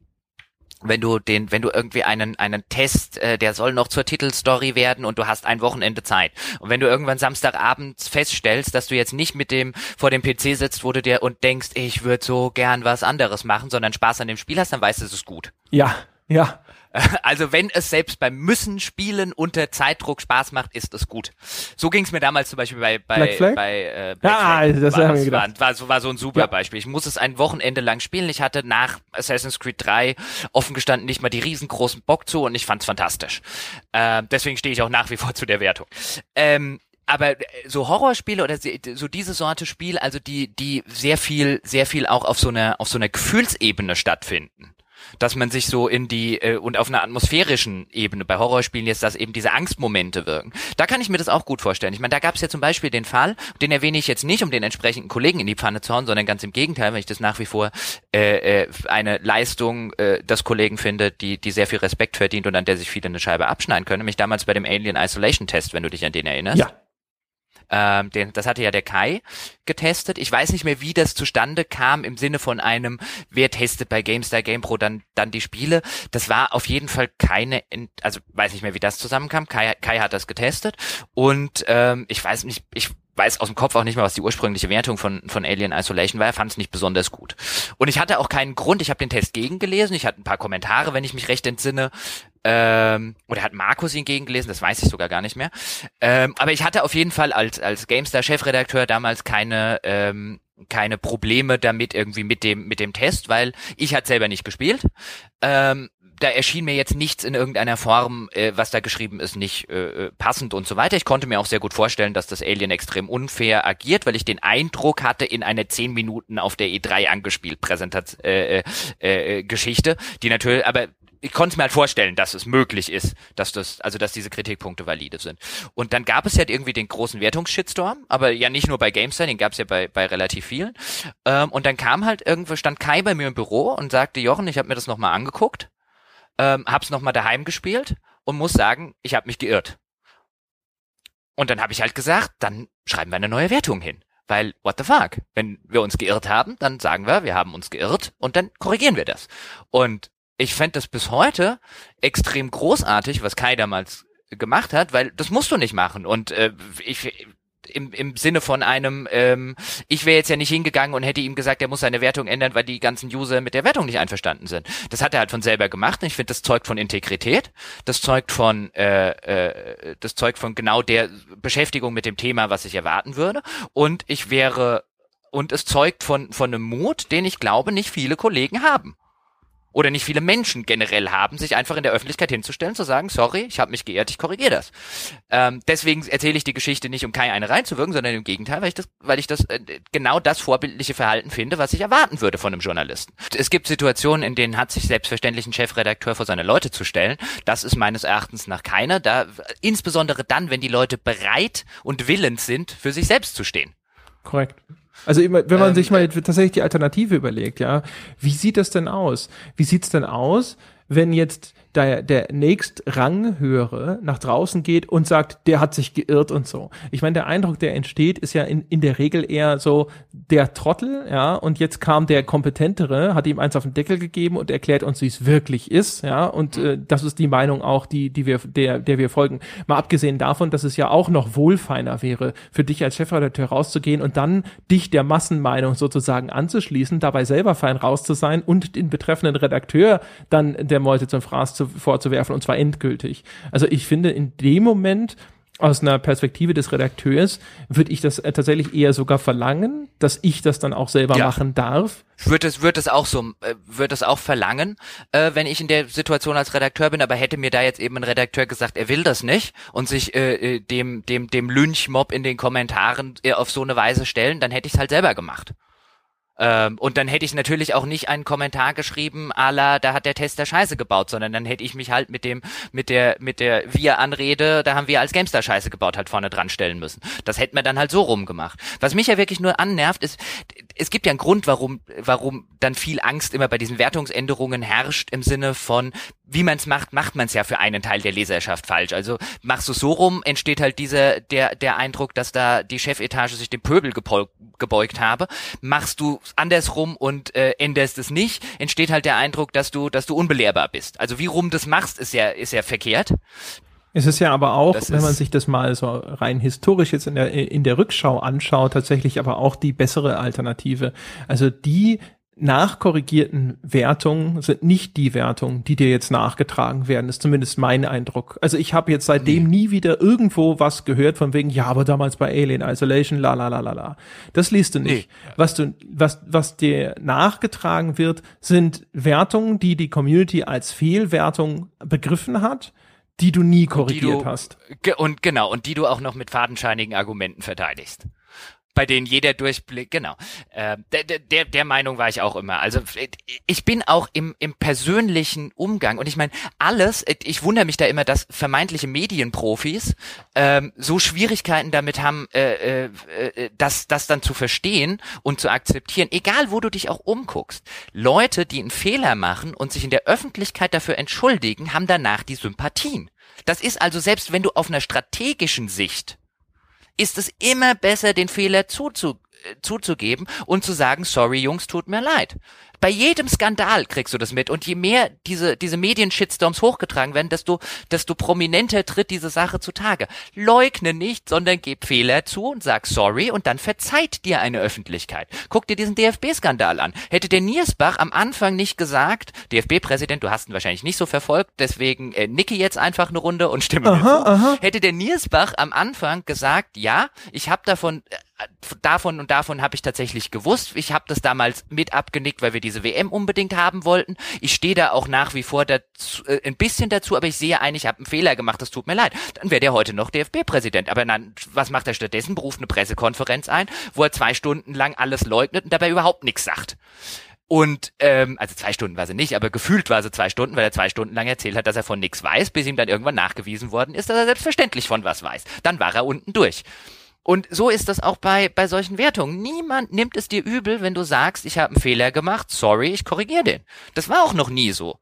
S2: wenn du den, wenn du irgendwie einen einen Test, äh, der soll noch zur Titelstory werden und du hast ein Wochenende Zeit und wenn du irgendwann Samstagabend feststellst, dass du jetzt nicht mit dem vor dem PC sitzt, wo du dir und denkst, ich würde so gern was anderes machen, sondern Spaß an dem Spiel hast, dann weißt du, es ist gut.
S1: Ja, ja. <laughs>
S2: Also wenn es selbst beim Müssen spielen unter Zeitdruck Spaß macht, ist es gut. So ging es mir damals zum Beispiel bei bei
S1: Black Flag?
S2: bei äh, Black
S1: Ah,
S2: Flag.
S1: das
S2: war, das war, war, so, war so ein super
S1: Ja.
S2: Beispiel. Ich muss es ein Wochenende lang spielen. Ich hatte nach Assassin's Creed 3 offen gestanden nicht mal die riesengroßen Bock zu und ich fand's fantastisch. Äh, deswegen stehe ich auch nach wie vor zu der Wertung. Ähm, aber äh, so Horrorspiele oder so diese Sorte Spiel, also die die sehr viel sehr viel auch auf so einer auf so einer Gefühlsebene stattfinden dass man sich so in die äh, und auf einer atmosphärischen Ebene bei Horrorspielen jetzt, dass eben diese Angstmomente wirken. Da kann ich mir das auch gut vorstellen. Ich meine, da gab es ja zum Beispiel den Fall, den erwähne ich jetzt nicht, um den entsprechenden Kollegen in die Pfanne zu hauen, sondern ganz im Gegenteil, weil ich das nach wie vor äh, äh, eine Leistung äh, des Kollegen finde, die die sehr viel Respekt verdient und an der sich viele eine Scheibe abschneiden können. Nämlich damals bei dem Alien Isolation Test, wenn du dich an den erinnerst.
S1: Ja.
S2: Ähm, den, das hatte ja der Kai getestet. Ich weiß nicht mehr, wie das zustande kam im Sinne von einem, wer testet bei GameStar GamePro dann dann die Spiele. Das war auf jeden Fall keine, also weiß nicht mehr, wie das zusammenkam. Kai, Kai hat das getestet und ähm, ich weiß nicht, ich weiß aus dem Kopf auch nicht mehr, was die ursprüngliche Wertung von von Alien Isolation war. Er fand es nicht besonders gut. Und ich hatte auch keinen Grund. Ich habe den Test gegengelesen. Ich hatte ein paar Kommentare, wenn ich mich recht entsinne. Ähm, oder hat Markus ihn gegengelesen? Das weiß ich sogar gar nicht mehr. Ähm, aber ich hatte auf jeden Fall als als GameStar-Chefredakteur damals keine ähm, keine Probleme damit irgendwie mit dem mit dem Test, weil ich hat selber nicht gespielt. Ähm, da erschien mir jetzt nichts in irgendeiner Form, äh, was da geschrieben ist, nicht äh, äh, passend und so weiter. Ich konnte mir auch sehr gut vorstellen, dass das Alien extrem unfair agiert, weil ich den Eindruck hatte, in einer 10 Minuten auf der E3 angespielt Präsentation äh, äh, äh, Geschichte, die natürlich, aber ich konnte mir halt vorstellen, dass es möglich ist, dass das, also dass diese Kritikpunkte valide sind. Und dann gab es ja irgendwie den großen Wertungsshitstorm, aber ja nicht nur bei GameStar, den gab es ja bei, bei relativ vielen. Ähm, und dann kam halt irgendwo, stand Kai bei mir im Büro und sagte, Jochen, ich habe mir das nochmal angeguckt, ähm, hab's nochmal daheim gespielt und muss sagen, ich habe mich geirrt. Und dann habe ich halt gesagt, dann schreiben wir eine neue Wertung hin. Weil, what the fuck? Wenn wir uns geirrt haben, dann sagen wir, wir haben uns geirrt und dann korrigieren wir das. Und ich fände das bis heute extrem großartig, was Kai damals gemacht hat, weil das musst du nicht machen. Und äh, ich im, im Sinne von einem, ähm, ich wäre jetzt ja nicht hingegangen und hätte ihm gesagt, er muss seine Wertung ändern, weil die ganzen User mit der Wertung nicht einverstanden sind. Das hat er halt von selber gemacht. Ich finde, das zeugt von Integrität, das zeugt von, äh, äh, das zeugt von genau der Beschäftigung mit dem Thema, was ich erwarten würde. Und ich wäre, und es zeugt von von einem Mut, den ich glaube, nicht viele Kollegen haben oder nicht viele Menschen generell haben, sich einfach in der Öffentlichkeit hinzustellen, zu sagen, sorry, ich habe mich geirrt, ich korrigiere das. Ähm, deswegen erzähle ich die Geschichte nicht, um Kai eine reinzuwirken, sondern im Gegenteil, weil ich das, weil ich das äh, genau das vorbildliche Verhalten finde, was ich erwarten würde von einem Journalisten. Es gibt Situationen, in denen hat sich selbstverständlich ein Chefredakteur vor seine Leute zu stellen. Das ist meines Erachtens nach keiner. Da insbesondere dann, wenn die Leute bereit und willens sind, für sich selbst zu stehen.
S1: Korrekt. Also immer, wenn man
S2: Ähm,
S1: sich mal tatsächlich die Alternative überlegt, ja, wie sieht das denn aus? Wie sieht's denn aus, wenn jetzt der, der nächst Ranghöhere nach draußen geht und sagt, der hat sich geirrt und so. Ich meine, der Eindruck, der entsteht, ist ja in, in der Regel eher so der Trottel, ja, und jetzt kam der Kompetentere, hat ihm eins auf den Deckel gegeben und erklärt uns, wie es wirklich ist, ja, und äh, das ist die Meinung auch, die, die wir, der, der wir folgen. Mal abgesehen davon, dass es ja auch noch wohlfeiner wäre, für dich als Chefredakteur rauszugehen und dann dich der Massenmeinung sozusagen anzuschließen, dabei selber fein raus zu sein und den betreffenden Redakteur dann der Meute zum Fraß vorzuwerfen und zwar endgültig. Also ich finde in dem Moment aus einer Perspektive des Redakteurs würde ich das äh, tatsächlich eher sogar verlangen, dass ich das dann auch selber
S2: Ja.
S1: machen darf.
S2: Wird es, wird es auch so, äh, wird es auch verlangen, äh, wenn ich in der Situation als Redakteur bin, aber hätte mir da jetzt eben ein Redakteur gesagt, er will das nicht und sich äh, äh, dem, dem, dem Lynchmob in den Kommentaren auf so eine Weise stellen, dann hätte ich es halt selber gemacht. Ähm, und dann hätte ich natürlich auch nicht einen Kommentar geschrieben, à la, da hat der Tester Scheiße gebaut, sondern dann hätte ich mich halt mit dem, mit der, mit der Wir-Anrede, da haben wir als Gamestar Scheiße gebaut, halt vorne dran stellen müssen. Das hätten wir dann halt so rumgemacht. Was mich ja wirklich nur annervt, ist, es gibt ja einen Grund, warum, warum dann viel Angst immer bei diesen Wertungsänderungen herrscht, im Sinne von, wie man es macht, macht man es ja für einen Teil der Leserschaft falsch. Also machst du so rum, entsteht halt dieser der der Eindruck, dass da die Chefetage sich dem Pöbel gebeu gebeugt habe. Machst du andersrum und äh, änderst es nicht, entsteht halt der Eindruck, dass du dass du unbelehrbar bist. Also wie rum das machst, ist ja ist ja verkehrt.
S1: Es ist ja aber auch,
S2: Das
S1: wenn man sich das mal so rein historisch jetzt in der, in der Rückschau anschaut, tatsächlich aber auch die bessere Alternative. Also die nachkorrigierten Wertungen sind nicht die Wertungen, die dir jetzt nachgetragen werden, ist zumindest mein Eindruck. Also ich habe jetzt seitdem nee. nie wieder irgendwo was gehört von wegen, ja, aber damals bei Alien Isolation, la la la la la. Das liest du nicht. Nee. Was du, was, was dir nachgetragen wird, sind Wertungen, die die Community als Fehlwertung begriffen hat die du nie korrigiert
S2: du,
S1: hast.
S2: Und genau, und die du auch noch mit fadenscheinigen Argumenten verteidigst bei denen jeder Durchblick, genau. Äh, der, der, der Meinung war ich auch immer. Also ich bin auch im, im persönlichen Umgang und ich meine, alles, ich wundere mich da immer, dass vermeintliche Medienprofis ähm, so Schwierigkeiten damit haben, äh, äh, äh, das, das dann zu verstehen und zu akzeptieren, egal wo du dich auch umguckst. Leute, die einen Fehler machen und sich in der Öffentlichkeit dafür entschuldigen, haben danach die Sympathien. Das ist also selbst wenn du auf einer strategischen Sicht ist es immer besser, den Fehler zuzu zuzugeben und zu sagen, sorry Jungs, tut mir leid. Bei jedem Skandal kriegst du das mit und je mehr diese, diese Medien-Shitstorms hochgetragen werden, desto, desto prominenter tritt diese Sache zutage. Leugne nicht, sondern gib Fehler zu und sag sorry und dann verzeiht dir eine Öffentlichkeit. Guck dir diesen DFB-Skandal an. Hätte der Niersbach am Anfang nicht gesagt, DFB-Präsident, du hast ihn wahrscheinlich nicht so verfolgt, deswegen äh, nicke jetzt einfach eine Runde und stimme aha, mir zu. Aha. Hätte der Niersbach am Anfang gesagt, ja, ich habe davon äh, davon und davon habe ich tatsächlich gewusst. Ich habe das damals mit abgenickt, weil wir diese WM unbedingt haben wollten. Ich stehe da auch nach wie vor dazu, äh, ein bisschen dazu, aber ich sehe ein, ich habe einen Fehler gemacht, das tut mir leid. Dann wäre der heute noch DFB-Präsident. Aber dann, was macht er stattdessen? Beruft eine Pressekonferenz ein, wo er zwei Stunden lang alles leugnet und dabei überhaupt nichts sagt. Und ähm, also zwei Stunden war sie nicht, aber gefühlt war sie zwei Stunden, weil er zwei Stunden lang erzählt hat, dass er von nichts weiß, bis ihm dann irgendwann nachgewiesen worden ist, dass er selbstverständlich von was weiß. Dann war er unten durch. Und so ist das auch bei, bei solchen Wertungen. Niemand nimmt es dir übel, wenn du sagst, ich habe einen Fehler gemacht, sorry, ich korrigiere den. Das war auch noch nie so.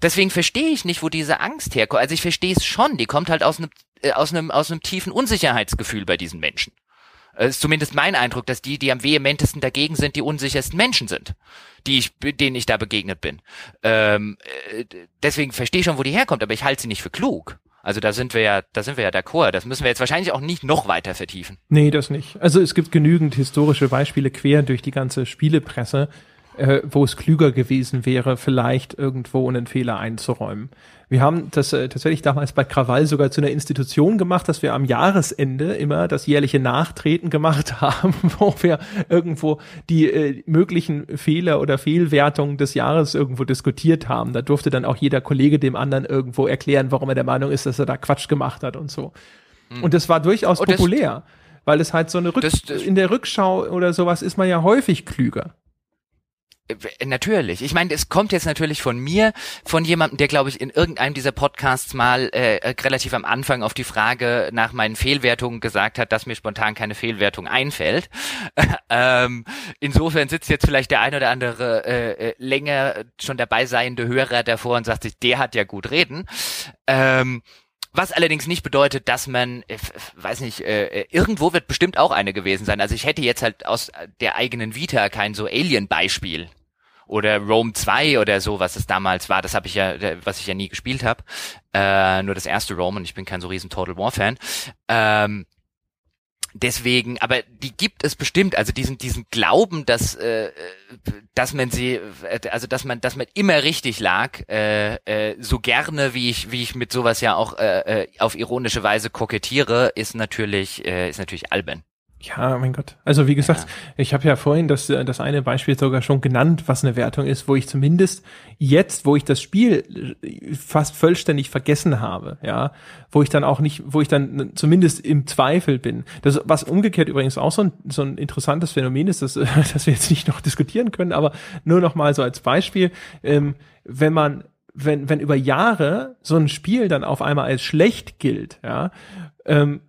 S2: Deswegen verstehe ich nicht, wo diese Angst herkommt. Also ich verstehe es schon, die kommt halt aus einem, äh, aus einem, aus einem tiefen Unsicherheitsgefühl bei diesen Menschen. Es ist zumindest mein Eindruck, dass die, die am vehementesten dagegen sind, die unsichersten Menschen sind, die ich, denen ich da begegnet bin. Ähm, äh, deswegen verstehe ich schon, wo die herkommt, aber ich halte sie nicht für klug. Also da sind wir ja, da sind wir ja d'accord. Das müssen wir jetzt wahrscheinlich auch nicht noch weiter vertiefen.
S1: Nee, das nicht. Also es gibt genügend historische Beispiele quer durch die ganze Spielepresse, äh, wo es klüger gewesen wäre, vielleicht irgendwo einen Fehler einzuräumen. Wir haben das äh, tatsächlich damals bei Krawall sogar zu einer Institution gemacht, dass wir am Jahresende immer das jährliche Nachtreten gemacht <laughs> haben, wo wir irgendwo die äh, möglichen Fehler oder Fehlwertungen des Jahres irgendwo diskutiert haben. Da durfte dann auch jeder Kollege dem anderen irgendwo erklären, warum er der Meinung ist, dass er da Quatsch gemacht hat und so. Mhm. Und das war durchaus oh, populär, weil es halt so eine Rück das, das in der Rückschau oder sowas ist man ja häufig klüger.
S2: Äh, natürlich. Ich meine, es kommt jetzt natürlich von mir, von jemandem, der, glaube ich, in irgendeinem dieser Podcasts mal äh, äh relativ am Anfang auf die Frage nach meinen Fehlwertungen gesagt hat, dass mir spontan keine Fehlwertung einfällt. <laughs> ähm, insofern sitzt jetzt vielleicht der ein oder andere äh, äh, länger schon dabei seiende Hörer davor und sagt sich, der hat ja gut reden. Ähm, was allerdings nicht bedeutet, dass man, weiß nicht, irgendwo wird bestimmt auch eine gewesen sein. Also ich hätte jetzt halt aus der eigenen Vita kein so Alien-Beispiel oder Rome 2 oder so, was es damals war. Das habe ich ja, was ich ja nie gespielt habe. Äh, nur das erste Rome und ich bin kein so riesen Total War Fan. Ähm, deswegen, aber die gibt es bestimmt, also diesen diesen Glauben, dass äh, dass man sie, also dass man dass man immer richtig lag, äh, äh, so gerne wie ich wie ich mit sowas ja auch äh, äh auf ironische Weise kokettiere, ist natürlich äh, ist natürlich albern.
S1: Ja, mein Gott. Also wie gesagt, ja. ich habe ja vorhin das, äh, das eine Beispiel sogar schon genannt, was eine Wertung ist, wo ich zumindest jetzt, wo ich das Spiel äh, fast vollständig vergessen habe, ja, wo ich dann auch nicht, wo ich dann zumindest im Zweifel bin. Das, was umgekehrt übrigens auch so ein, so ein interessantes Phänomen ist, dass, <laughs> dass wir jetzt nicht noch diskutieren können, aber nur noch mal so als Beispiel, ähm, wenn man wenn, wenn über Jahre so ein Spiel dann auf einmal als schlecht gilt, ja, ähm,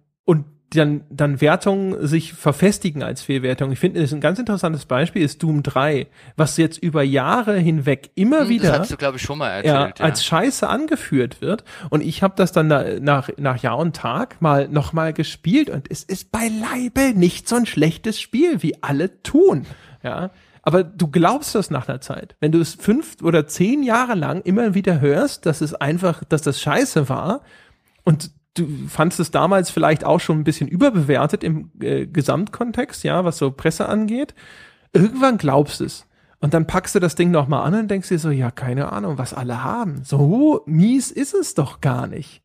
S1: dann, dann Wertungen sich verfestigen als Fehlwertung. Ich finde, das ist ein ganz interessantes Beispiel, ist Doom 3, was jetzt über Jahre hinweg immer hm, wieder
S2: hast du, glaube ich, schon mal erzählt,
S1: ja, ja. als Scheiße angeführt wird. Und ich habe das dann nach, nach Jahr und Tag mal nochmal gespielt und es ist beileibe nicht so ein schlechtes Spiel, wie alle tun. Ja. Aber du glaubst das nach einer Zeit. Wenn du es fünf oder zehn Jahre lang immer wieder hörst, dass es einfach, dass das scheiße war und du fandst es damals vielleicht auch schon ein bisschen überbewertet im äh, Gesamtkontext, ja, was so Presse angeht. Irgendwann glaubst es. Und dann packst du das Ding nochmal an und denkst dir so, ja, keine Ahnung, was alle haben. So mies ist es doch gar nicht.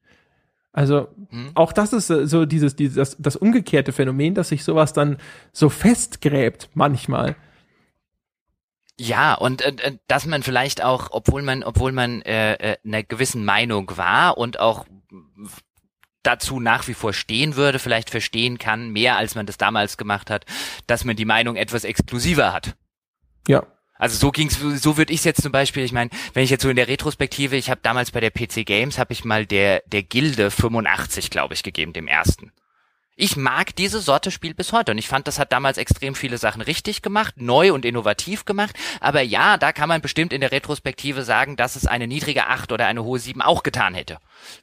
S1: Also hm. auch das ist so dieses, dieses das, das umgekehrte Phänomen, dass sich sowas dann so festgräbt manchmal.
S2: Ja, und äh, dass man vielleicht auch, obwohl man, obwohl man äh, äh, einer gewissen Meinung war und auch dazu nach wie vor stehen würde, vielleicht verstehen kann, mehr als man das damals gemacht hat, dass man die Meinung etwas exklusiver hat.
S1: Ja.
S2: Also so ging's, so würde ich jetzt zum Beispiel, ich meine, wenn ich jetzt so in der Retrospektive, ich habe damals bei der PC Games, habe ich mal der der Gilde 85, glaube ich, gegeben, dem ersten. Ich mag diese Sorte Spiel bis heute und ich fand, das hat damals extrem viele Sachen richtig gemacht, neu und innovativ gemacht. Aber ja, da kann man bestimmt in der Retrospektive sagen, dass es eine niedrige 8 oder eine hohe 7 auch getan hätte.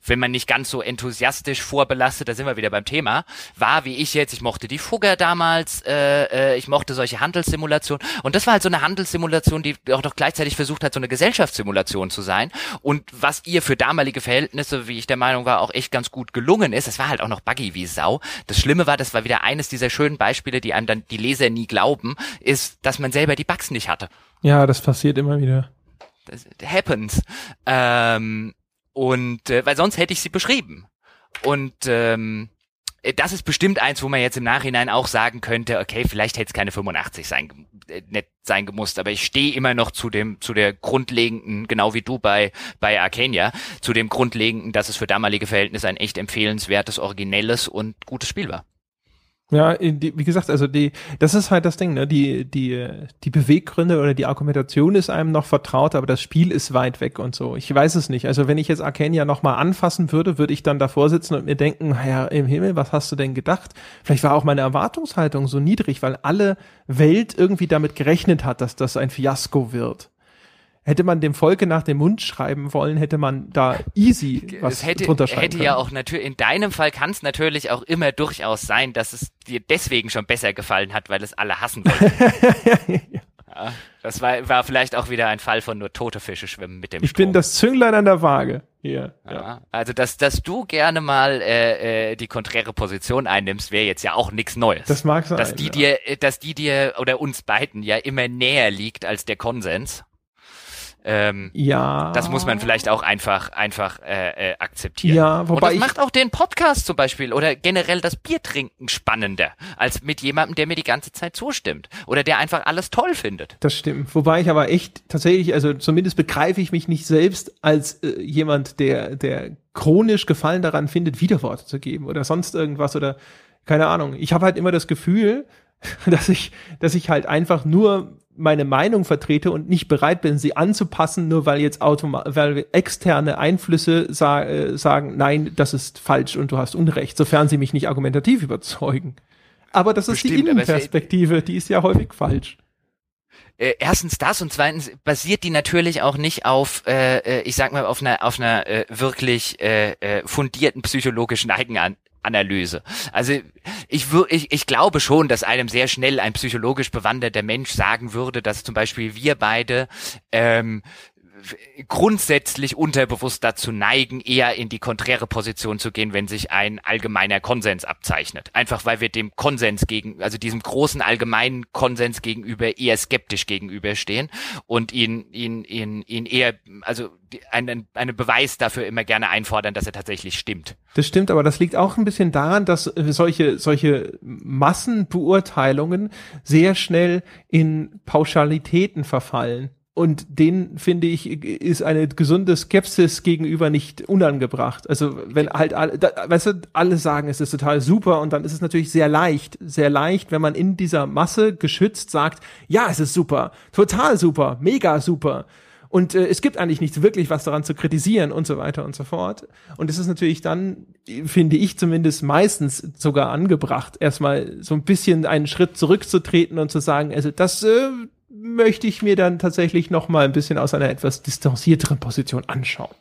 S2: Wenn man nicht ganz so enthusiastisch vorbelastet, da sind wir wieder beim Thema, war wie ich jetzt, ich mochte die Fugger damals, äh, äh, ich mochte solche Handelssimulationen und das war halt so eine Handelssimulation, die auch doch gleichzeitig versucht hat, so eine Gesellschaftssimulation zu sein und was ihr für damalige Verhältnisse, wie ich der Meinung war, auch echt ganz gut gelungen ist, es war halt auch noch buggy wie Sau, das Schlimme war, das war wieder eines dieser schönen Beispiele, die einem dann die Leser nie glauben, ist, dass man selber die Bugs nicht hatte.
S1: Ja, das passiert immer wieder.
S2: Das happens. Ähm, und äh, weil sonst hätte ich sie beschrieben. Und ähm, äh, das ist bestimmt eins, wo man jetzt im Nachhinein auch sagen könnte, okay, vielleicht hätte es keine 85 sein, äh, nicht sein gemusst, aber ich stehe immer noch zu dem, zu der grundlegenden, genau wie du bei, bei Arcania, zu dem grundlegenden, dass es für damalige Verhältnisse ein echt empfehlenswertes, originelles und gutes Spiel war.
S1: Ja, die, wie gesagt, also die, das ist halt das Ding, ne? Die, die, die Beweggründe oder die Argumentation ist einem noch vertraut, aber das Spiel ist weit weg und so. Ich weiß es nicht. Also wenn ich jetzt Arcania nochmal anfassen würde, würde ich dann davor sitzen und mir denken, ja, im Himmel, was hast du denn gedacht? Vielleicht war auch meine Erwartungshaltung so niedrig, weil alle Welt irgendwie damit gerechnet hat, dass das ein Fiasko wird hätte man dem Volke nach dem Mund schreiben wollen, hätte man da easy was
S2: es hätte,
S1: drunter schreiben
S2: hätte
S1: können.
S2: ja auch natürlich, in deinem Fall kann es natürlich auch immer durchaus sein, dass es dir deswegen schon besser gefallen hat, weil es alle hassen wollten. <laughs> ja, das war, war vielleicht auch wieder ein Fall von nur tote Fische schwimmen mit dem
S1: Ich Strom. bin das Zünglein an der Waage. Hier,
S2: ja. ja. Also, dass, dass du gerne mal äh, äh, die konträre Position einnimmst, wäre jetzt ja auch nichts Neues.
S1: Das mag sein.
S2: Dass die ja. dir, dass die dir oder uns beiden ja immer näher liegt als der Konsens. Ähm, ja. Das muss man vielleicht auch einfach, einfach äh, äh, akzeptieren.
S1: Ja,
S2: wobei Und das macht auch den Podcast zum Beispiel oder generell das Biertrinken spannender, als mit jemandem, der mir die ganze Zeit zustimmt. Oder der einfach alles toll findet.
S1: Das stimmt. Wobei ich aber echt tatsächlich, also zumindest begreife ich mich nicht selbst als äh, jemand, der, der chronisch Gefallen daran findet, Widerworte zu geben oder sonst irgendwas oder keine Ahnung. Ich habe halt immer das Gefühl, <laughs> dass ich, dass ich halt einfach nur meine Meinung vertrete und nicht bereit bin, sie anzupassen, nur weil jetzt automa weil externe Einflüsse sa äh, sagen, nein, das ist falsch und du hast Unrecht, sofern sie mich nicht argumentativ überzeugen. Aber das Bestimmt, ist die Innenperspektive, die ist ja häufig falsch.
S2: Äh, erstens das und zweitens basiert die natürlich auch nicht auf, äh, äh ich sag mal, auf einer auf einer äh, wirklich äh, äh fundierten psychologischen Eigenan Analyse. Also ich, ich, ich glaube schon, dass einem sehr schnell ein psychologisch bewanderter Mensch sagen würde, dass zum Beispiel wir beide ähm, grundsätzlich unterbewusst dazu neigen, eher in die konträre Position zu gehen, wenn sich ein allgemeiner Konsens abzeichnet. Einfach weil wir dem Konsens gegen, also diesem großen allgemeinen Konsens gegenüber eher skeptisch gegenüberstehen und ihn, ihn, ihn, ihn eher, also einen, einen Beweis dafür immer gerne einfordern, dass er tatsächlich stimmt.
S1: Das stimmt, aber das liegt auch ein bisschen daran, dass solche, solche Massenbeurteilungen sehr schnell in Pauschalitäten verfallen. Und den finde ich, ist eine gesunde Skepsis gegenüber nicht unangebracht. Also wenn halt alle, da, weißt du, alle sagen, es ist total super und dann ist es natürlich sehr leicht, sehr leicht, wenn man in dieser Masse geschützt sagt, ja, es ist super, total super, mega super. Und äh, es gibt eigentlich nichts wirklich was daran zu kritisieren und so weiter und so fort. Und es ist natürlich dann, finde ich zumindest meistens sogar angebracht, erstmal so ein bisschen einen Schritt zurückzutreten und zu sagen, also das, äh, möchte ich mir dann tatsächlich noch mal ein bisschen aus einer etwas distanzierteren Position anschauen.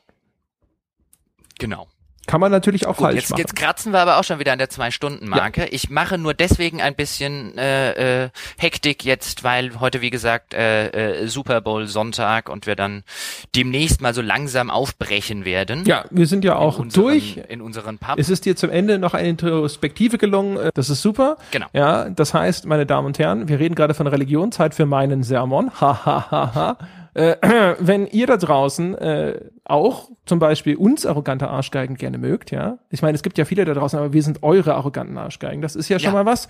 S2: Genau.
S1: Kann man natürlich auch
S2: Gut,
S1: falsch
S2: jetzt,
S1: machen.
S2: jetzt kratzen wir aber auch schon wieder an der Zwei-Stunden-Marke. Ich mache nur deswegen ein bisschen äh, äh, Hektik jetzt, weil heute, wie gesagt, äh, äh, Super Bowl Sonntag und wir dann demnächst mal so langsam aufbrechen werden.
S1: ja, wir sind ja auch
S2: in unseren,
S1: durch.
S2: In unseren Pub.
S1: Es ist dir zum Ende noch eine Introspektive gelungen. äh, Das ist super.
S2: Genau.
S1: Ja, das heißt, meine Damen und Herren, wir reden gerade von Religion, Zeit für meinen Sermon. Ha, ha, ha, ha. Äh, <clears throat> wenn ihr da draußen äh, auch zum Beispiel uns arrogante Arschgeigen gerne mögt, ja. Ich meine, es gibt ja viele da draußen, aber wir sind eure arroganten Arschgeigen. Das ist ja schon
S2: Ja.
S1: mal was.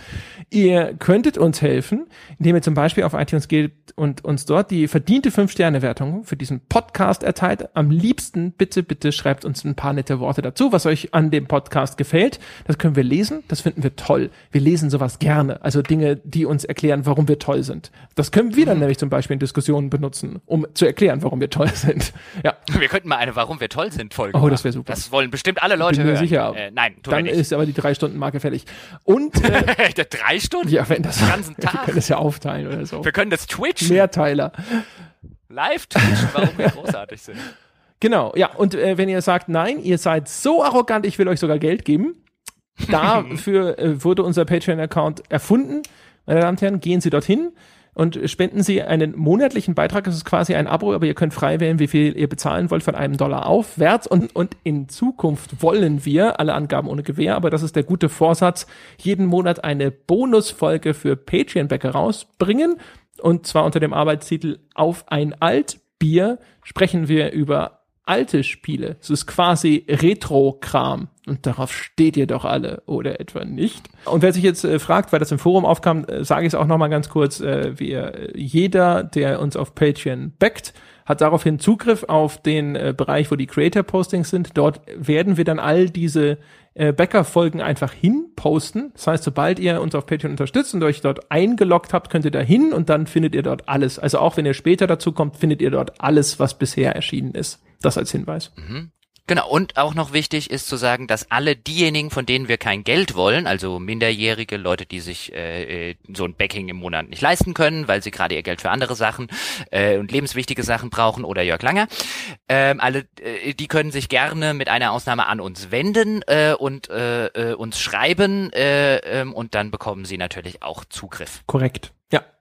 S1: Ihr könntet uns helfen, indem ihr zum Beispiel auf iTunes geht und uns dort die verdiente 5-Sterne-Wertung für diesen Podcast erteilt. Am liebsten bitte, bitte schreibt uns ein paar nette Worte dazu, was euch an dem Podcast gefällt. Das können wir lesen. Das finden wir toll. Wir lesen sowas gerne. Also Dinge, die uns erklären, warum wir toll sind. Das können wir dann nämlich zum Beispiel in Diskussionen benutzen, um zu erklären, warum wir toll <laughs> sind. Ja.
S2: wir könnten mal eine Warum wir toll sind Folge
S1: Oh, das wär super.
S2: Das wollen bestimmt alle Leute
S1: Bin mir
S2: hören.
S1: sicher.
S2: Äh, nein, tun
S1: Dann
S2: wir nicht.
S1: ist aber die drei Stunden Marke fällig. Und äh, <laughs>
S2: Drei Stunden?
S1: ja, wenn das
S2: Den <laughs> ganzen
S1: wir
S2: Tag.
S1: können das ja aufteilen oder so.
S2: Wir können das Twitch
S1: Mehrteiler.
S2: live twitchen, warum wir großartig sind.
S1: Genau, ja. Und äh, wenn ihr sagt, nein, ihr seid so arrogant, ich will euch sogar Geld geben, <laughs> dafür äh, wurde unser Patreon-Account erfunden. Meine Damen und Herren, gehen Sie dorthin und spenden Sie einen monatlichen Beitrag. Das ist quasi ein Abo, aber ihr könnt frei wählen, wie viel ihr bezahlen wollt von einem Dollar aufwärts. Und, und in Zukunft wollen wir, alle Angaben ohne Gewähr, aber das ist der gute Vorsatz, jeden Monat eine Bonusfolge für Patreon-Bäcker rausbringen. Und zwar unter dem Arbeitstitel Auf ein Altbier sprechen wir über alte Spiele. Es ist quasi Retro-Kram. Und darauf steht ihr doch alle, oder etwa nicht? Und wer sich jetzt äh, fragt, weil das im Forum aufkam, äh, sage ich es auch nochmal ganz kurz. Äh, wir, jeder, der uns auf Patreon backt, hat daraufhin Zugriff auf den äh, Bereich, wo die Creator-Postings sind. Dort werden wir dann all diese äh, Bäcker-Folgen einfach hinposten. Das heißt, sobald ihr uns auf Patreon unterstützt und euch dort eingeloggt habt, könnt ihr da hin und dann findet ihr dort alles. Also auch wenn ihr später dazu kommt, findet ihr dort alles, was bisher erschienen ist. Das als Hinweis.
S2: Genau, und auch noch wichtig ist zu sagen, dass alle diejenigen, von denen wir kein Geld wollen, also Minderjährige, Leute, die sich äh, äh, so ein Backing im Monat nicht leisten können, weil sie gerade ihr Geld für andere Sachen äh, und lebenswichtige Sachen brauchen oder Jörg Langer, ähm, alle, äh, die können sich gerne mit einer Ausnahme an uns wenden äh, und äh, äh, uns schreiben äh, ähm, und dann bekommen sie natürlich auch Zugriff.
S1: Korrekt.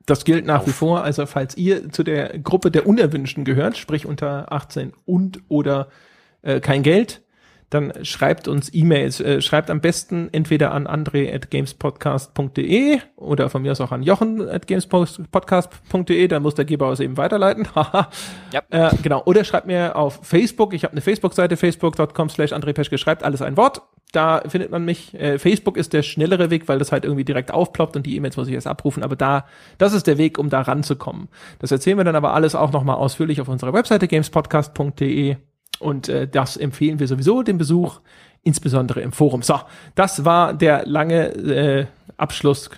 S1: Das gilt nach wie vor. Also falls ihr zu der Gruppe der Unerwünschten gehört, sprich unter 18 und oder äh, kein Geld, dann schreibt uns E-Mails. Äh, schreibt am besten entweder an andre.gamespodcast.de oder von mir aus auch an jochen.gamespodcast.de, dann muss der Geber aus eben weiterleiten. <laughs> Haha.
S2: Ja.
S1: äh, genau. Oder schreibt mir auf Facebook. Ich habe eine Facebook-Seite, facebook.com slash André Peschke. Schreibt alles ein Wort. Da findet man mich. Äh, Facebook ist der schnellere Weg, weil das halt irgendwie direkt aufploppt und die E-Mails muss ich erst abrufen. Aber da, das ist der Weg, um da ranzukommen. Das erzählen wir dann aber alles auch nochmal ausführlich auf unserer Webseite gamespodcast.de. Und äh, das empfehlen wir sowieso den Besuch, insbesondere im Forum. So, das war der lange äh, Abschluss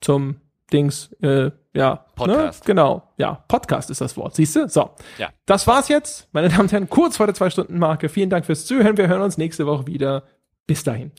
S1: zum Dings, äh, ja.
S2: Podcast.
S1: Ne? Genau, ja, Podcast ist das Wort, siehst du? So,
S2: Ja.
S1: das war's jetzt, meine Damen und Herren, kurz vor der Zwei-Stunden-Marke. Vielen Dank fürs Zuhören. Wir hören uns nächste Woche wieder. Bis dahin.